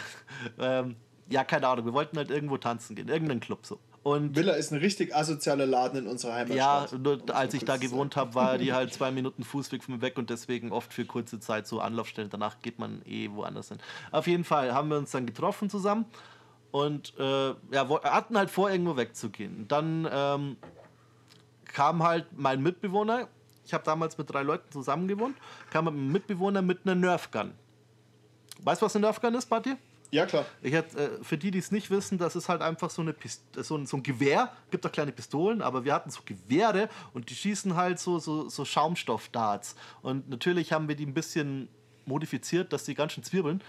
ähm, ja, keine Ahnung. Wir wollten halt irgendwo tanzen gehen, irgendeinen Club so. Und Villa ist ein richtig asozialer Laden in unserer Ja, Heimatstadt. nur Um als ich da gewohnt habe, war die halt zwei Minuten Fußweg von mir weg und deswegen oft für kurze Zeit so Anlaufstellen. Danach geht man eh woanders hin. Auf jeden Fall haben wir uns dann getroffen zusammen und äh, ja, hatten halt vor, irgendwo wegzugehen. Dann ähm, kam halt mein Mitbewohner, ich habe damals mit drei Leuten zusammen gewohnt, kam mit einem Mitbewohner mit einer Nerfgun. Weißt du, was eine Nerfgun ist, sagen. Ja, klar. Ich hätt, äh, für die, die es nicht wissen, das ist halt einfach so, eine Pist so, ein, so ein Gewehr. Gibt auch kleine Pistolen, aber wir hatten so Gewehre und die schießen halt so, so, so Schaumstoff-Darts. Und natürlich haben wir die ein bisschen modifiziert, dass die ganz schön zwirbeln.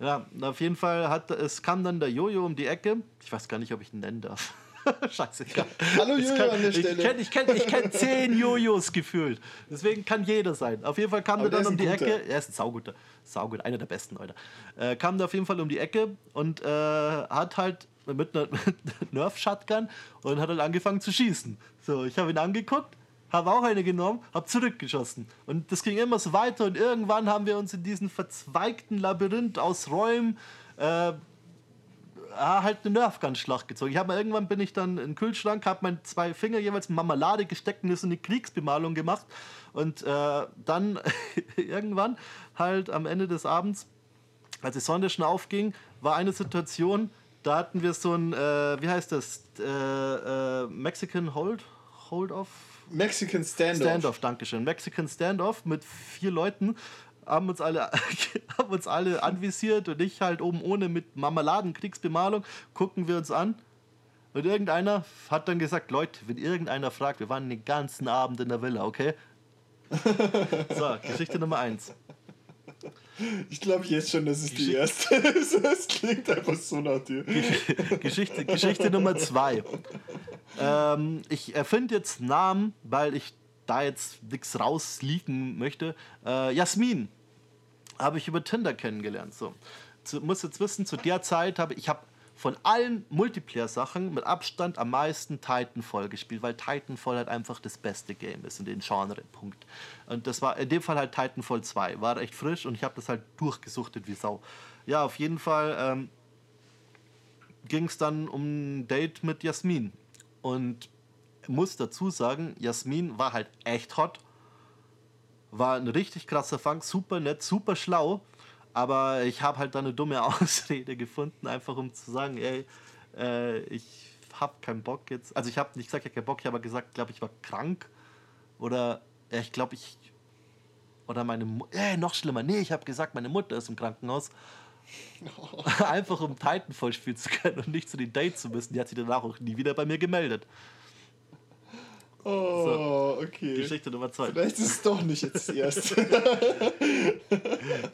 Ja, auf jeden Fall hat es kam dann der Jojo um die Ecke. Ich weiß gar nicht, ob ich ihn nennen darf. Scheißegal. Hallo Jojo kann, an der ich Stelle. kenn, ich kenne ich kenn zehn Jojos gefühlt. Deswegen kann jeder sein. Auf jeden Fall kam der dann um die guter. Ecke. Er ist ein sauguter. Saugut, einer der besten, Leute. Äh, kam da auf jeden Fall um die Ecke und äh, hat halt mit einer, Nerf-Shotgun und hat halt angefangen zu schießen. So, ich habe ihn angeguckt, habe auch eine genommen, habe zurückgeschossen. Und das ging immer so weiter und irgendwann haben wir uns in diesen verzweigten Labyrinth aus Räumen äh, ah, halt eine Nerfgun-Schlacht gezogen. Ich hab mal, irgendwann bin ich dann in den Kühlschrank, habe meine zwei Finger jeweils in Marmelade gesteckt und mir so eine Kriegsbemalung gemacht. Und äh, dann irgendwann, halt am Ende des Abends, als die Sonne schon aufging, war eine Situation, da hatten wir so ein, äh, wie heißt das, äh, äh, Mexican Hold, Hold Off? Mexican Standoff. Standoff, Dankeschön. Mexican Standoff mit vier Leuten. Haben uns alle, haben uns alle anvisiert und ich halt oben ohne mit Marmeladenkriegsbemalung. Gucken wir uns an. Und irgendeiner hat dann gesagt: Leute, wenn irgendeiner fragt, wir waren den ganzen Abend in der Villa, okay? So, Geschichte Nummer eins. Ich glaube jetzt schon, dass es die erste ist. Es klingt einfach so nach dir. Geschichte, Geschichte Nummer zwei. Ähm, ich erfinde jetzt Namen, weil ich da jetzt nichts rausleaken möchte. Äh, Jasmin habe ich über Tinder kennengelernt. So. Zu, muss jetzt wissen, zu der Zeit habe ich habe von allen Multiplayer-Sachen mit Abstand am meisten Titanfall gespielt, weil Titanfall halt einfach das beste Game ist in den Genre. Punkt. Und das war in dem Fall halt Titanfall 2. War echt frisch und ich habe das halt durchgesuchtet wie Sau. Ja, auf jeden Fall ähm, ging es dann um ein Date mit Jasmin. Und muss dazu sagen, Jasmin war halt echt hot. War ein richtig krasser Fang, super nett, super schlau. Aber ich habe halt dann eine dumme Ausrede gefunden, einfach um zu sagen, ey, äh, ich hab keinen Bock jetzt. Also ich habe nicht gesagt, ich hab keinen Bock, ich habe gesagt, glaube ich war krank. Oder ja, ich glaube, ich. Oder meine Mutter. Äh, noch schlimmer. Nee, ich habe gesagt, meine Mutter ist im Krankenhaus. Einfach um Titanfall spielen zu können und nicht zu den Dates zu müssen. Die hat sich danach auch nie wieder bei mir gemeldet. Oh, okay. Geschichte Nummer zwei. Vielleicht ist es doch nicht jetzt die erste.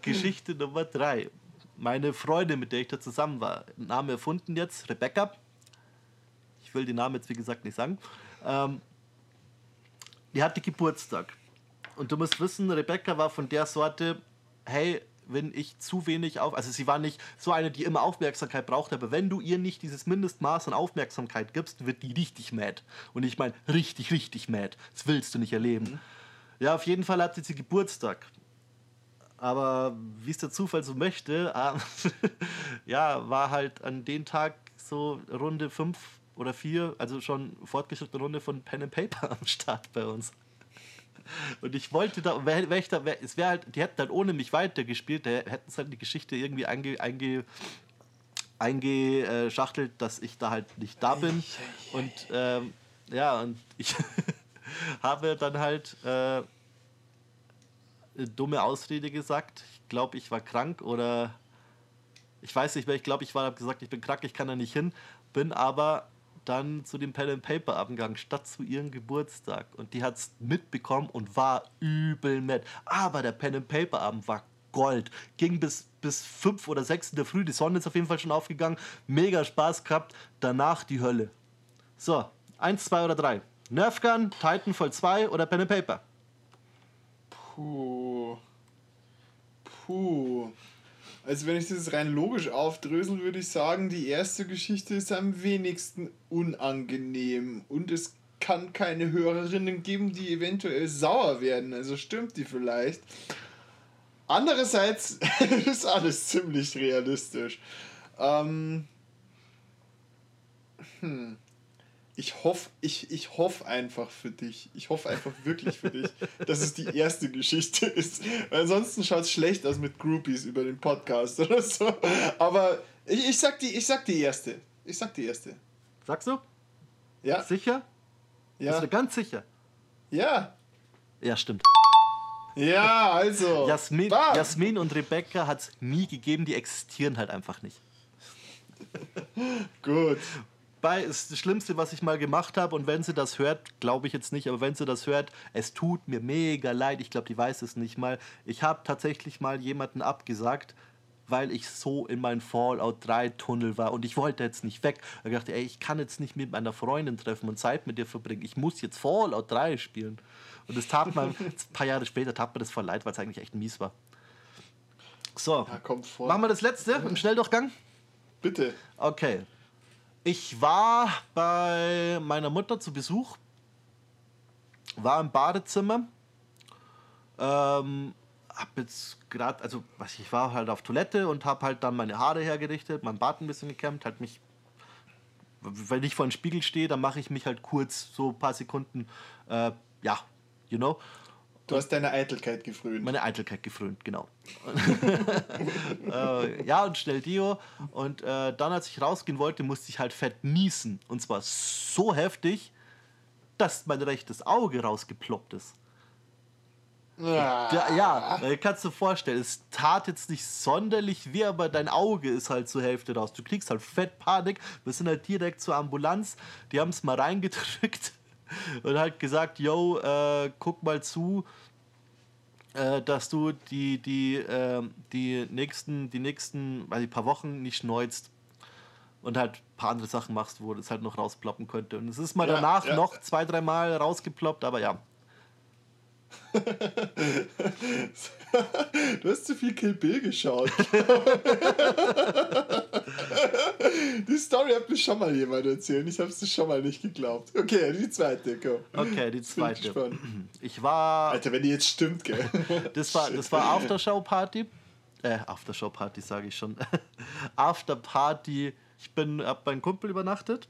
Geschichte Nummer drei. Meine Freundin, mit der ich da zusammen war, Name erfunden jetzt, Rebecca. Ich will den Namen jetzt wie gesagt nicht sagen. Ähm, die hatte Geburtstag. Und du musst wissen, Rebecca war von der Sorte, hey, wenn ich zu wenig auf, also sie war nicht so eine, die immer Aufmerksamkeit braucht, aber wenn du ihr nicht dieses Mindestmaß an Aufmerksamkeit gibst, wird die richtig mad. Und ich meine, richtig, richtig mad. Das willst du nicht erleben. Mhm. Ja, auf jeden Fall hatte sie Geburtstag. Aber wie es der Zufall so möchte, äh, ja, war halt an dem Tag so Runde 5 oder 4, also schon fortgeschrittene Runde von Pen and Paper am Start bei uns. Und ich wollte da, wär, wär ich da wär, es wäre halt, die hätten halt ohne mich weitergespielt, da hätten es halt die Geschichte irgendwie einge, einge, eingeschachtelt, dass ich da halt nicht da bin. Und ähm, ja, und ich habe dann halt äh, dumme Ausrede gesagt. Ich glaube, ich war krank oder ich weiß nicht mehr. Ich glaube, ich war gesagt, ich bin krank, ich kann da nicht hin. Bin aber dann zu dem Pen and Paper Abend statt zu ihrem Geburtstag. Und die hat es mitbekommen und war übel nett. Aber der Pen and Paper Abend war Gold. Ging bis, bis 5 oder 6 in der Früh. Die Sonne ist auf jeden Fall schon aufgegangen. Mega Spaß gehabt. Danach die Hölle. So, 1, 2 oder 3. Nerfgun, Titanfall 2 oder Pen and Paper? Puh. Puh. Also wenn ich das rein logisch aufdrösel, würde ich sagen, die erste Geschichte ist am wenigsten unangenehm und es kann keine Hörerinnen geben, die eventuell sauer werden. Also stimmt die vielleicht. Andererseits ist alles ziemlich realistisch. Ähm, hm ich hoffe ich, ich hoff einfach für dich, ich hoffe einfach wirklich für dich, dass es die erste Geschichte ist. Weil ansonsten schaut es schlecht aus mit Groupies über den Podcast oder so. Aber ich, ich, sag die, ich sag die erste. Ich sag die erste. Sagst du? Ja. Sicher? Ja. Bist du ganz sicher? Ja. Ja, stimmt. Ja, also. Jasmin, Jasmin und Rebecca hat es nie gegeben, die existieren halt einfach nicht. Gut bei ist das Schlimmste, was ich mal gemacht habe. Und wenn sie das hört, glaube ich jetzt nicht, aber wenn sie das hört, es tut mir mega leid. Ich glaube, die weiß es nicht mal. Ich habe tatsächlich mal jemanden abgesagt, weil ich so in meinem Fallout 3 Tunnel war und ich wollte jetzt nicht weg. Ich dachte, ey, ich kann jetzt nicht mit meiner Freundin treffen und Zeit mit ihr verbringen. Ich muss jetzt Fallout 3 spielen. Und es tat mir ein paar Jahre später tat mir das voll leid, weil es eigentlich echt mies war. So, ja, machen wir das letzte im Schnelldurchgang? Bitte. Okay, ich war bei meiner Mutter zu Besuch, war im Badezimmer, ähm, hab jetzt gerade, also was ich war halt auf Toilette und hab halt dann meine Haare hergerichtet, mein Bart ein bisschen gekämmt, halt mich, wenn ich vor dem Spiegel stehe, dann mache ich mich halt kurz so ein paar Sekunden, äh, ja, you know. Du hast deine Eitelkeit gefrönt. Meine Eitelkeit gefrönt, genau. äh, ja, und schnell Dio. Und äh, dann, als ich rausgehen wollte, musste ich halt fett niesen. Und zwar so heftig, dass mein rechtes Auge rausgeploppt ist. Ja, da, ja äh, kannst du dir vorstellen, es tat jetzt nicht sonderlich weh, aber dein Auge ist halt zur Hälfte raus. Du kriegst halt fett Panik. Wir sind halt direkt zur Ambulanz. Die haben es mal reingedrückt und halt gesagt, yo, äh, guck mal zu, äh, dass du die, die, äh, die nächsten, die nächsten, weiß ich, paar Wochen nicht schneuzt und halt ein paar andere Sachen machst, wo das halt noch rausploppen könnte. Und es ist mal ja, danach ja. noch zwei, dreimal rausgeploppt, aber ja. du hast zu viel Kill Bill geschaut. die Story hat mir schon mal jemand erzählt. Ich habe es schon mal nicht geglaubt. Okay, die zweite, komm. Okay, die zweite. Ich war. Alter, wenn die jetzt stimmt, gell? Das war, das war Aftershow-Party. Äh, Aftershow-Party sage ich schon. After-Party. Ich bin, hab bei einem Kumpel übernachtet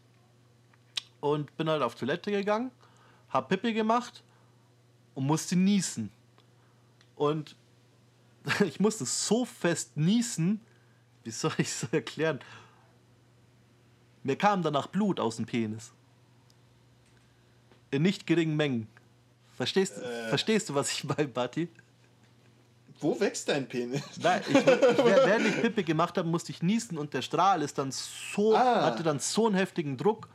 und bin halt auf Toilette gegangen, hab Pippi gemacht und musste niesen. Und ich musste so fest niesen, wie soll ich es erklären? Mir kam danach Blut aus dem Penis. In nicht geringen Mengen. Verstehst, äh. verstehst du, was ich meine, Bati? Wo wächst dein Penis? Nein, ich, ich, während ich Pippe gemacht habe, musste ich niesen und der Strahl ist dann so, ah. hatte dann so einen heftigen Druck,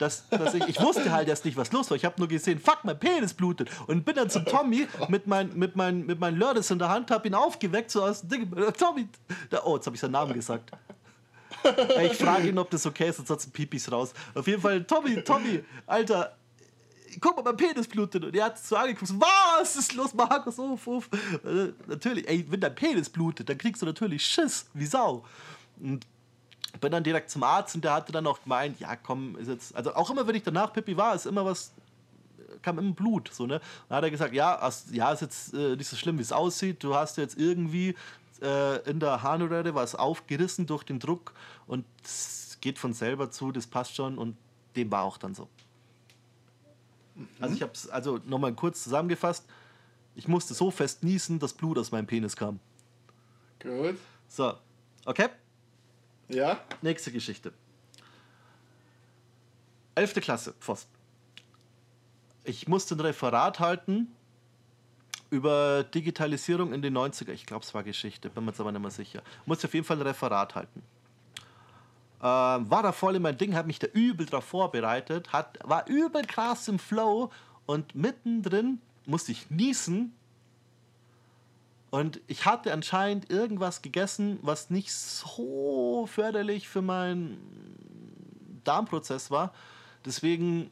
dass, dass ich, ich wusste halt erst nicht, was los war. Ich habe nur gesehen, fuck, mein Penis blutet. Und bin dann zu Tommy mit meinem mit mein, mit mein Lördes in der Hand, habe ihn aufgeweckt, so aus dem Ding. Tommy, da, oh, jetzt habe ich seinen Namen gesagt. Ich frage ihn, ob das okay ist, sonst hat Pipis raus. Auf jeden Fall, Tommy, Tommy, Alter, guck mal, mein Penis blutet. Und er hat so angeguckt, was ist los, Markus, uff, uff. Äh, natürlich, ey, wenn dein Penis blutet, dann kriegst du natürlich Schiss, wie Sau. Und bin dann direkt zum Arzt und der hatte dann auch gemeint, ja komm, ist jetzt, also auch immer, wenn ich danach Pippi war, ist immer was, kam immer Blut, so, ne. Dann hat er gesagt, ja, hast, ja, ist jetzt äh, nicht so schlimm, wie es aussieht, du hast jetzt irgendwie äh, in der Harnröhre was aufgerissen durch den Druck und es geht von selber zu, das passt schon und dem war auch dann so. Also ich habe es, also nochmal kurz zusammengefasst, ich musste so fest niesen, dass Blut aus meinem Penis kam. Gut. So, okay? Ja? Nächste Geschichte. Elfte Klasse, Voss. Ich musste ein Referat halten über Digitalisierung in den 90er. Ich glaube, es war Geschichte, bin mir jetzt aber nicht mehr sicher. Musste auf jeden Fall ein Referat halten. Ähm, war da voll in mein Ding, hat mich da übel drauf vorbereitet, hat, war übel krass im Flow und mittendrin musste ich niesen und ich hatte anscheinend irgendwas gegessen, was nicht so förderlich für meinen Darmprozess war. Deswegen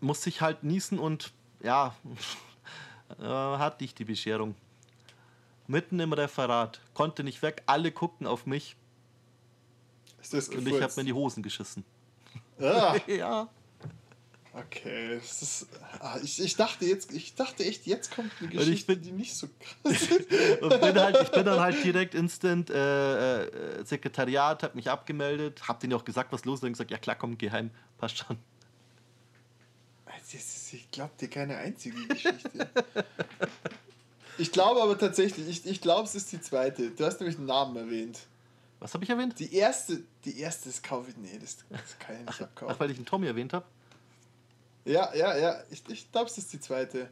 musste ich halt niesen und ja, äh, hatte ich die Bescherung. Mitten im Referat, konnte nicht weg, alle guckten auf mich Ist das und ich habe mir in die Hosen geschissen. Ah, ja. Okay. Das ist, ah, ich, ich dachte jetzt, ich dachte echt, jetzt kommt eine ich Geschichte, bin- die nicht so krass ist. Und bin, halt, ich bin dann halt direkt instant äh, äh, Sekretariat, hab mich abgemeldet, hab denen auch gesagt, was los ist, und gesagt, ja klar, komm, geh heim, passt schon. Ist- Ich glaube dir keine einzige Geschichte. Ich glaube aber tatsächlich, ich, ich glaube, es ist die zweite. Du hast nämlich einen Namen erwähnt. Was habe ich erwähnt? Die erste, die erste ist Covid. Nee, das, das kann ich nicht Ach, abkaufen. weil ich einen Tommy erwähnt habe. Ja, ja, ja. Ich, ich glaube, es ist die zweite.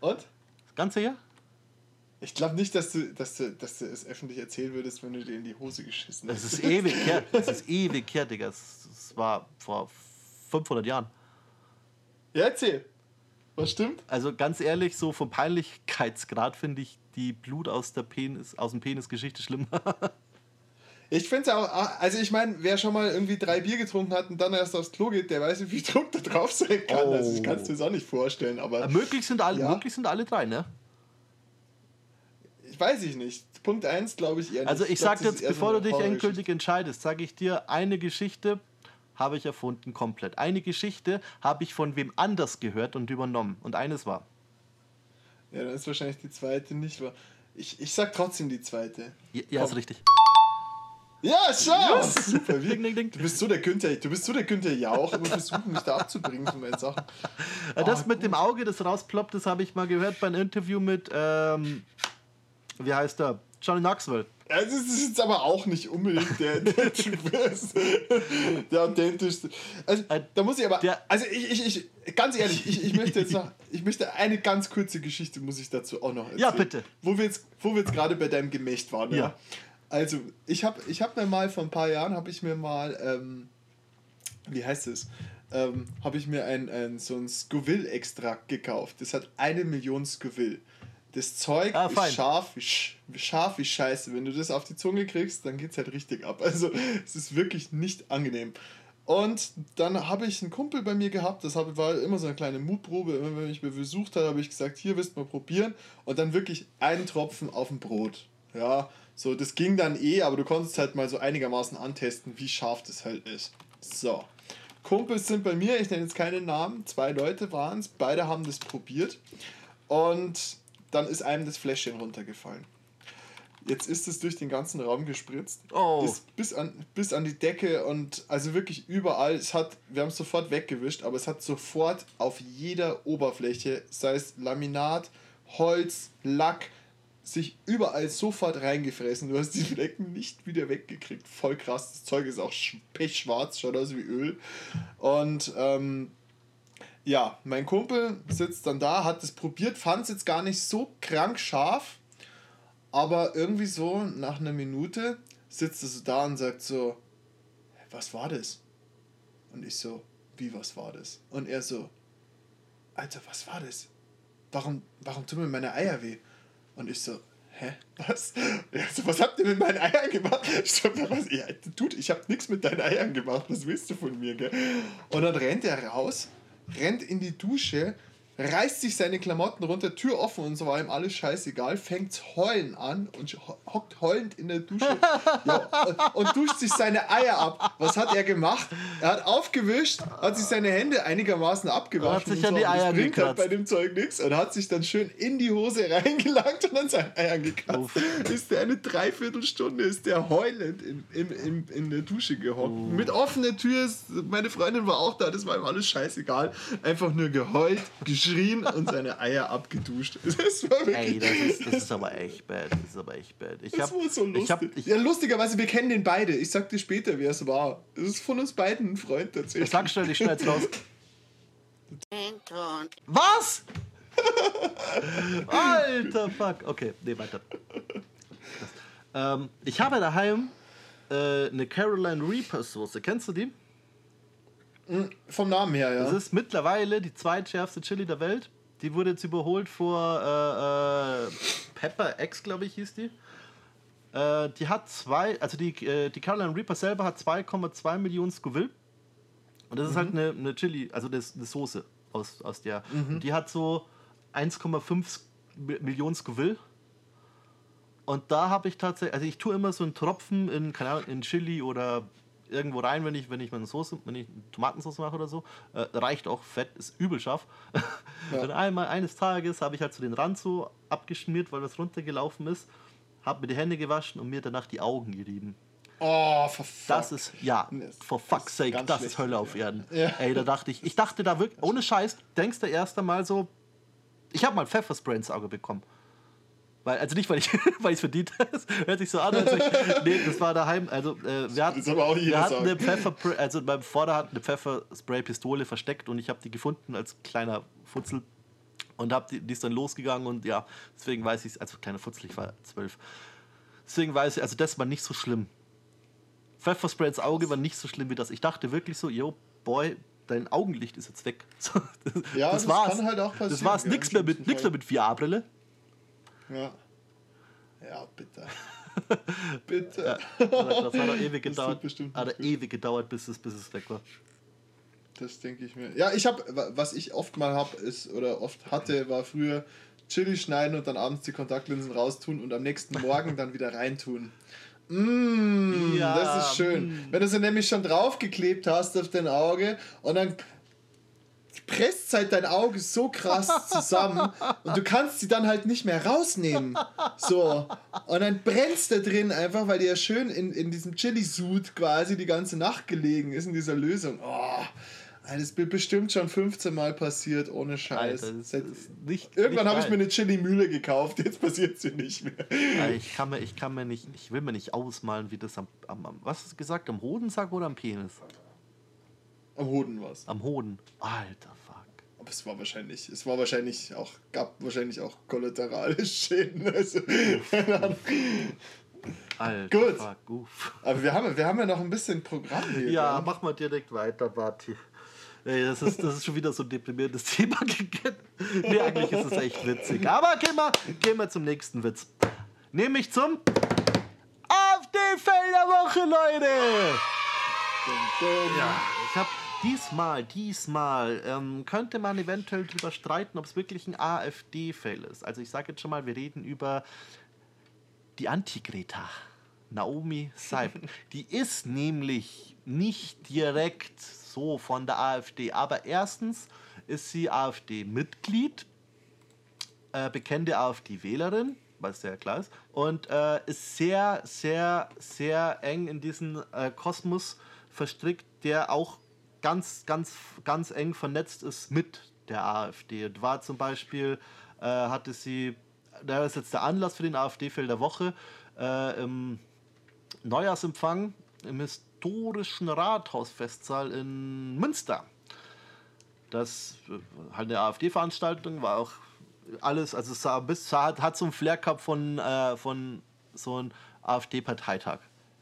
Und? Das Ganze hier? Ich glaube nicht, dass du, dass, du, dass du es öffentlich erzählen würdest, wenn du dir in die Hose geschissen Das hast. ist ewig her. Das ist ewig her, Digga. Das, das war vor 500 Jahren. Ja, erzähl. Was stimmt? Also ganz ehrlich, so vom Peinlichkeitsgrad finde ich die Blut aus, der Penis, aus dem Penis-Geschichte schlimmer. Ich finde es auch, also ich meine, wer schon mal irgendwie drei Bier getrunken hat und dann erst aufs Klo geht, der weiß nicht, wie Druck da drauf sein kann. Also ich Oh. kann es dir das auch nicht vorstellen, aber möglich, sind alle, Ja. möglich sind alle drei, ne? ich weiß ich nicht. Punkt 1 glaube ich eher nicht. Also ich glaub, sag jetzt, bevor du dich endgültig entscheidest, sage ich dir, eine Geschichte habe ich erfunden komplett. Eine Geschichte habe ich von wem anders gehört und übernommen. Und eines war. Ja, dann ist wahrscheinlich die zweite nicht wahr. Ich, ich sag trotzdem die zweite. Ja, ja ist richtig. Ja, schau! Super, Ding, wie, ding, ding. du bist so der Günther, du bist so der Günther Jauch, immer versuchen mich da abzubringen von meinen Sachen. Äh, Das Ah, mit dem Auge, das rausploppt, das habe ich mal gehört bei einem Interview mit, ähm, wie heißt der? Johnny Knoxville. Ja, das ist jetzt aber auch nicht unbedingt der, der Typ ist. Der authentischste. Also, Äh, da muss ich aber. also, ich, ich, ich, ganz ehrlich, ich, ich möchte jetzt noch. Ich möchte eine ganz kurze Geschichte, muss ich dazu auch noch erzählen. Ja, bitte. Wo wir jetzt, wo wir jetzt gerade bei deinem Gemächt waren. Ja. Ja. Also, ich habe ich hab mir mal vor ein paar Jahren, habe ich mir mal. Ähm, wie heißt es? Ähm, habe ich mir ein, ein, so ein Scoville-Extrakt gekauft. Das hat eine Million Scoville. Das Zeug Ah, ist scharf wie, sch scharf wie Scheiße. Wenn du das auf die Zunge kriegst, dann geht's halt richtig ab. Also es ist wirklich nicht angenehm. Und dann habe ich einen Kumpel bei mir gehabt, das war immer so eine kleine Mutprobe. Immer wenn mich besucht hat, habe ich gesagt, hier willst du mal probieren. Und dann wirklich einen Tropfen auf dem Brot. Ja, so, das ging dann eh, aber du konntest halt mal so einigermaßen antesten, wie scharf das halt ist. So. Kumpels sind bei mir, ich nenne jetzt keine Namen, zwei Leute waren es, beide haben das probiert. Und dann ist einem das Fläschchen runtergefallen. Jetzt ist es durch den ganzen Raum gespritzt. Oh. Bis, bis, an, bis an die Decke und also wirklich überall. Es hat, wir haben es sofort weggewischt, aber es hat sofort auf jeder Oberfläche, sei es Laminat, Holz, Lack, sich überall sofort reingefressen. Du hast die Flecken nicht wieder weggekriegt. Voll krass. Das Zeug ist auch sch- pechschwarz, schaut aus wie Öl. Und ähm, ja, mein Kumpel sitzt dann da, hat es probiert, fand es jetzt gar nicht so krank scharf, aber irgendwie so nach einer Minute sitzt er so da und sagt so, "Hä, was war das? Und ich so, wie was war das? Und er so, Alter, was war das? Warum, warum tun mir meine Eier weh? Und ich so, hä, was? Ja, so, was habt ihr mit meinen Eiern gemacht? Ich so, was, ja, Dude, ich hab nichts mit deinen Eiern gemacht, was willst du von mir, gell? Und dann rennt er raus, rennt in die Dusche, reißt sich seine Klamotten runter, Tür offen und so war ihm alles scheißegal, fängt heulen an und hockt heulend in der Dusche ja, und, und, duscht sich seine Eier ab. Was hat er gemacht? Er hat aufgewischt, hat sich seine Hände einigermaßen abgewaschen. Hat sich an so, die Eier bringt halt bei dem Zeug nichts und hat sich dann schön in die Hose reingelangt und an seinen Eiern gekratzt. Uff. Ist der eine Dreiviertelstunde, ist der heulend in, in, in, in der Dusche gehockt. Uh. Mit offener Tür, meine Freundin war auch da, das war ihm alles scheißegal. Einfach nur geheult, geschrien geschrien und seine Eier abgeduscht. Das war wirklich Ey, das ist, das ist aber echt bad. Das ist aber echt bad. Ich das hab, war so lustig. Ich hab, ich ja, lustigerweise, wir kennen den beide. Ich sag dir später, wer es war. Das ist von uns beiden ein Freund tatsächlich. Sag schnell, ich schneid's raus. Was? Alter Fuck. Okay, nee, weiter. Ähm, ich habe daheim äh, eine Caroline Reaper Soße. Kennst du die? Vom Namen her, ja. Das ist mittlerweile die zweitschärfste Chili der Welt. Die wurde jetzt überholt vor äh, äh, Pepper X, glaube ich, hieß die. Äh, die hat zwei, also die, äh, die Carolina Reaper selber hat 2,2 Millionen Scoville. Und das ist halt mhm. halt eine, eine Chili, also das, eine Soße aus, aus der. Mhm. die hat so 1,5 Millionen Scoville. Und da habe ich tatsächlich, also ich tue immer so einen Tropfen in, keine Ahnung, in Chili oder irgendwo rein, wenn ich, wenn ich meine Soße, wenn ich Tomatensauce mache oder so. Äh, reicht auch, Fett ist übel scharf. Ja. Und einmal eines Tages habe ich halt so den Rand so abgeschmiert, weil das runtergelaufen ist, habe mir die Hände gewaschen und mir danach die Augen gerieben. Oh, for fuck. Das ist, ja, for fuck's sake, das ist Hölle auf Erden. Ja. Ey, da dachte ich, ich dachte da wirklich, ohne Scheiß, denkst du erst einmal so, ich habe mal Pfefferspray ins Auge bekommen. Weil, also nicht, weil ich es verdient habe. Hört sich so an. Als ich, nee, das war daheim. Also, äh, wir hatten, wir hatten eine Pfeffer, also beim Vorder hat eine Pfefferspray-Pistole versteckt und ich habe die gefunden als kleiner Futzel. Und hab die, die ist dann losgegangen und ja, deswegen weiß ich es, also kleiner Futzel, ich war zwölf. Deswegen weiß ich, also das war nicht so schlimm. Pfefferspray ins Auge war nicht so schlimm wie das. Ich dachte wirklich so, yo, Boy, dein Augenlicht ist jetzt weg. das, ja, das, das war's. kann halt auch passieren. Das war's. Nix mehr mit, nix mehr mit VR-Brille. Ja. Ja, bitte. bitte. Ja, das hat doch ewig gedauert. Hat ewig gedauert, bis es, bis es weg war. Das denke ich mir. Ja, ich habe, was ich oft mal habe, ist, oder oft hatte, war früher Chili schneiden und dann abends die Kontaktlinsen raustun und am nächsten Morgen dann wieder reintun. Mmh, ja, das ist schön. Mm. Wenn du sie nämlich schon draufgeklebt hast auf dein Auge und dann presst halt dein Auge so krass zusammen und du kannst sie dann halt nicht mehr rausnehmen. So. Und dann brennst du drin einfach, weil die ja schön in, in diesem Chili-Suit quasi die ganze Nacht gelegen ist in dieser Lösung. Oh. Das ist bestimmt schon 15 Mal passiert, ohne Scheiß. Alter, Seit, nicht, irgendwann habe ich mir eine Chili-Mühle gekauft, jetzt passiert sie nicht mehr. Ich kann mir, ich kann mir nicht, ich will mir nicht ausmalen, wie das am, am, am was hast du gesagt, am Hodensack oder am Penis? Am Hoden was. Am Hoden. Alter Fuck. Aber es war wahrscheinlich, es war wahrscheinlich auch, gab wahrscheinlich auch kollaterale Schäden. Also, keine Ahnung. Alter, Gut. Fuck, uff. Aber wir haben, wir haben ja noch ein bisschen Programm hier. Ja, ja. mach mal direkt weiter, Barty. Ey, das ist, das ist schon wieder so ein deprimierendes Thema. nee, eigentlich ist es echt witzig. Aber gehen wir, gehen wir zum nächsten Witz. Nämlich zum Auf die Felderwoche, Leute! Ja, ich habe Diesmal, diesmal ähm, könnte man eventuell darüber streiten, ob es wirklich ein AfD-Fail ist. Also ich sage jetzt schon mal, wir reden über die Anti-Greta, Naomi Seib. die ist nämlich nicht direkt so von der AfD, aber erstens ist sie AfD-Mitglied, äh, bekannte AfD-Wählerin, was sehr klar ist, und äh, ist sehr, sehr, sehr eng in diesen äh, Kosmos verstrickt, der auch ganz, ganz, ganz eng vernetzt ist mit der AfD. Und war zum Beispiel, äh, hatte sie, da ist jetzt der Anlass für den AfD-Fell der Woche, äh, im Neujahrsempfang im historischen Rathausfestsaal in Münster. Das äh, halt eine AfD-Veranstaltung war auch alles, also es sah bis, hat, hat so ein Flair gehabt von, äh, von so einem AfD-Parteitag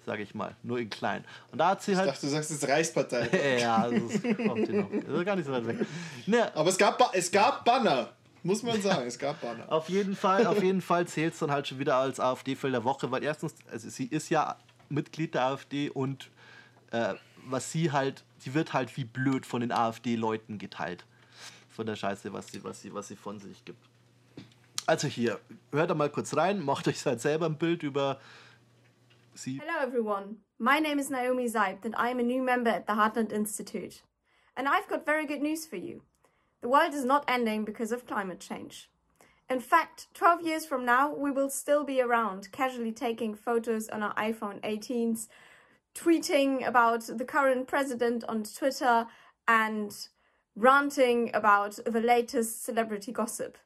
sage ich mal, nur in klein. Und da hat sie halt. Ich dachte, du sagst jetzt Reichspartei. ja, das kommt noch. Das ist gar nicht so weit weg. Ne. Aber es gab, es gab Banner. Muss man sagen, es gab Banner. Auf jeden Fall, auf jeden Fall zählt es dann halt schon wieder als AfD-Fall der Woche, weil erstens, also sie ist ja Mitglied der AfD und äh, was sie halt, sie wird halt wie blöd von den AfD-Leuten geteilt. Von der Scheiße, was sie, was sie, was sie von sich gibt. Also hier, hört da mal kurz rein, macht euch halt selber ein Bild über sie. Hello, everyone. My name is Naomi Zeibt, and I am a new member at the Heartland Institute. And I've got very good news for you. The world is not ending because of climate change. In fact, 12 years from now, we will still be around, casually taking photos on our iPhone 18s, tweeting about the current president on Twitter, and ranting about the latest celebrity gossip.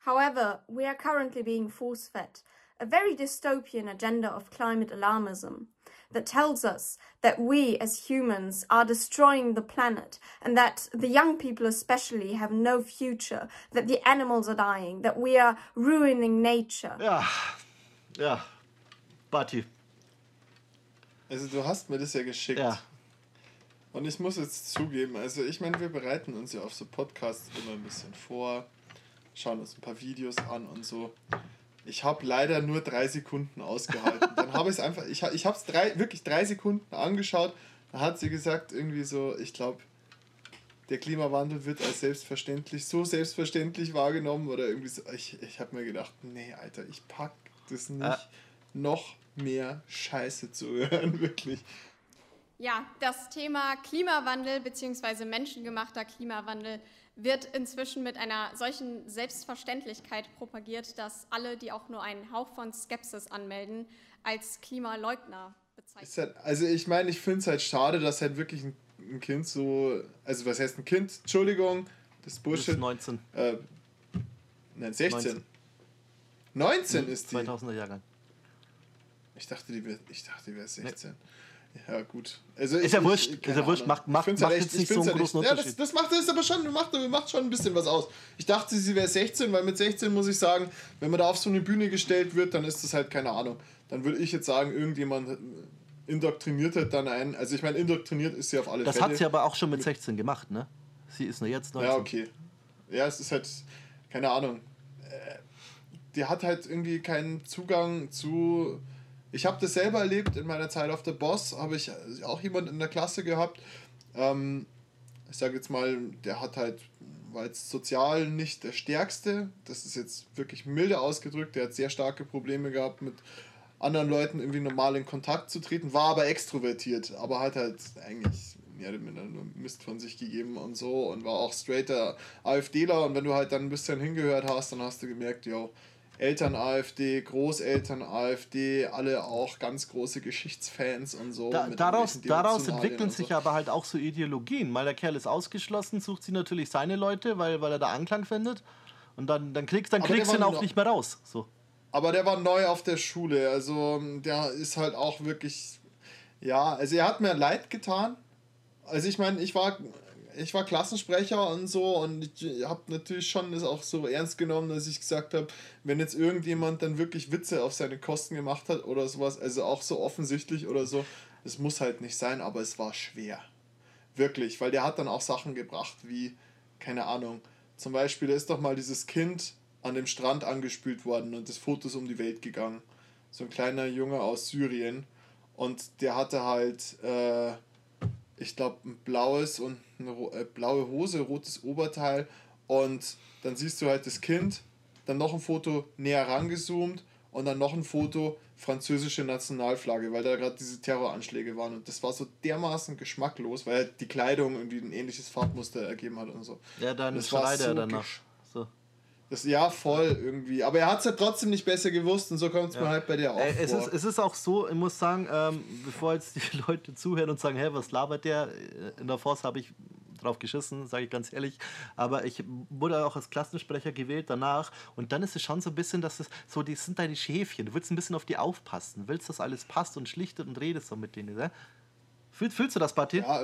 However, we are currently being force fed a very dystopian agenda of climate alarmism that tells us that we as humans are destroying the planet and that the young people especially have no future, that the animals are dying, that we are ruining nature. Ja, ja, Bati. Also du hast mir das ja geschickt. Ja. Und ich muss jetzt zugeben, also ich meine, wir bereiten uns ja auf so Podcasts immer ein bisschen vor, schauen uns ein paar Videos an und so. Ich habe leider nur drei Sekunden ausgehalten. Dann habe ich es einfach, ich, ich habe es drei, wirklich drei Sekunden angeschaut. Da hat sie gesagt, irgendwie so, ich glaube, der Klimawandel wird als selbstverständlich, so selbstverständlich wahrgenommen oder irgendwie so. Ich, ich habe mir gedacht, nee, Alter, ich pack das nicht, Ah. noch mehr Scheiße zu hören, wirklich. Ja, das Thema Klimawandel bzw. menschengemachter Klimawandel wird inzwischen mit einer solchen Selbstverständlichkeit propagiert, dass alle, die auch nur einen Hauch von Skepsis anmelden, als Klimaleugner bezeichnen. Ist halt, also ich meine, ich finde es halt schade, dass halt wirklich ein, ein Kind so, also was heißt ein Kind? Entschuldigung, das ist Das Bullshit. ist 19. Äh, nein, 16. 19, ist die. 2000er Jahrgang. Ich dachte, die wäre ich dachte, die wäre 16. Ja, gut. Also Ist ja wurscht, ist ja wurscht, macht- macht- macht halt jetzt nicht ich so einen halt großen Ja, das, Unterschied. das macht das aber schon, macht, macht schon ein bisschen was aus. Ich dachte, sie wäre 16, weil mit 16 muss ich sagen, wenn man da auf so eine Bühne gestellt wird, dann ist das halt keine Ahnung. Dann würde ich jetzt sagen, irgendjemand indoktriniert hat dann einen. Also ich meine, indoktriniert ist sie auf alle Das Fälle. hat sie aber auch schon mit 16 gemacht, ne? Sie ist nur jetzt 19. Ja, okay. Ja, es ist halt, keine Ahnung. Äh, Die hat halt irgendwie keinen Zugang zu. Ich habe das selber erlebt in meiner Zeit auf der Boss, habe ich auch jemand in der Klasse gehabt. Ähm, ich sage jetzt mal, der hat halt, war jetzt sozial nicht der Stärkste. Das ist jetzt wirklich milde ausgedrückt. Der hat sehr starke Probleme gehabt mit anderen Leuten irgendwie normal in Kontakt zu treten, war aber extrovertiert, aber hat halt eigentlich mehr oder minder nur Mist von sich gegeben und so und war auch straighter AfDler und wenn du halt dann ein bisschen hingehört hast, dann hast du gemerkt, yo, Eltern AfD, Großeltern AfD, alle auch ganz große Geschichtsfans und so. Da, daraus, daraus entwickeln und sich so. aber halt auch so Ideologien, weil der Kerl ist ausgeschlossen, sucht sie natürlich seine Leute, weil, weil er da Anklang findet. Und dann, dann kriegst, dann kriegst du ihn auch nicht mehr raus. So. Aber der war neu auf der Schule, also der ist halt auch wirklich, ja, also er hat mir leid getan. Also ich meine, ich war, ich war Klassensprecher und so und ich habe natürlich schon das auch so ernst genommen, dass ich gesagt habe, wenn jetzt irgendjemand dann wirklich Witze auf seine Kosten gemacht hat oder sowas, also auch so offensichtlich oder so, das muss halt nicht sein, aber es war schwer. Wirklich, weil der hat dann auch Sachen gebracht wie, keine Ahnung, zum Beispiel, da ist doch mal dieses Kind an dem Strand angespült worden und das Foto ist um die Welt gegangen. So ein kleiner Junge aus Syrien und der hatte halt, äh, ich glaube, ein blaues und eine äh, blaue Hose, rotes Oberteil und dann siehst du halt das Kind, dann noch ein Foto näher rangezoomt und dann noch ein Foto französische Nationalflagge, weil da gerade diese Terroranschläge waren und das war so dermaßen geschmacklos, weil halt die Kleidung irgendwie ein ähnliches Farbmuster ergeben hat und so. Ja, dann schreit er danach. So. Das, ja, voll irgendwie. Aber er hat es ja trotzdem nicht besser gewusst und so kommt es mir halt bei der auch Äh, es, vor. ist, es ist auch so, ich muss sagen, ähm, bevor jetzt die Leute zuhören und sagen, hey, was labert der? Äh, In der Force habe ich drauf geschissen, sage ich ganz ehrlich. Aber ich wurde auch als Klassensprecher gewählt danach. Und dann ist es schon so ein bisschen, dass es so, die sind deine Schäfchen. Du willst ein bisschen auf die aufpassen. Willst, dass alles passt und schlichtet und redest so mit denen. Ne? Fühl, fühlst du das, Batti? ja,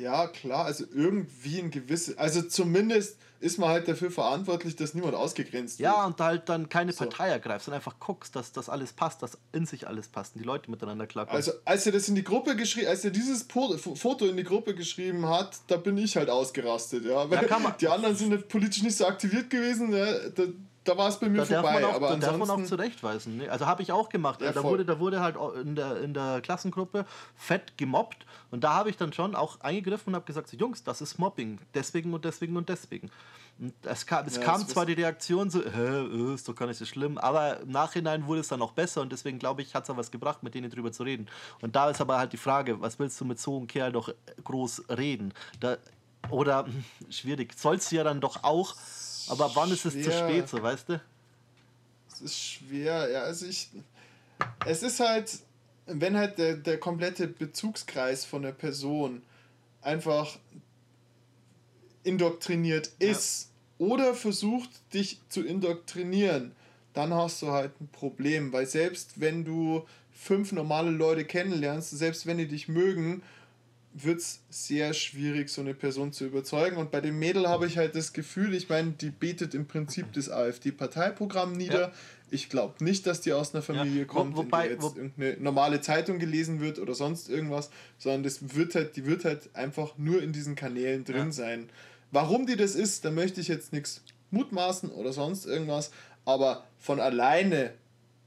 Ja, klar, also irgendwie ein gewisses, also zumindest ist man halt dafür verantwortlich, dass niemand ausgegrenzt wird. Ja, und halt dann keine so. Partei ergreifst und einfach guckst, dass das alles passt, dass in sich alles passt und die Leute miteinander klarkommen. Also, als er das in die Gruppe geschrieben, als er dieses Foto in die Gruppe geschrieben hat, da bin ich halt ausgerastet, ja. Weil ja, die anderen sind nicht politisch nicht so aktiviert gewesen, ja. Da, da war es bei mir da vorbei. Auch, aber da darf man auch zurechtweisen. Ne? Also habe ich auch gemacht. Ja, da, wurde, da wurde halt in der, in der Klassengruppe fett gemobbt. Und da habe ich dann schon auch eingegriffen und habe gesagt, so, Jungs, das ist Mobbing. Deswegen und deswegen und deswegen. Und es kam, es ja, kam zwar die Reaktion so, Hä, ist doch gar nicht so schlimm, aber im Nachhinein wurde es dann auch besser und deswegen glaube ich, hat es auch was gebracht, mit denen drüber zu reden. Und da ist aber halt die Frage, was willst du mit so einem Kerl doch groß reden? Da, oder, schwierig, sollst du ja dann doch auch aber wann ist es zu spät, so weißt du? Es ist schwer, ja. Also ich. Es ist halt, wenn halt der, der komplette Bezugskreis von der Person einfach indoktriniert ist ja. oder versucht, dich zu indoktrinieren, dann hast du halt ein Problem. Weil selbst wenn du fünf normale Leute kennenlernst, selbst wenn die dich mögen, wird es sehr schwierig, so eine Person zu überzeugen. Und bei dem Mädel habe ich halt das Gefühl, ich meine, die betet im Prinzip das AfD-Parteiprogramm nieder. Ja. Ich glaube nicht, dass die aus einer Familie ja. kommt, wo, wobei, in der jetzt irgendeine normale Zeitung gelesen wird oder sonst irgendwas, sondern das wird halt, die wird halt einfach nur in diesen Kanälen drin ja. sein. Warum die das ist, da möchte ich jetzt nichts mutmaßen oder sonst irgendwas, aber von alleine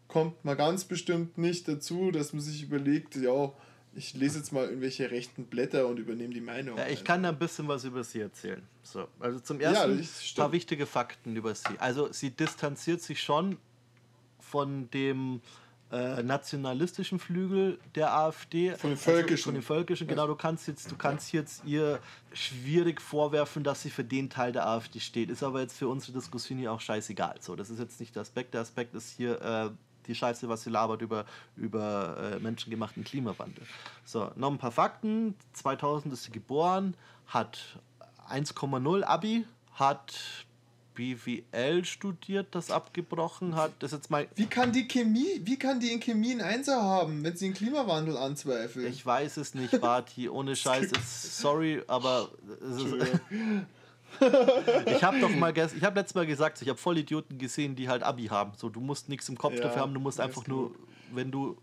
kommt man ganz bestimmt nicht dazu, dass man sich überlegt, ja, ich lese jetzt mal irgendwelche rechten Blätter und übernehme die Meinung. Ja, ich kann da ein bisschen was über sie erzählen. So, also zum ersten ja, ein paar wichtige Fakten über sie. Also sie distanziert sich schon von dem äh, nationalistischen Flügel der AfD. Von den völkischen. Also von den völkischen, genau. Du kannst jetzt, du kannst jetzt ihr schwierig vorwerfen, dass sie für den Teil der AfD steht. Ist aber jetzt für unsere Diskussion hier auch scheißegal. So, das ist jetzt nicht der Aspekt. Der Aspekt ist hier äh, die Scheiße, was sie labert über, über äh, menschengemachten Klimawandel. So, noch ein paar Fakten. 2000 ist sie geboren, hat 1,0 Abi, hat BWL studiert, das abgebrochen hat. Das jetzt mal wie kann die Chemie, wie kann die in Chemie einen Einser haben, wenn sie den Klimawandel anzweifelt? Ich weiß es nicht, Barty, ohne Scheiß. sorry, aber ich habe doch mal, ich habe letztes Mal gesagt, ich habe Vollidioten gesehen, die halt Abi haben. So, du musst nichts im Kopf ja, dafür haben, du musst einfach nur, wenn du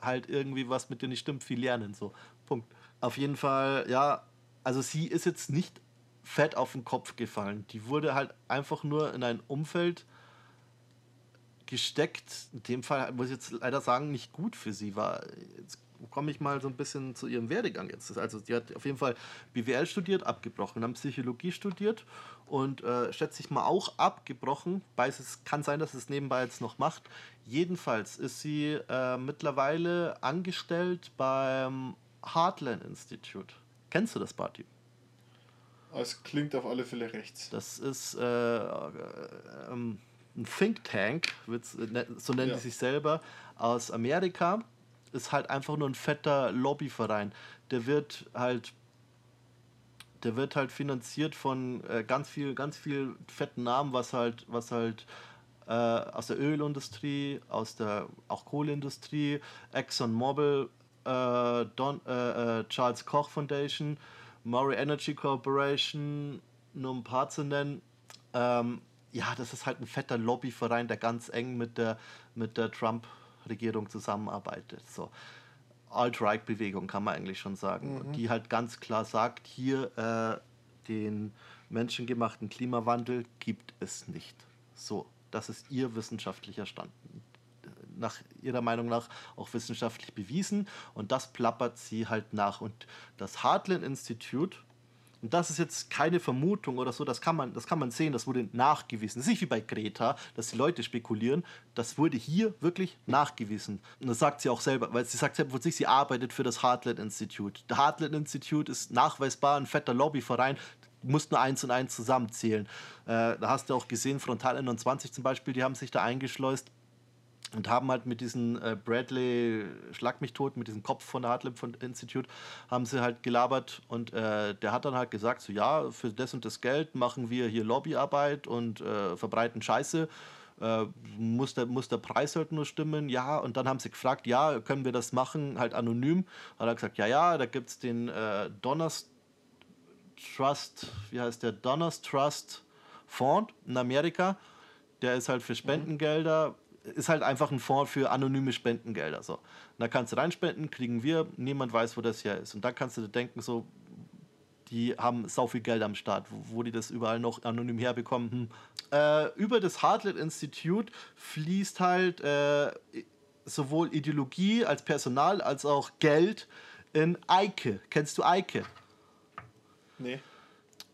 halt irgendwie was mit dir nicht stimmt, viel lernen. So, Punkt. Auf jeden Fall, ja, also sie ist jetzt nicht fett auf den Kopf gefallen. Die wurde halt einfach nur in ein Umfeld gesteckt. In dem Fall muss ich jetzt leider sagen, nicht gut für sie war. Jetzt komme ich mal so ein bisschen zu ihrem Werdegang jetzt. Also sie hat auf jeden Fall BWL studiert, abgebrochen, dann Psychologie studiert und äh, schätze ich mal auch abgebrochen, weil es kann sein, dass es nebenbei jetzt noch macht. Jedenfalls ist sie äh, mittlerweile angestellt beim Heartland Institute. Kennst du das, Party? Es klingt auf alle Fälle rechts. Das ist äh, äh ähm, ein Think Tank, so nennen ja. die sich selber, aus Amerika ist halt einfach nur ein fetter Lobbyverein. Der wird halt der wird halt finanziert von äh, ganz viel ganz viel fetten Namen, was halt was halt äh, aus der Ölindustrie, aus der auch Kohleindustrie, Exxon Mobil, äh, Don, äh, äh, Charles Koch Foundation, Murray Energy Corporation, nur ein paar zu nennen. Ähm, ja, das ist halt ein fetter Lobbyverein, der ganz eng mit der mit der Trump Regierung zusammenarbeitet. So. Alt-Right-Bewegung kann man eigentlich schon sagen, mhm. die halt ganz klar sagt, hier äh, den menschengemachten Klimawandel gibt es nicht. So, das ist ihr wissenschaftlicher Stand. Nach ihrer Meinung nach auch wissenschaftlich bewiesen und das plappert sie halt nach. Und das Heartland Institute und das ist jetzt keine Vermutung oder so, das kann man, das kann man sehen, das wurde nachgewiesen. Das ist nicht wie bei Greta, dass die Leute spekulieren, das wurde hier wirklich nachgewiesen. Und das sagt sie auch selber, weil sie sagt selber von sich, sie arbeitet für das Heartland Institute. Der Heartland Institute ist nachweisbar ein fetter Lobbyverein, du musst nur eins und eins zusammenzählen. Äh, da hast du auch gesehen, Frontal 21 zum Beispiel, die haben sich da eingeschleust und haben halt mit diesem äh, Bradley Schlag mich tot, mit diesem Kopf von der Hartlib Institute, haben sie halt gelabert und äh, der hat dann halt gesagt, so ja, für das und das Geld machen wir hier Lobbyarbeit und äh, verbreiten Scheiße. Äh, muss, der, muss der Preis halt nur stimmen? Ja, und dann haben sie gefragt, ja, können wir das machen, halt anonym? Hat er gesagt, ja, ja, da gibt es den äh, Donnerstag Trust, wie heißt der? Donors Trust Fonds in Amerika. Der ist halt für Spendengelder, ist halt einfach ein Fonds für anonyme Spendengelder. So. Und da kannst du reinspenden, kriegen wir, niemand weiß, wo das hier ist. Und da kannst du dir denken, so, die haben sau viel Geld am Start, wo, wo die das überall noch anonym herbekommen. Hm. Äh, über das Heartland Institute fließt halt äh, sowohl Ideologie als Personal als auch Geld in EIKE. Kennst du EIKE? Nee.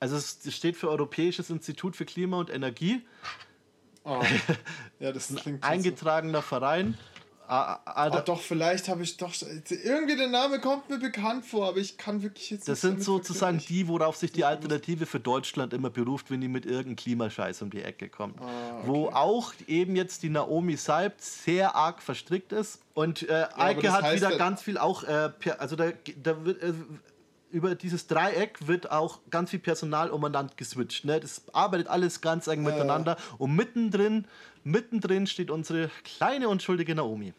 Also es steht für Europäisches Institut für Klima und Energie. Oh. Ja, das klingt Ein eingetragener Verein. Ah, ah, Ah, doch, vielleicht habe ich doch. Irgendwie der Name kommt mir bekannt vor, aber ich kann wirklich jetzt Das sind sozusagen die, worauf sich die Alternative für Deutschland immer beruft, wenn die mit irgendeinem Klimascheiß um die Ecke kommt. Ah, Wo auch eben jetzt die Naomi Seibt sehr arg verstrickt ist. Und äh, aber Eike hat wieder ja- ganz viel auch, äh, also da, da wird, äh, über dieses Dreieck wird auch ganz viel Personal umeinander geswitcht. Ne? Das arbeitet alles ganz eng miteinander. Und mittendrin, mittendrin steht unsere kleine unschuldige Naomi.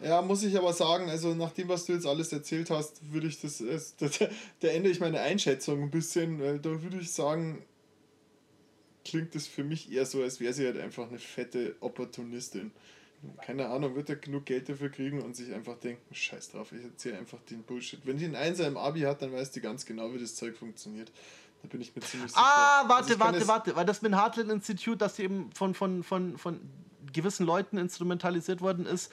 Ja, muss ich aber sagen, also nach dem, was du jetzt alles erzählt hast, würde ich das, das da ändere ich meine Einschätzung ein bisschen, weil da würde ich sagen, klingt es für mich eher so, als wäre sie halt einfach eine fette Opportunistin. Keine Ahnung, wird er genug Geld dafür kriegen und sich einfach denken, scheiß drauf, ich erzähle einfach den Bullshit. Wenn die einen Einser im Abi hat, dann weiß die ganz genau, wie das Zeug funktioniert. Da bin ich mir ziemlich sicher. Ah, Also warte, kann warte, warte. Weil das mit dem Heartland Institute, das eben von, von, von, von gewissen Leuten instrumentalisiert worden ist.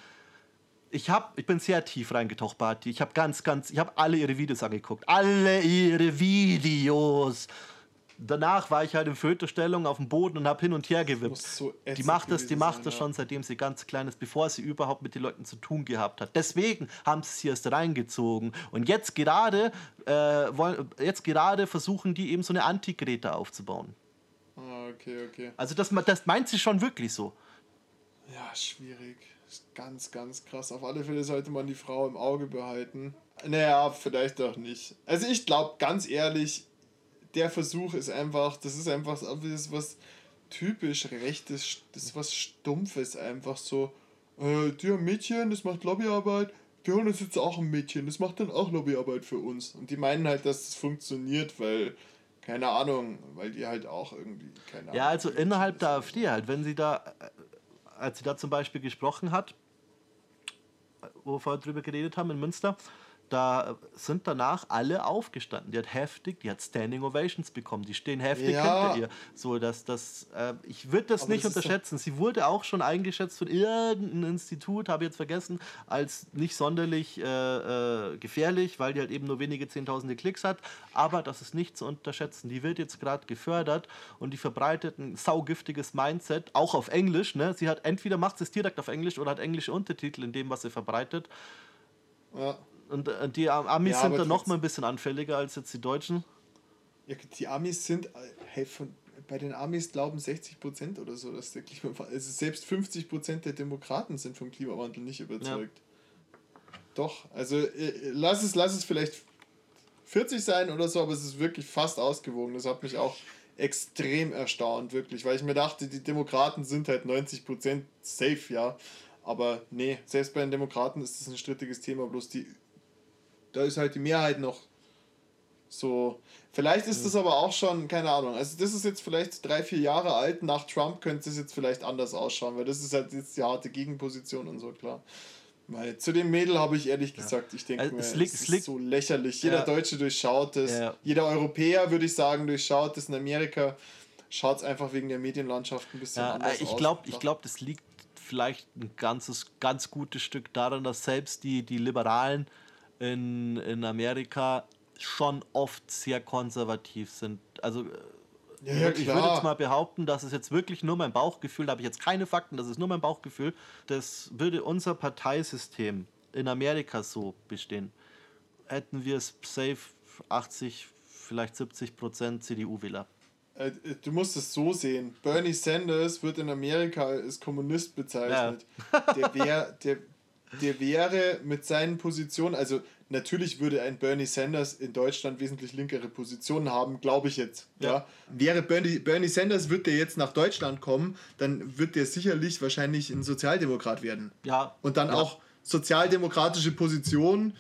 Ich, hab, ich bin sehr tief reingetaucht, Barty. Ich habe ganz, ganz, ich habe alle ihre Videos angeguckt. Alle ihre Videos. Danach war ich halt in Fötusstellung auf dem Boden und habe hin und her gewippt. so die macht das, die macht sein, das schon seitdem sie ganz klein ist, bevor sie überhaupt mit den Leuten zu tun gehabt hat. Deswegen haben sie sie erst reingezogen. Und jetzt gerade, äh, wollen, jetzt gerade versuchen die eben so eine Anti-Greta aufzubauen. Ah, okay, okay. Also das, das meint sie schon wirklich so. Ja, schwierig. Ist ganz, ganz krass. Auf alle Fälle sollte man die Frau im Auge behalten. Naja, vielleicht auch nicht. Also ich glaube, ganz ehrlich, der Versuch ist einfach, das ist einfach so- das ist was typisch rechtes, das ist was Stumpfes einfach so. Äh, die haben Mädchen, das macht Lobbyarbeit. Wir holen uns jetzt auch ein Mädchen, das macht dann auch Lobbyarbeit für uns. Und die meinen halt, dass es funktioniert, weil, keine Ahnung, weil die halt auch irgendwie, keine Ahnung. Ja, also innerhalb der AfD halt, wenn sie da, äh, als sie da zum Beispiel gesprochen hat, wo wir vorher drüber geredet haben in Münster, da sind danach alle aufgestanden. Die hat heftig, die hat Standing Ovations bekommen. Die stehen heftig Ja. hinter ihr. So, dass das, äh, ich würde das Aber nicht das unterschätzen. Sie wurde auch schon eingeschätzt von irgendeinem Institut, habe ich jetzt vergessen, als nicht sonderlich äh, äh, gefährlich, weil die halt eben nur wenige Zehntausende Klicks hat. Aber das ist nicht zu unterschätzen. Die wird jetzt gerade gefördert und die verbreitet ein saugiftiges Mindset, auch auf Englisch. Ne? Sie hat entweder macht sie es direkt auf Englisch oder hat englische Untertitel in dem, was sie verbreitet. Ja. Und äh, die Am- Amis Ja, sind da noch mal ein bisschen anfälliger als jetzt die Deutschen. Ja, die Amis sind, äh, hey, von, bei den Amis glauben 60% oder so, dass der Klimawandel, also selbst 50% der Demokraten sind vom Klimawandel nicht überzeugt. Doch, also äh, lass es, lass es vielleicht 40 sein oder so, aber es ist wirklich fast ausgewogen. Das hat mich auch extrem erstaunt, wirklich, weil ich mir dachte, die Demokraten sind halt 90% safe, ja. Aber nee, selbst bei den Demokraten ist das ein strittiges Thema, bloß die, da ist halt die Mehrheit noch so. Vielleicht ist das aber auch schon, keine Ahnung, also das ist jetzt vielleicht drei, vier Jahre alt, nach Trump könnte es jetzt vielleicht anders ausschauen, weil das ist halt jetzt die harte Gegenposition und so, klar. Weil zu dem Mädel habe ich ehrlich gesagt, ich denke Also mir, es liegt- es ist liegt- so lächerlich. Jeder Ja. Deutsche durchschaut es, Ja. jeder Europäer, würde ich sagen, durchschaut es. In Amerika schaut es einfach wegen der Medienlandschaft ein bisschen Ja, anders äh, ich aus. glaube, ich glaub, das liegt vielleicht ein ganzes, ganz gutes Stück daran, dass selbst die, die Liberalen in, in Amerika schon oft sehr konservativ sind. Also äh, Ja, ja, ich würde jetzt mal behaupten, dass es jetzt wirklich nur mein Bauchgefühl, da habe ich jetzt keine Fakten, das ist nur mein Bauchgefühl, das würde unser Parteisystem in Amerika so bestehen, hätten wir es safe 80, vielleicht 70 Prozent CDU-Wähler. Äh, äh, Du musst es so sehen. Bernie Sanders wird in Amerika als Kommunist bezeichnet. Der, wär, der, der wäre mit seinen Positionen, also natürlich würde ein Bernie Sanders in Deutschland wesentlich linkere Positionen haben, glaube ich jetzt. Ja. Wäre Bernie, Bernie Sanders, wird der jetzt nach Deutschland kommen, dann wird der sicherlich wahrscheinlich ein Sozialdemokrat werden. Ja, Und dann ja. auch sozialdemokratische Positionen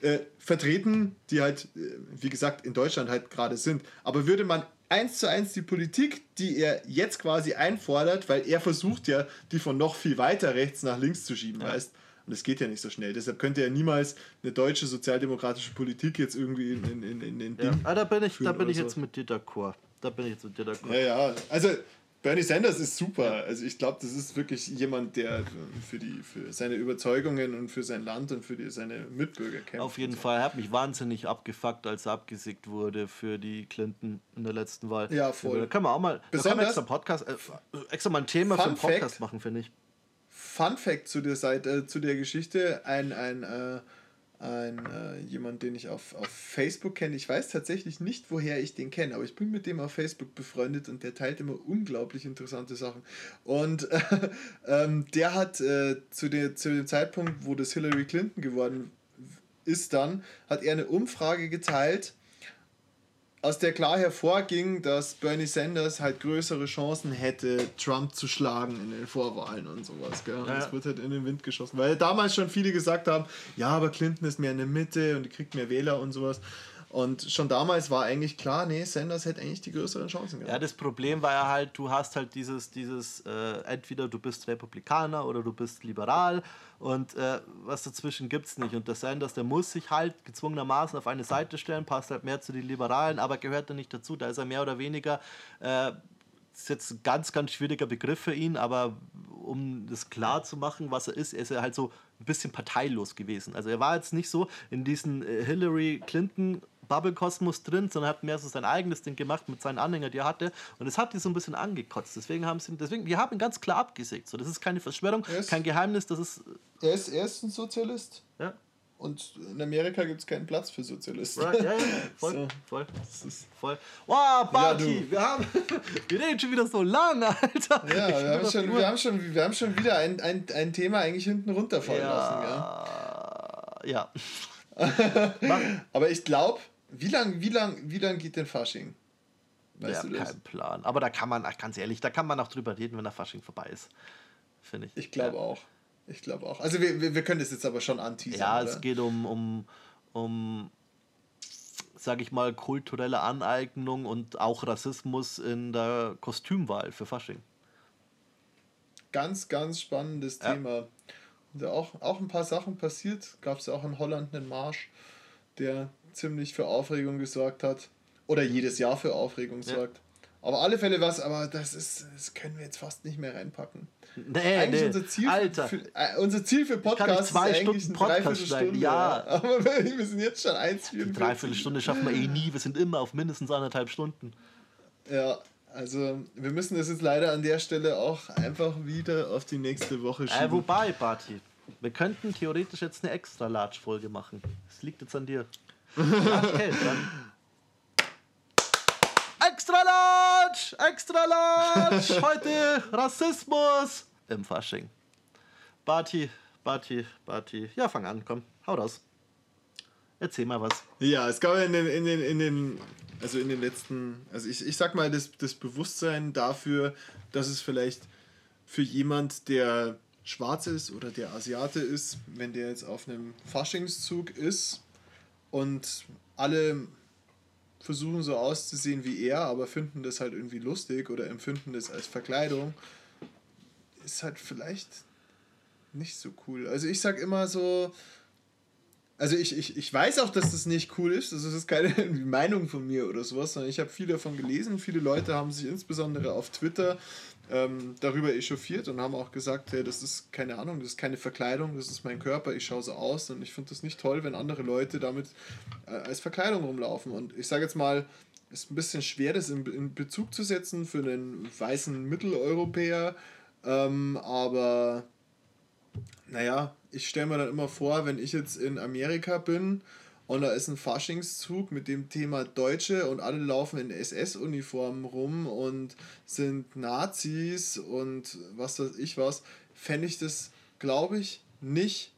äh, vertreten, die halt, äh, wie gesagt, in Deutschland halt gerade sind. Aber würde man eins zu eins die Politik, die er jetzt quasi einfordert, weil er versucht ja, die von noch viel weiter rechts nach links zu schieben, ja. weißt und das geht ja nicht so schnell. Deshalb könnte er niemals eine deutsche sozialdemokratische Politik jetzt irgendwie in, in, in, in den ja. Ah, da bin ich, da bin ich so. jetzt mit dir d'accord. Da bin ich jetzt mit dir d'accord. Ja, ja. Also Bernie Sanders ist super. Also ich glaube, das ist wirklich jemand, der für, die, für seine Überzeugungen und für sein Land und für die, seine Mitbürger kämpft. Auf jeden. Fall. Er hat mich wahnsinnig abgefuckt, als er abgesickt wurde für die Clinton in der letzten Wahl. Ja, voll. Da können wir auch mal, Besonders, extra Podcast, äh, extra mal ein Thema Fun für einen Podcast Fact, machen, finde ich. Fun Fact zu der Seite, äh, zu der Geschichte: ein, ein äh, ein äh, jemand, den ich auf, auf Facebook kenne. Ich weiß tatsächlich nicht, woher ich den kenne, aber ich bin mit dem auf Facebook befreundet und der teilt immer unglaublich interessante Sachen. Und äh, ähm, der hat äh, zu, der, zu dem Zeitpunkt, wo das Hillary Clinton geworden ist, dann hat er eine Umfrage geteilt aus der klar hervorging, dass Bernie Sanders halt größere Chancen hätte, Trump zu schlagen in den Vorwahlen und sowas. Gell? Und ja. das wird halt in den Wind geschossen. Weil damals schon viele gesagt haben, ja, aber Clinton ist mehr in der Mitte und die kriegt mehr Wähler und sowas. Und schon damals war eigentlich klar, nee, Sanders hätte eigentlich die größeren Chancen gehabt. Ja, das Problem war ja halt, du hast halt dieses, dieses äh, entweder du bist Republikaner oder du bist liberal und äh, was dazwischen gibt es nicht. Und der Sanders, der muss sich halt gezwungenermaßen auf eine Seite stellen, passt halt mehr zu den Liberalen, aber gehört da nicht dazu. Da ist er mehr oder weniger, äh, ist jetzt ein ganz, ganz schwieriger Begriff für ihn, aber um das klar zu machen, was er ist, ist er halt so ein bisschen parteilos gewesen. Also er war jetzt nicht so in diesen äh, Hillary Clinton Bubble-Kosmos drin, sondern hat mehr so sein eigenes Ding gemacht mit seinen Anhängern, die er hatte. Und es hat die so ein bisschen angekotzt. Deswegen haben sie, deswegen, die haben ihn ganz klar abgesägt. So, das ist keine Verschwörung, ist, kein Geheimnis, das ist. Er ist, er ist ein Sozialist. Ja. Und in Amerika gibt es keinen Platz für Sozialisten. Right, ja, ja, voll, so. voll. Das voll. Wow, Barty, ja, wir, haben, wir reden schon wieder so lang, Alter. Ja, wir haben, schon, wir, haben schon, wir haben schon wieder ein, ein, ein Thema eigentlich hinten runterfallen ja, lassen. Ja. ja. Aber ich glaube, wie lang, wie lang, wie lang geht denn Fasching? Weißt ja, kein Plan. Aber da kann man, ganz ehrlich, da kann man auch drüber reden, wenn der Fasching vorbei ist. Finde ich. Ich glaube ja. auch. Ich glaube auch. Also wir, wir, wir, können das jetzt aber schon anteasern. Ja, oder? es geht um, um, um sage ich mal, kulturelle Aneignung und auch Rassismus in der Kostümwahl für Fasching. Ganz, ganz spannendes ja. Thema. Und auch, auch ein paar Sachen passiert. Gab es ja auch in Holland einen Marsch, der ziemlich für Aufregung gesorgt hat. Oder jedes Jahr für Aufregung ja. sorgt. Aber alle Fälle was, aber das ist, das können wir jetzt fast nicht mehr reinpacken. Nee, eigentlich nee. Unser, Ziel Alter. Für, äh, unser Ziel für Podcast ist eigentlich Stunden Dreiviertelstunde. Ja. ja. Aber wir sind jetzt schon 1,44. Dreiviertelstunde schaffen wir eh nie. Wir sind immer auf mindestens anderthalb Stunden. Ja, also wir müssen das jetzt leider an der Stelle auch einfach wieder auf die nächste Woche äh, schieben. Äh, wobei, Barty, wir könnten theoretisch jetzt eine extra Large-Folge machen. Das liegt jetzt an dir. Okay. Extra large! Extra large! Heute Rassismus im Fasching. Barty, Barty, Barty. Ja, fang an, komm, hau raus. Erzähl mal was. Ja, es gab in den, in den, in den, also in den letzten, also ich, ich sag mal, das, das Bewusstsein dafür, dass es vielleicht für jemand, der schwarz ist oder der Asiate ist, wenn der jetzt auf einem Faschingszug ist, und alle versuchen so auszusehen wie er, aber finden das halt irgendwie lustig oder empfinden das als Verkleidung, ist halt vielleicht nicht so cool. Also ich sag immer so, also ich, ich, ich weiß auch, dass das nicht cool ist, das ist keine Meinung von mir oder sowas, sondern ich habe viel davon gelesen. Viele Leute haben sich insbesondere auf Twitter ähm, darüber echauffiert und haben auch gesagt, hey, das ist keine Ahnung, das ist keine Verkleidung, das ist mein Körper, ich schaue so aus und ich finde das nicht toll, wenn andere Leute damit äh, als Verkleidung rumlaufen. Und ich sage jetzt mal, es ist ein bisschen schwer, das in, in Bezug zu setzen für einen weißen Mitteleuropäer, ähm, aber naja, ich stelle mir dann immer vor, wenn ich jetzt in Amerika bin und da ist ein Faschingszug mit dem Thema Deutsche und alle laufen in SS-Uniformen rum und sind Nazis und was weiß ich was, fände ich das, glaube ich, nicht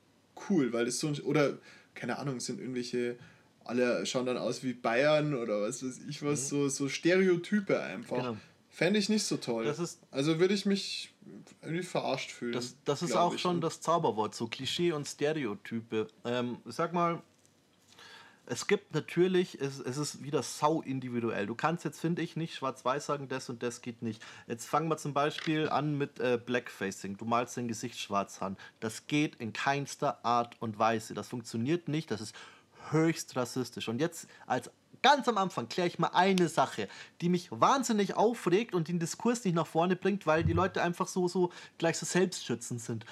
cool, weil es so, oder keine Ahnung, sind irgendwelche, alle schauen dann aus wie Bayern oder was weiß ich was, mhm. so, so Stereotype einfach. Genau. Fände ich nicht so toll. Also würde ich mich irgendwie verarscht fühlen. Das, das ist auch schon das Zauberwort, so Klischee und Stereotype. Ähm, sag mal, es gibt natürlich, es, es ist wieder sau individuell. Du kannst jetzt, finde ich, nicht schwarz-weiß sagen, das und das geht nicht. Jetzt fangen wir zum Beispiel an mit äh, Blackfacing. Du malst dein Gesicht schwarz an. Das geht in keinster Art und Weise. Das funktioniert nicht. Das ist höchst rassistisch. Und jetzt als ganz am Anfang kläre ich mal eine Sache, die mich wahnsinnig aufregt und den Diskurs nicht nach vorne bringt, weil die Leute einfach so, so gleich so selbstschützend sind.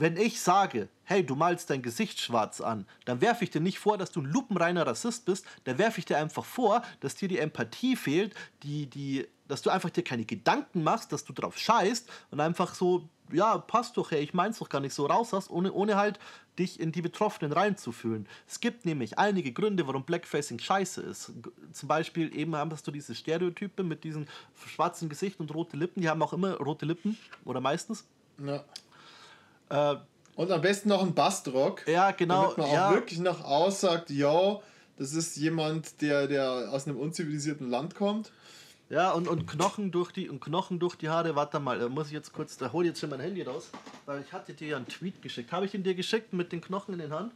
Wenn ich sage, hey, du malst dein Gesicht schwarz an, dann werfe ich dir nicht vor, dass du ein lupenreiner Rassist bist, dann werfe ich dir einfach vor, dass dir die Empathie fehlt, die, die, dass du einfach dir keine Gedanken machst, dass du drauf scheißt und einfach so, ja, passt doch, hey, ich mein's doch gar nicht so raus hast, ohne, ohne halt dich in die Betroffenen reinzufühlen. Es gibt nämlich einige Gründe, warum Blackfacing scheiße ist. Zum Beispiel eben hast du diese Stereotype mit diesem schwarzen Gesicht und rote Lippen, die haben auch immer rote Lippen oder meistens. Ja. Äh, Und am besten noch ein Bastrock. Ja, genau, Damit man auch ja. wirklich noch aussagt, yo, das ist jemand, der, der aus einem unzivilisierten Land kommt. Ja, und, und Knochen durch die und Knochen durch die Haare. Warte mal, da muss ich jetzt kurz, da hol jetzt schon mein Handy raus, weil ich hatte dir ja einen Tweet geschickt. Habe ich ihn dir geschickt mit den Knochen in den Haaren?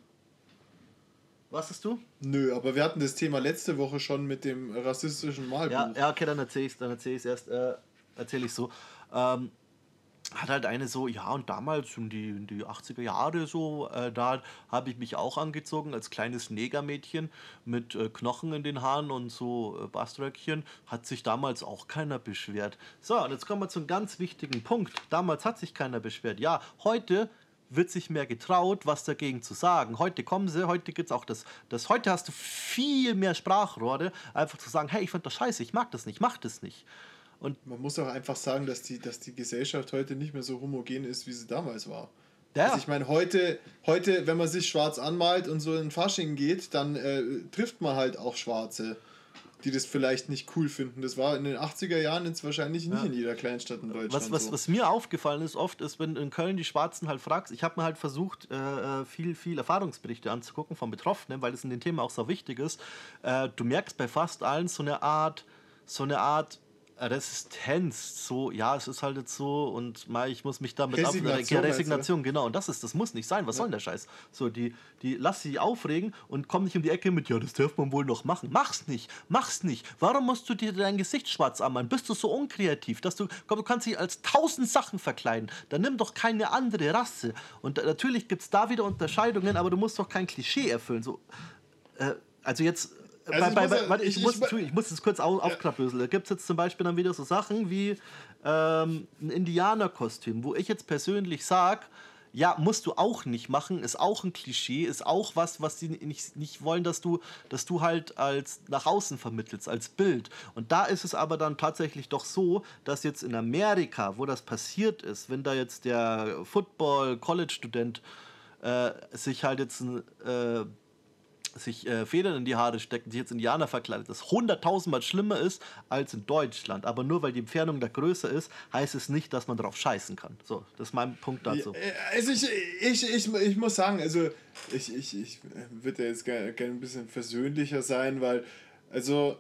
Was hast du? Nö, aber wir hatten das Thema letzte Woche schon mit dem rassistischen Malbuch. Ja, ja, okay, dann erzähle ich es, dann erzähle ich erst, äh, erzähle ich so. Ähm, hat halt eine so, ja, und damals in die, in die 80er Jahre so, äh, da habe ich mich auch angezogen als kleines Negermädchen mit äh, Knochen in den Haaren und so äh, Baströckchen. Hat sich damals auch keiner beschwert. So, und jetzt kommen wir zum ganz wichtigen Punkt. Damals hat sich keiner beschwert. Ja, heute wird sich mehr getraut, was dagegen zu sagen. Heute kommen sie, heute gibt es auch das, das, heute hast du viel mehr Sprachrohre, einfach zu sagen, hey, ich finde das scheiße, ich mag das nicht, mach das nicht. Und Man muss auch einfach sagen, dass die, dass die Gesellschaft heute nicht mehr so homogen ist, wie sie damals war. Ja. Also ich meine, heute, heute, wenn man sich schwarz anmalt und so in Fasching geht, dann äh, trifft man halt auch Schwarze, die das vielleicht nicht cool finden. Das war in den 80er Jahren jetzt wahrscheinlich nicht Ja. in jeder Kleinstadt in Deutschland Was, was, so. was mir aufgefallen ist oft, ist, wenn in Köln die Schwarzen halt fragst, ich habe mir halt versucht, äh, äh, viel, viel Erfahrungsberichte anzugucken von Betroffenen, weil es in dem Thema auch so wichtig ist. Äh, du merkst bei fast allen so eine Art, so eine Art Resistenz, so, ja, es ist halt jetzt so und mal, ich muss mich damit Resignation, ab? Resignation, genau, und das ist, das muss nicht sein, was soll denn der Scheiß? So, die, die, lass sie aufregen und komm nicht um die Ecke mit, ja, das darf man wohl noch machen. Mach's nicht, mach's nicht. Warum musst du dir dein Gesicht schwarz anmalen? Bist du so unkreativ, dass du, komm, du kannst dich als tausend Sachen verkleiden. Dann nimm doch keine andere Rasse. Und äh, natürlich gibt's da wieder Unterscheidungen, aber du musst doch kein Klischee erfüllen. So, äh, also jetzt. Also bei, ich bei, muss ja- warte, ich, ich- muss, ich- Entschuldigung, ich muss das kurz au, aufklappöseln. Da gibt es jetzt zum Beispiel dann wieder so Sachen wie ähm, ein Indianerkostüm, wo ich jetzt persönlich sage, ja, musst du auch nicht machen, ist auch ein Klischee, ist auch was, was sie nicht, nicht wollen, dass du, dass du halt als nach außen vermittelst, als Bild. Und da ist es aber dann tatsächlich doch so, dass jetzt in Amerika, wo das passiert ist, wenn da jetzt der Football-College-Student äh, sich halt jetzt ein äh, sich äh, Federn in die Haare steckt und sich jetzt Indianer verkleidet, das hunderttausendmal schlimmer ist als in Deutschland. Aber nur weil die Entfernung da größer ist, heißt es nicht, dass man drauf scheißen kann. So, das ist mein Punkt dazu. Ja, Also ich, ich, ich, ich muss sagen, also ich, ich, ich würde ja jetzt gerne gerne ein bisschen versöhnlicher sein, weil, also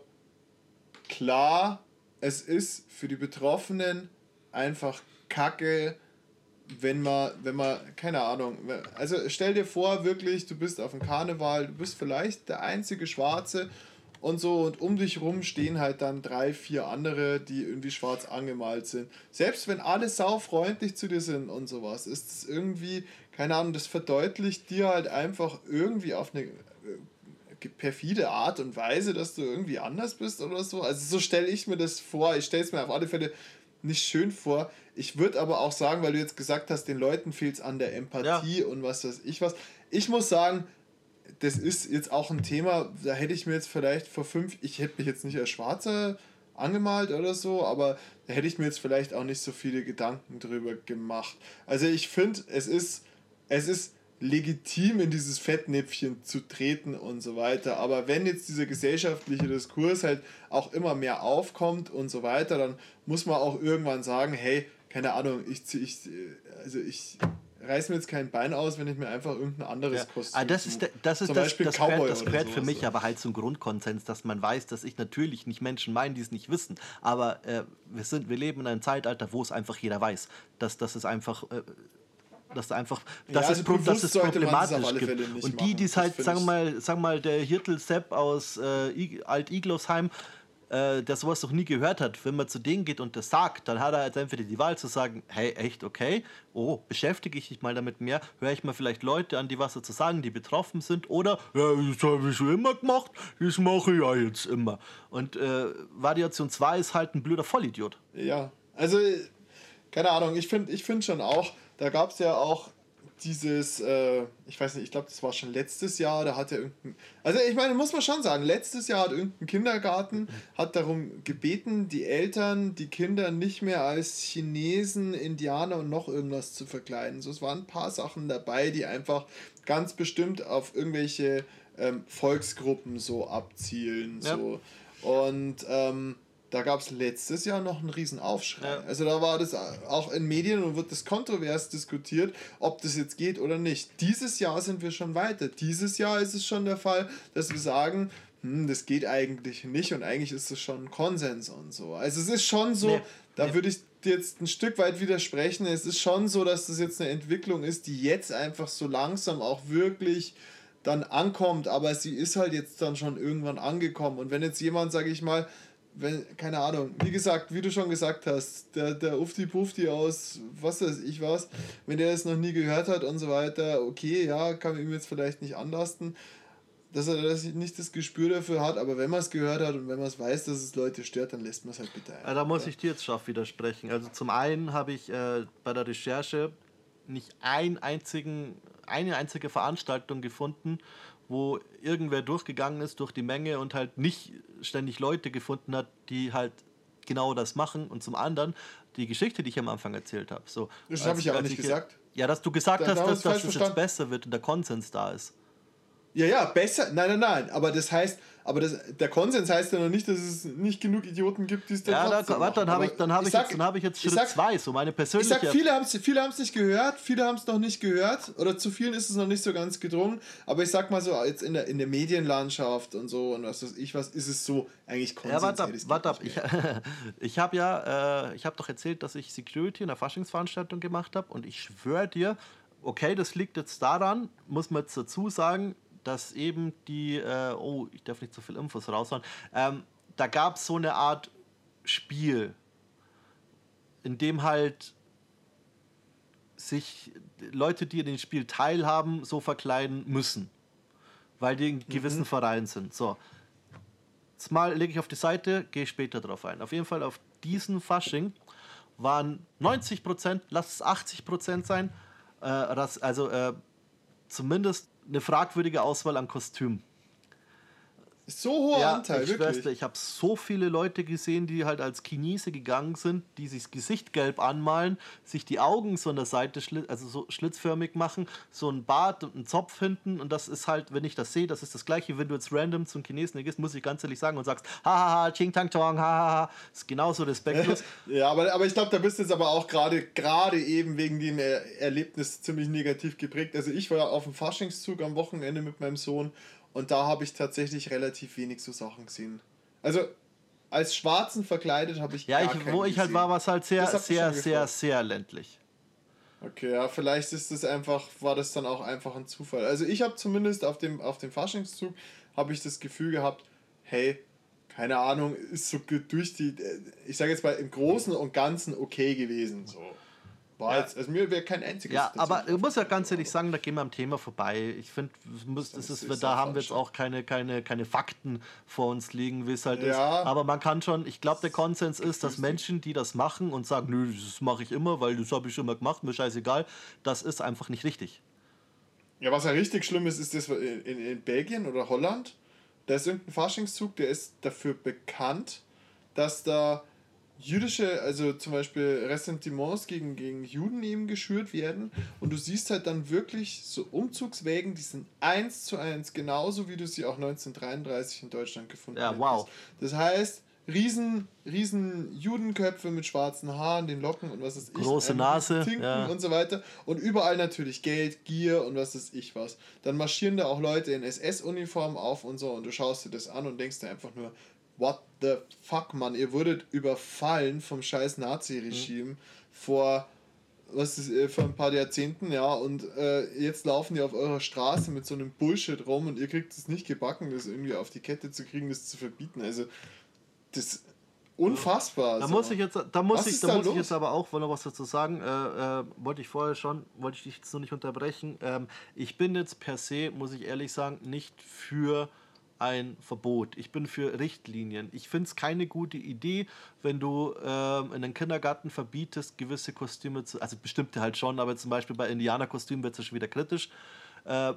klar, es ist für die Betroffenen einfach kacke, wenn man, wenn man, keine Ahnung, also stell dir vor, wirklich, du bist auf dem Karneval, du bist vielleicht der einzige Schwarze und so und um dich rum stehen halt dann drei, vier andere, die irgendwie schwarz angemalt sind. Selbst wenn alle saufreundlich zu dir sind und sowas, ist es irgendwie, keine Ahnung, das verdeutlicht dir halt einfach irgendwie auf eine äh, perfide Art und Weise, dass du irgendwie anders bist oder so. Also so stelle ich mir das vor. Ich stelle es mir auf alle Fälle nicht schön vor. Ich würde aber auch sagen, weil du jetzt gesagt hast, den Leuten fehlt es an der Empathie und was weiß ich was. Ich muss sagen, das ist jetzt auch ein Thema, da hätte ich mir jetzt vielleicht vor fünf, ich hätte mich jetzt nicht als Schwarzer angemalt oder so, aber da hätte ich mir jetzt vielleicht auch nicht so viele Gedanken drüber gemacht. Also ich finde, es ist, es ist legitim, in dieses Fettnäpfchen zu treten und so weiter. Aber wenn jetzt dieser gesellschaftliche Diskurs halt auch immer mehr aufkommt und so weiter, dann muss man auch irgendwann sagen, hey, keine Ahnung, ich, zieh- ich also ich reiß mir jetzt kein Bein aus, wenn ich mir einfach irgendein anderes Ja. Kostüm Ah, das ist, der- das, ist Zum das, Beispiel das, Cowboy gehört, das gehört für mich aber halt zum Grundkonsens, dass man weiß, dass ich natürlich nicht Menschen meine, die es nicht wissen. Aber äh, wir, sind, wir leben in einem Zeitalter, wo es einfach jeder weiß. Dass, dass es einfach. Äh, Dass da einfach, Ja, also bewusst es sollte man das auf problematisch gibt. Und die, die es Das halt, sagen mal, sagen mal, der Hirtel Sepp aus äh, Alt-Iglosheim, äh, der sowas noch nie gehört hat, wenn man zu denen geht und das sagt, dann hat er jetzt entweder die Wahl zu sagen, hey, echt, okay, oh, beschäftige ich mich mal damit mehr, höre ich mal vielleicht Leute an, die was dazu sagen, die betroffen sind, oder, ja, das habe ich schon immer gemacht, das mache ich ja jetzt immer. Und äh, Variation 2 ist halt ein blöder Vollidiot. Ja, also keine Ahnung, ich finde ich find schon auch, da gab es ja auch dieses, äh, ich weiß nicht, ich glaube, das war schon letztes Jahr, da hat er irgendein, also ich meine, muss man schon sagen, letztes Jahr hat irgendein Kindergarten, hat darum gebeten, die Eltern, die Kinder nicht mehr als Chinesen, Indianer und noch irgendwas zu verkleiden. So, es waren ein paar Sachen dabei, die einfach ganz bestimmt auf irgendwelche ähm, Volksgruppen so abzielen. Ja. So. Und ähm, da gab es letztes Jahr noch einen riesen Aufschrei. Ja. Also da war das auch in Medien und wird das kontrovers diskutiert, ob das jetzt geht oder nicht. Dieses Jahr sind wir schon weiter. Dieses Jahr ist es schon der Fall, dass wir sagen, hm, das geht eigentlich nicht und eigentlich ist es schon ein Konsens und so. Also es ist schon so, Nee. da Nee. würde ich jetzt ein Stück weit widersprechen. Es ist schon so, dass das jetzt eine Entwicklung ist, die jetzt einfach so langsam auch wirklich dann ankommt, aber sie ist halt jetzt dann schon irgendwann angekommen. Und wenn jetzt jemand, sage ich mal, wenn, keine Ahnung, wie gesagt, wie du schon gesagt hast, der, der Ufti Pufti aus, was weiß ich was, wenn der das noch nie gehört hat und so weiter, okay, ja, kann man ihm jetzt vielleicht nicht anlasten, dass er das nicht das Gespür dafür hat, aber wenn man es gehört hat und wenn man es weiß, dass es Leute stört, dann lässt man es halt bitte ein. Da muss ich dir jetzt scharf widersprechen. Also zum einen habe ich äh, bei der Recherche nicht ein einzigen, eine einzige Veranstaltung gefunden, wo irgendwer durchgegangen ist durch die Menge und halt nicht ständig Leute gefunden hat, die halt genau das machen. Und zum anderen die Geschichte, die ich am Anfang erzählt habe. So, Das habe ich ja auch nicht ich- gesagt. Ja, dass du gesagt Da- hast, dass, dass es jetzt besser wird und der Konsens da ist. Ja, ja, besser. Nein, nein, nein. Aber das heißt, aber das, der Konsens heißt ja noch nicht, dass es nicht genug Idioten gibt, die es dann Ja, da, warte, dann habe ich, dann hab ich, sag- jetzt, dann hab ich jetzt ich Schritt sag- 2, so meine Ich persönliche. sag, viele haben es viele haben's nicht gehört, viele haben es noch nicht gehört oder zu vielen ist es noch nicht so ganz gedrungen. Aber ich sag mal so, jetzt in der, in der Medienlandschaft und so und was weiß ich was, ist es so eigentlich Konsens. Ja, warte ab, warte ab. Ich, ich habe ja, äh, ich habe doch erzählt, dass ich Security in einer Faschingsveranstaltung gemacht habe und ich schwöre dir, okay, das liegt jetzt daran, muss man jetzt dazu sagen, dass eben die, äh, oh, ich darf nicht zu viel Infos raushauen, ähm, da gab es so eine Art Spiel, in dem halt sich Leute, die in dem Spiel teilhaben, so verkleiden müssen, weil die in gewissen Vereinen sind. So, Jetzt mal lege ich auf die Seite, gehe später drauf ein. Auf jeden Fall auf diesen Fasching waren 90 Prozent, lass es 80 Prozent sein, äh, also äh, zumindest eine fragwürdige Auswahl an Kostümen. So hoher Ja, Anteil, ich wirklich. ich habe so viele Leute gesehen, die halt als Chinese gegangen sind, die sich das Gesicht gelb anmalen, sich die Augen so an der Seite also so schlitzförmig machen, so ein Bart und einen Zopf hinten und das ist halt, wenn ich das sehe, das ist das gleiche, wenn du jetzt random zum Chinesen gehst, muss ich ganz ehrlich sagen und sagst, hahaha, Ching Tang Tong, hahaha, ist genauso respektlos. Ja, aber, aber ich glaube, da bist du jetzt aber auch gerade gerade eben wegen dem er Erlebnis ziemlich negativ geprägt. Also ich war auf dem Faschingszug am Wochenende mit meinem Sohn und da habe ich tatsächlich relativ wenig so Sachen gesehen. Also als Schwarzen verkleidet habe ich Ja, gar ich, wo ich halt gesehen. war, war es halt sehr, sehr, sehr, sehr ländlich. Okay, ja, vielleicht ist das einfach, war das dann auch einfach ein Zufall. Also ich habe zumindest auf dem, auf dem Faschingszug, habe ich das Gefühl gehabt, hey, keine Ahnung, ist so durch die, äh, ich sage jetzt mal im Großen und Ganzen okay gewesen. So. War Ja. jetzt, also mir wäre kein einziges. Ja, aber ich muss ja ganz ehrlich sagen, da gehen wir am Thema vorbei. Ich finde, ist, ist da haben wir jetzt auch keine, keine, keine Fakten vor uns liegen, wie es halt ist. Ja. Aber man kann schon, ich glaube, der Konsens ist, dass. Menschen, die das machen und sagen, nö, das mache ich immer, weil das habe ich immer gemacht, mir scheißegal, das ist einfach nicht richtig. Ja, was ja richtig schlimm ist, ist das in, in, in Belgien oder Holland. Da ist irgendein Faschingszug, der ist dafür bekannt, dass da jüdische, also zum Beispiel Ressentiments gegen, gegen Juden eben geschürt werden. Und du siehst halt dann wirklich so Umzugswägen, die sind eins zu eins genauso, wie du sie auch 1933 in Deutschland gefunden Ja, hättest. wow. Das heißt, riesen, riesen Judenköpfe mit schwarzen Haaren, den Locken und was ist ich. Große einem Nase, Tinken ja. und so weiter. Und überall natürlich Geld, Gier und was ist ich was. Dann marschieren da auch Leute in SS-Uniform auf und so und du schaust dir das an und denkst dir einfach nur, what the fuck, Mann, ihr wurdet überfallen vom scheiß Nazi-Regime Mhm. vor was ist äh, vor ein paar Jahrzehnten, ja, und äh, jetzt laufen die auf eurer Straße mit so einem Bullshit rum und ihr kriegt es nicht gebacken, das irgendwie auf die Kette zu kriegen, das zu verbieten. Also, das ist unfassbar. Da so. muss ich jetzt, da muss Was ich, da da muss ich los? jetzt aber auch noch was dazu sagen. Äh, äh, wollte ich vorher schon, wollte ich dich jetzt nur nicht unterbrechen. Ähm, ich bin jetzt per se, muss ich ehrlich sagen, nicht für ein Verbot. Ich bin für Richtlinien. Ich finde es keine gute Idee, wenn du ähm, in den Kindergarten verbietest, gewisse Kostüme zu, also bestimmte halt schon, aber zum Beispiel bei Indianerkostümen wird es schon wieder kritisch. Äh,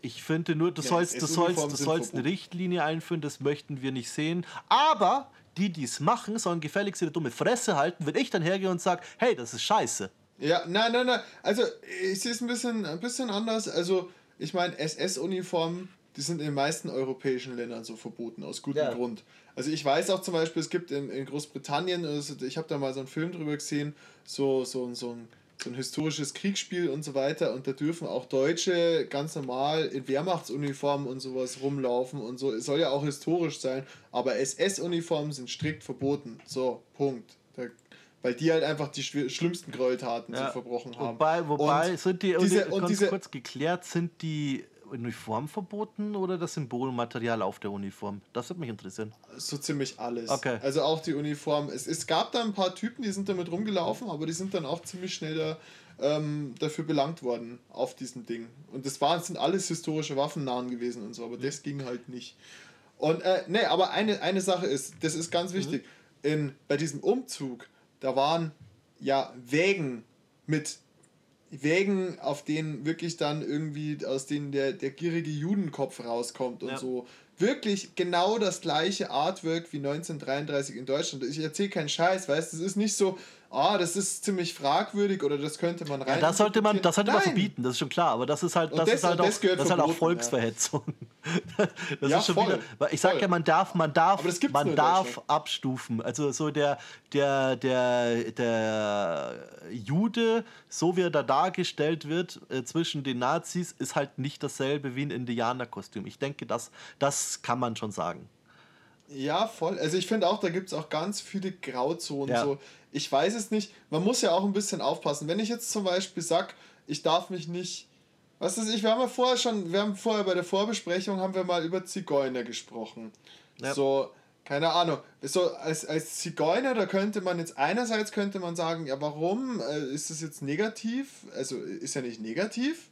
ich finde nur, du Ja, sollst, du sollst, du sollst eine. Richtlinie einführen, das möchten wir nicht sehen. Aber die, die es machen, sollen gefälligst ihre dumme Fresse halten, wenn ich dann hergehe und sage, hey, das ist scheiße. Ja, nein, nein, nein. Also, ich sehe es ein bisschen, ein bisschen anders. Also, ich meine, SS-Uniformen, die sind in den meisten europäischen Ländern so verboten, aus gutem Ja. Grund. Also, ich weiß auch zum Beispiel, es gibt in, in Großbritannien, also ich habe da mal so einen Film drüber gesehen, so, so, so, ein, so ein historisches Kriegsspiel und so weiter. Und da dürfen auch Deutsche ganz normal in Wehrmachtsuniformen und sowas rumlaufen und so. Es soll ja auch historisch sein, aber SS-Uniformen sind strikt verboten. So, Punkt. Da, weil die halt einfach die schlimmsten Gräueltaten so Ja. verbrochen haben. Wobei, wobei Und sind die, diese, und und ganz diese, kurz geklärt, sind die Uniform verboten oder das Symbolmaterial auf der Uniform? Das würde mich interessieren. so ziemlich alles. Okay. Also auch die Uniform. Es, es gab da ein paar Typen, die sind damit rumgelaufen, aber die sind dann auch ziemlich schnell da, ähm, dafür belangt worden auf diesem Ding. Und das waren, sind alles historische Waffennahen gewesen und so, aber das ging halt nicht. Und äh, nee, aber eine, eine Sache ist, das ist ganz wichtig. In, bei diesem Umzug, da waren ja Wägen mit Wägen, auf denen wirklich dann irgendwie aus denen der, der gierige Judenkopf rauskommt und Ja. so. Wirklich genau das gleiche Artwork wie 1933 in Deutschland. Ich erzähle keinen Scheiß, weißt du, das ist nicht so, ah, das ist ziemlich fragwürdig oder das könnte man rein. Ja, das sollte man, das sollte man verbieten, das ist schon klar. Aber das ist halt, das, das- ist halt auch, das ist halt auch verboten, ja. Volksverhetzung. Das Ja, ist schon voll, wieder, ich sage ja, man darf, man darf, man darf abstufen. Also so der, der, der, der Jude, so wie er da dargestellt wird äh, zwischen den Nazis, ist halt nicht dasselbe wie ein Indianerkostüm. Ich denke, das, das kann man schon sagen. Ja, voll. Also ich finde auch, da gibt es auch ganz viele Grauzonen. Ja. So. Ich weiß es nicht. Man muss ja auch ein bisschen aufpassen. Wenn ich jetzt zum Beispiel sage, ich darf mich nicht. Was ist ich? Wir haben ja vorher schon, wir haben vorher bei der Vorbesprechung haben wir mal über Zigeuner gesprochen. Ja. So, keine Ahnung. So als, als Zigeuner, da könnte man jetzt einerseits könnte man sagen, ja, warum äh, ist das jetzt negativ? Also ist ja nicht negativ.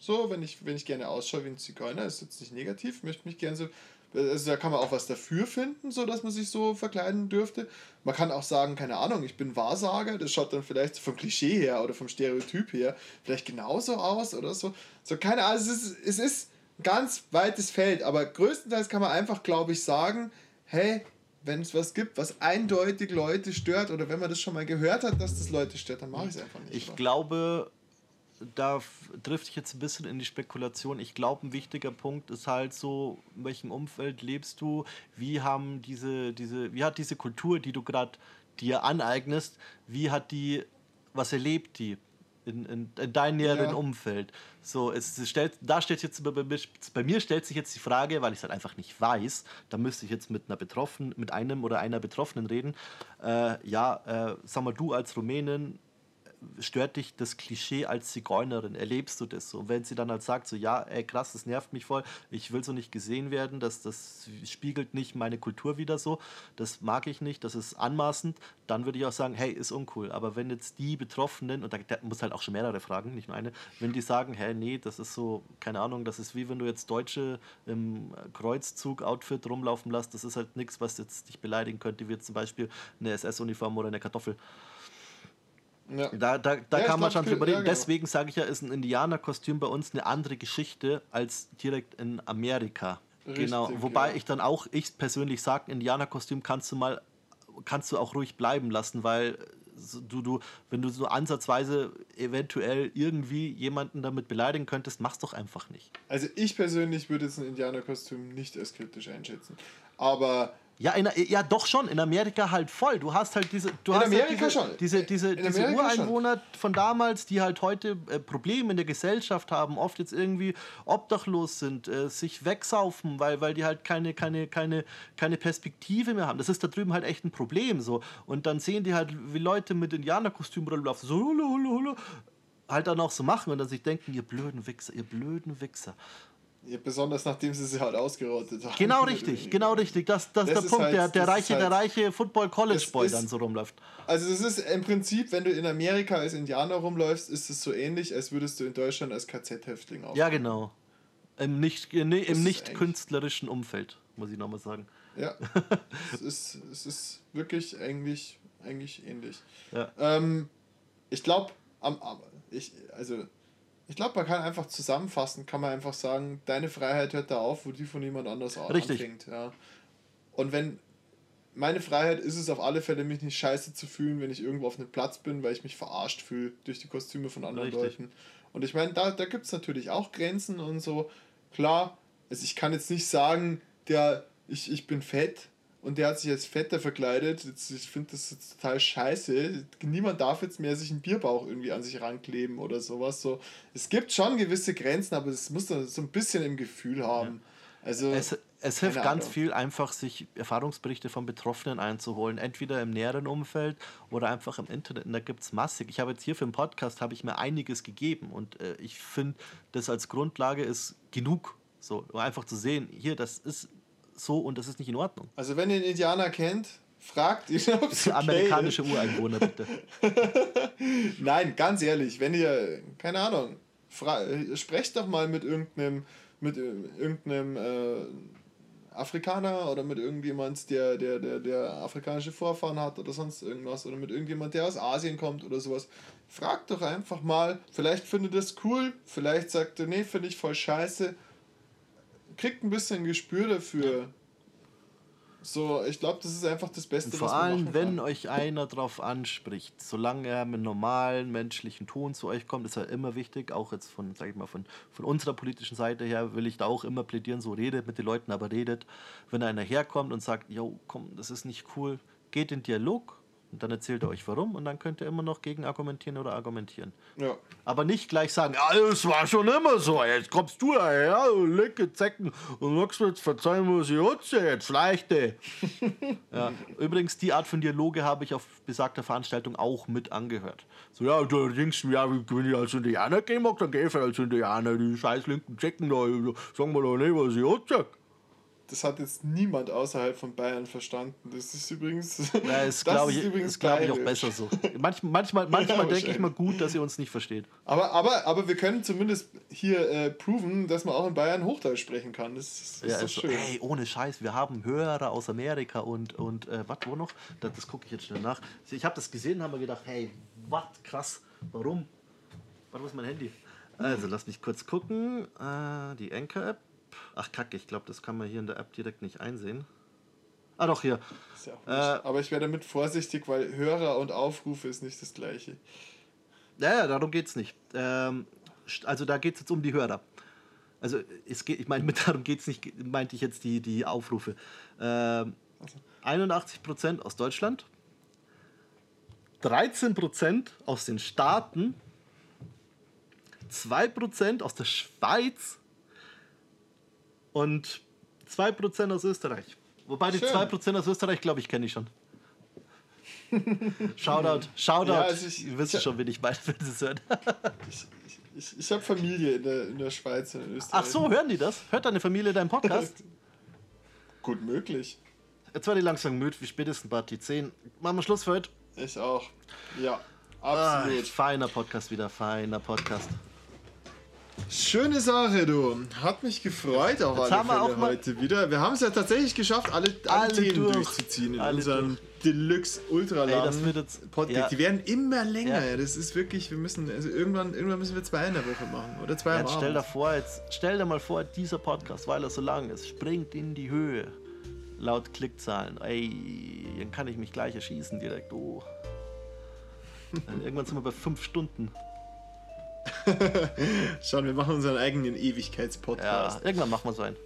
So, wenn ich, wenn ich gerne ausschaue wie ein Zigeuner, ist jetzt nicht negativ, möchte mich gerne so. Also da kann man auch was dafür finden, so dass man sich so verkleiden dürfte. Man kann auch sagen, keine Ahnung, ich bin Wahrsager, das schaut dann vielleicht vom Klischee her oder vom Stereotyp her vielleicht genauso aus oder so. So, keine Ahnung, es ist, es ist ein ganz weites Feld, aber größtenteils kann man einfach, glaube ich, sagen, hey, wenn es was gibt, was eindeutig Leute stört oder wenn man das schon mal gehört hat, dass das Leute stört, dann mache ich es einfach nicht. Ich oder? glaube, da drifte ich jetzt ein bisschen in die Spekulation. Ich glaube, ein wichtiger Punkt ist halt so, in welchem Umfeld lebst du? Wie haben diese, diese, wie hat diese Kultur, die du gerade dir aneignest, wie hat die, was erlebt die? In, in, in deinem näheren Ja. Umfeld. So, es es stellt, da steht jetzt bei, bei, bei mir stellt sich jetzt die Frage, weil ich es halt einfach nicht weiß, da müsste ich jetzt mit einer Betroffenen, mit einem oder einer Betroffenen reden. Äh, ja, äh, sag mal, du als Rumänin, stört dich das Klischee als Zigeunerin? Erlebst du das so? Und wenn sie dann halt sagt, so, ja, ey, krass, das nervt mich voll, ich will so nicht gesehen werden, das, das spiegelt nicht meine Kultur wieder so, das mag ich nicht, das ist anmaßend, dann würde ich auch sagen, hey, ist uncool. Aber wenn jetzt die Betroffenen, und da, muss halt auch schon mehrere fragen, nicht nur eine, wenn die sagen, hey, nee, das ist so, keine Ahnung, das ist wie wenn du jetzt Deutsche im Kreuzzug-Outfit rumlaufen lässt, das ist halt nichts, was jetzt dich beleidigen könnte, wie jetzt zum Beispiel eine SS-Uniform oder eine Kartoffel. Ja. Da, da, da Ja, kann man schon drüber reden. ja, genau. Deswegen sage ich ja, ist ein Indianerkostüm bei uns eine andere Geschichte als direkt in Amerika. Richtig, genau. Wobei ich dann auch, ich persönlich sage, Indianerkostüm kannst du mal, kannst du auch ruhig bleiben lassen, weil du, du, wenn du so ansatzweise eventuell irgendwie jemanden damit beleidigen könntest, mach's doch einfach nicht. Also ich persönlich würde jetzt ein Indianerkostüm nicht als kritisch einschätzen. Aber Ja, in, ja, doch schon. In Amerika halt voll. Du hast halt diese, du In hast Amerika halt diese, schon. diese, diese, diese Amerika schon. Ureinwohner von damals, die halt heute äh, Probleme in der Gesellschaft haben, oft jetzt irgendwie obdachlos sind, äh, sich wegsaufen, weil, weil die halt keine, keine, keine, keine Perspektive mehr haben. Das ist da drüben halt echt ein Problem. So. Und dann sehen die halt, wie Leute mit Indianerkostümen rumlaufen, so hula, hula, hula, halt dann auch so machen und dann sich denken, ihr blöden Wichser, ihr blöden Wichser. Ja, besonders nachdem sie sie halt ausgerottet haben. Genau richtig, genau richtig. Das, das, ist Das der ist Punkt, halt- der, der reiche, der halt- reiche Football College Boy ist- dann so rumläuft. Also es ist im Prinzip, wenn du in Amerika als Indianer rumläufst, ist es so ähnlich, als würdest du in Deutschland als KZ-Häftling auf. Ja, genau. Im nicht, äh, nee, im nicht künstlerischen Umfeld, muss ich nochmal sagen. Ja. es, ist, es ist wirklich eigentlich, eigentlich ähnlich. Ja. Ähm, ich glaube, am, am- ich, also, ich glaube, man kann einfach zusammenfassen, kann man einfach sagen, deine Freiheit hört da auf, wo die von jemand anders Richtig. anfängt. Ja. Und wenn meine Freiheit ist es auf alle Fälle, mich nicht scheiße zu fühlen, wenn ich irgendwo auf einem Platz bin, weil ich mich verarscht fühle durch die Kostüme von anderen Richtig. Leuten. Und ich meine, da, da gibt es natürlich auch Grenzen und so. Klar, also ich kann jetzt nicht sagen, der, ich, ich bin fett und der hat sich als Fetter verkleidet. Jetzt, ich finde das jetzt total scheiße. Niemand darf jetzt mehr sich einen Bierbauch irgendwie an sich rankleben oder sowas. So, es gibt schon gewisse Grenzen, aber es muss dann so ein bisschen im Gefühl haben. Also, Es, es hilft ganz Ahnung. viel, einfach sich Erfahrungsberichte von Betroffenen einzuholen, entweder im näheren Umfeld oder einfach im Internet. Und da gibt es massig. Ich habe jetzt hier für den Podcast habe ich mir einiges gegeben und äh, ich finde, das als Grundlage ist genug. So, um einfach zu sehen, hier, das ist so und das ist nicht in Ordnung. Also wenn ihr einen Indianer kennt, fragt ihn, ob es okay Amerikanische Ureinwohner, bitte. ist. Nein, ganz ehrlich, wenn ihr, keine Ahnung, äh, sprecht doch mal mit irgendeinem, mit äh, irgendeinem äh, Afrikaner oder mit irgendjemand, der, der, der, der afrikanische Vorfahren hat oder sonst irgendwas oder mit irgendjemand, der aus Asien kommt oder sowas. Fragt doch einfach mal, vielleicht findet ihr das cool, vielleicht sagt ihr, nee, finde ich voll scheiße. Kriegt ein bisschen Gespür dafür. So, ich glaube, das ist einfach das Beste, Und vor was man allem, wenn kann. euch einer drauf anspricht, solange er mit normalen menschlichen Ton zu euch kommt, ist er immer wichtig, auch jetzt von, sag ich mal, von, von unserer politischen Seite her will ich da auch immer plädieren, so redet mit den Leuten, aber redet. Wenn einer herkommt und sagt, yo, komm, das ist nicht cool, geht in Dialog und dann erzählt er euch warum und dann könnt ihr immer noch gegen argumentieren oder argumentieren. Ja. Aber nicht gleich sagen, es war schon immer so, jetzt kommst du daher, du lecke Zecken und magst mir jetzt verzeihen, was ich hatte, jetzt leichte. ja. Übrigens, die Art von Dialoge habe ich auf besagter Veranstaltung auch mit angehört. So, ja, du denkst, ja, wenn ich als Indianer gehen mag, dann gehe ich als Indianer, die scheiß linken Zecken da, sagen wir doch nicht, was ich hatte. Das hat jetzt niemand außerhalb von Bayern verstanden. Das ist übrigens. Ja, ist, das glaube ich, ist übrigens ist, glaub ich, auch besser so. Manch, manchmal manchmal Ja, denke ich mal gut, dass ihr uns nicht versteht. Aber, aber, aber wir können zumindest hier äh, proven, dass man auch in Bayern Hochdeutsch sprechen kann. Das, ist- das Ja, ist doch ist so, schön. ey, ohne Scheiß, wir haben Hörer aus Amerika und, und äh, was, wo noch? Das, das gucke ich jetzt schnell nach. Ich habe das gesehen und habe mir gedacht, hey, was, krass, warum? Wo ist mein Handy? Also, lass mich kurz gucken. Äh, die Anchor-App. Ach, kacke, ich glaube, das kann man hier in der App direkt nicht einsehen. Ah, doch, hier. Äh, aber ich wäre damit vorsichtig, weil Hörer und Aufrufe ist nicht das gleiche. Ja, ja, darum geht es nicht. Ähm, also, da geht es jetzt um die Hörer. Also, es geht, ich meine, mit darum geht es nicht, meinte ich jetzt die, die Aufrufe. Ähm, 81% aus Deutschland, 13% aus den Staaten, 2% aus der Schweiz und 2% aus Österreich. Wobei die Schön. 2% aus Österreich, glaube ich, kenne ich schon. Shoutout, Shoutout. Ja, also ich- Ihr wisst ich- schon, wen ich meine, wenn ihr es hört. Ich, ich, ich, ich habe Familie in der, in der Schweiz und in Österreich. Ach so, hören die das? Hört deine Familie deinen Podcast? Gut möglich. Jetzt war die langsam müde, wie spätestens Party 10. Machen wir Schluss für heute. Ich auch. Ja, Ah, absolut. feiner Podcast wieder, feiner Podcast. Schöne Sache, du. Hat mich gefreut auf Jetzt alle Fälle heute wieder. Wir haben es ja tatsächlich geschafft, alle, alle, Alle Themen durch. durchzuziehen in Alle unserem Deluxe Ultra Podcast. ja. Die werden immer länger. Ja. Das ist wirklich, wir müssen, also irgendwann, irgendwann müssen wir zwei in der Woche machen. Oder zwei am Jetzt stell dir vor, jetzt stell dir mal vor, dieser Podcast, weil er so lang ist, springt in die Höhe. Laut Klickzahlen. Ey, dann kann ich mich gleich erschießen direkt. Oh. Dann irgendwann sind wir bei fünf Stunden. Schauen, wir machen unseren eigenen Ja, Ewigkeitspodcast. irgendwann machen wir so einen.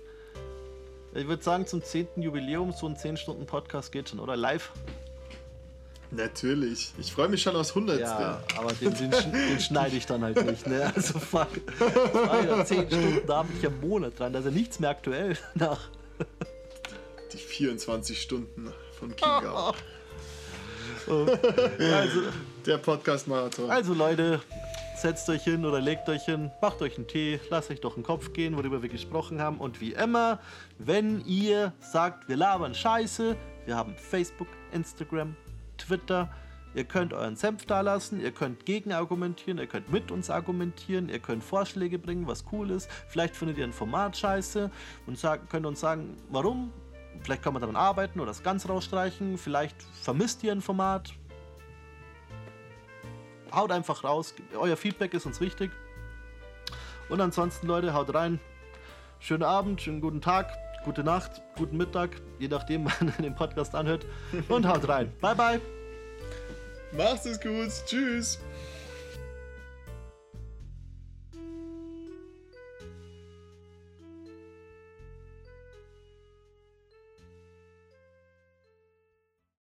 Ich würde sagen, zum 10. Jubiläum, so ein 10-Stunden-Podcast geht schon, oder? Live. Natürlich. Ich freue mich schon aufs Hundertste. Ja, aber den, den, den schneide ich dann halt nicht, ne? Also fuck. Ja 10 Stunden, da habe ich ja einen Monat dran. Da ist ja nichts mehr aktuell nach. Die 24 Stunden von Kika. Also, Der Podcast-Marathon. also Leute, setzt euch hin oder legt euch hin, macht euch einen Tee, lasst euch durch den Kopf gehen, worüber wir gesprochen haben. Und wie immer, wenn ihr sagt, wir labern Scheiße, wir haben Facebook, Instagram, Twitter. Ihr könnt euren Senf da lassen, ihr könnt gegenargumentieren, ihr könnt mit uns argumentieren, ihr könnt Vorschläge bringen, was cool ist. Vielleicht findet ihr ein Format scheiße und sagt, könnt uns sagen, warum. Vielleicht kann man daran arbeiten oder das ganz rausstreichen. Vielleicht vermisst ihr ein Format, haut einfach raus. Euer Feedback ist uns wichtig. Und ansonsten, Leute, haut rein. Schönen Abend, schönen guten Tag, gute Nacht, guten Mittag, je nachdem, wann ihr den Podcast anhört. Und haut rein. Bye, bye. Macht es gut. Tschüss.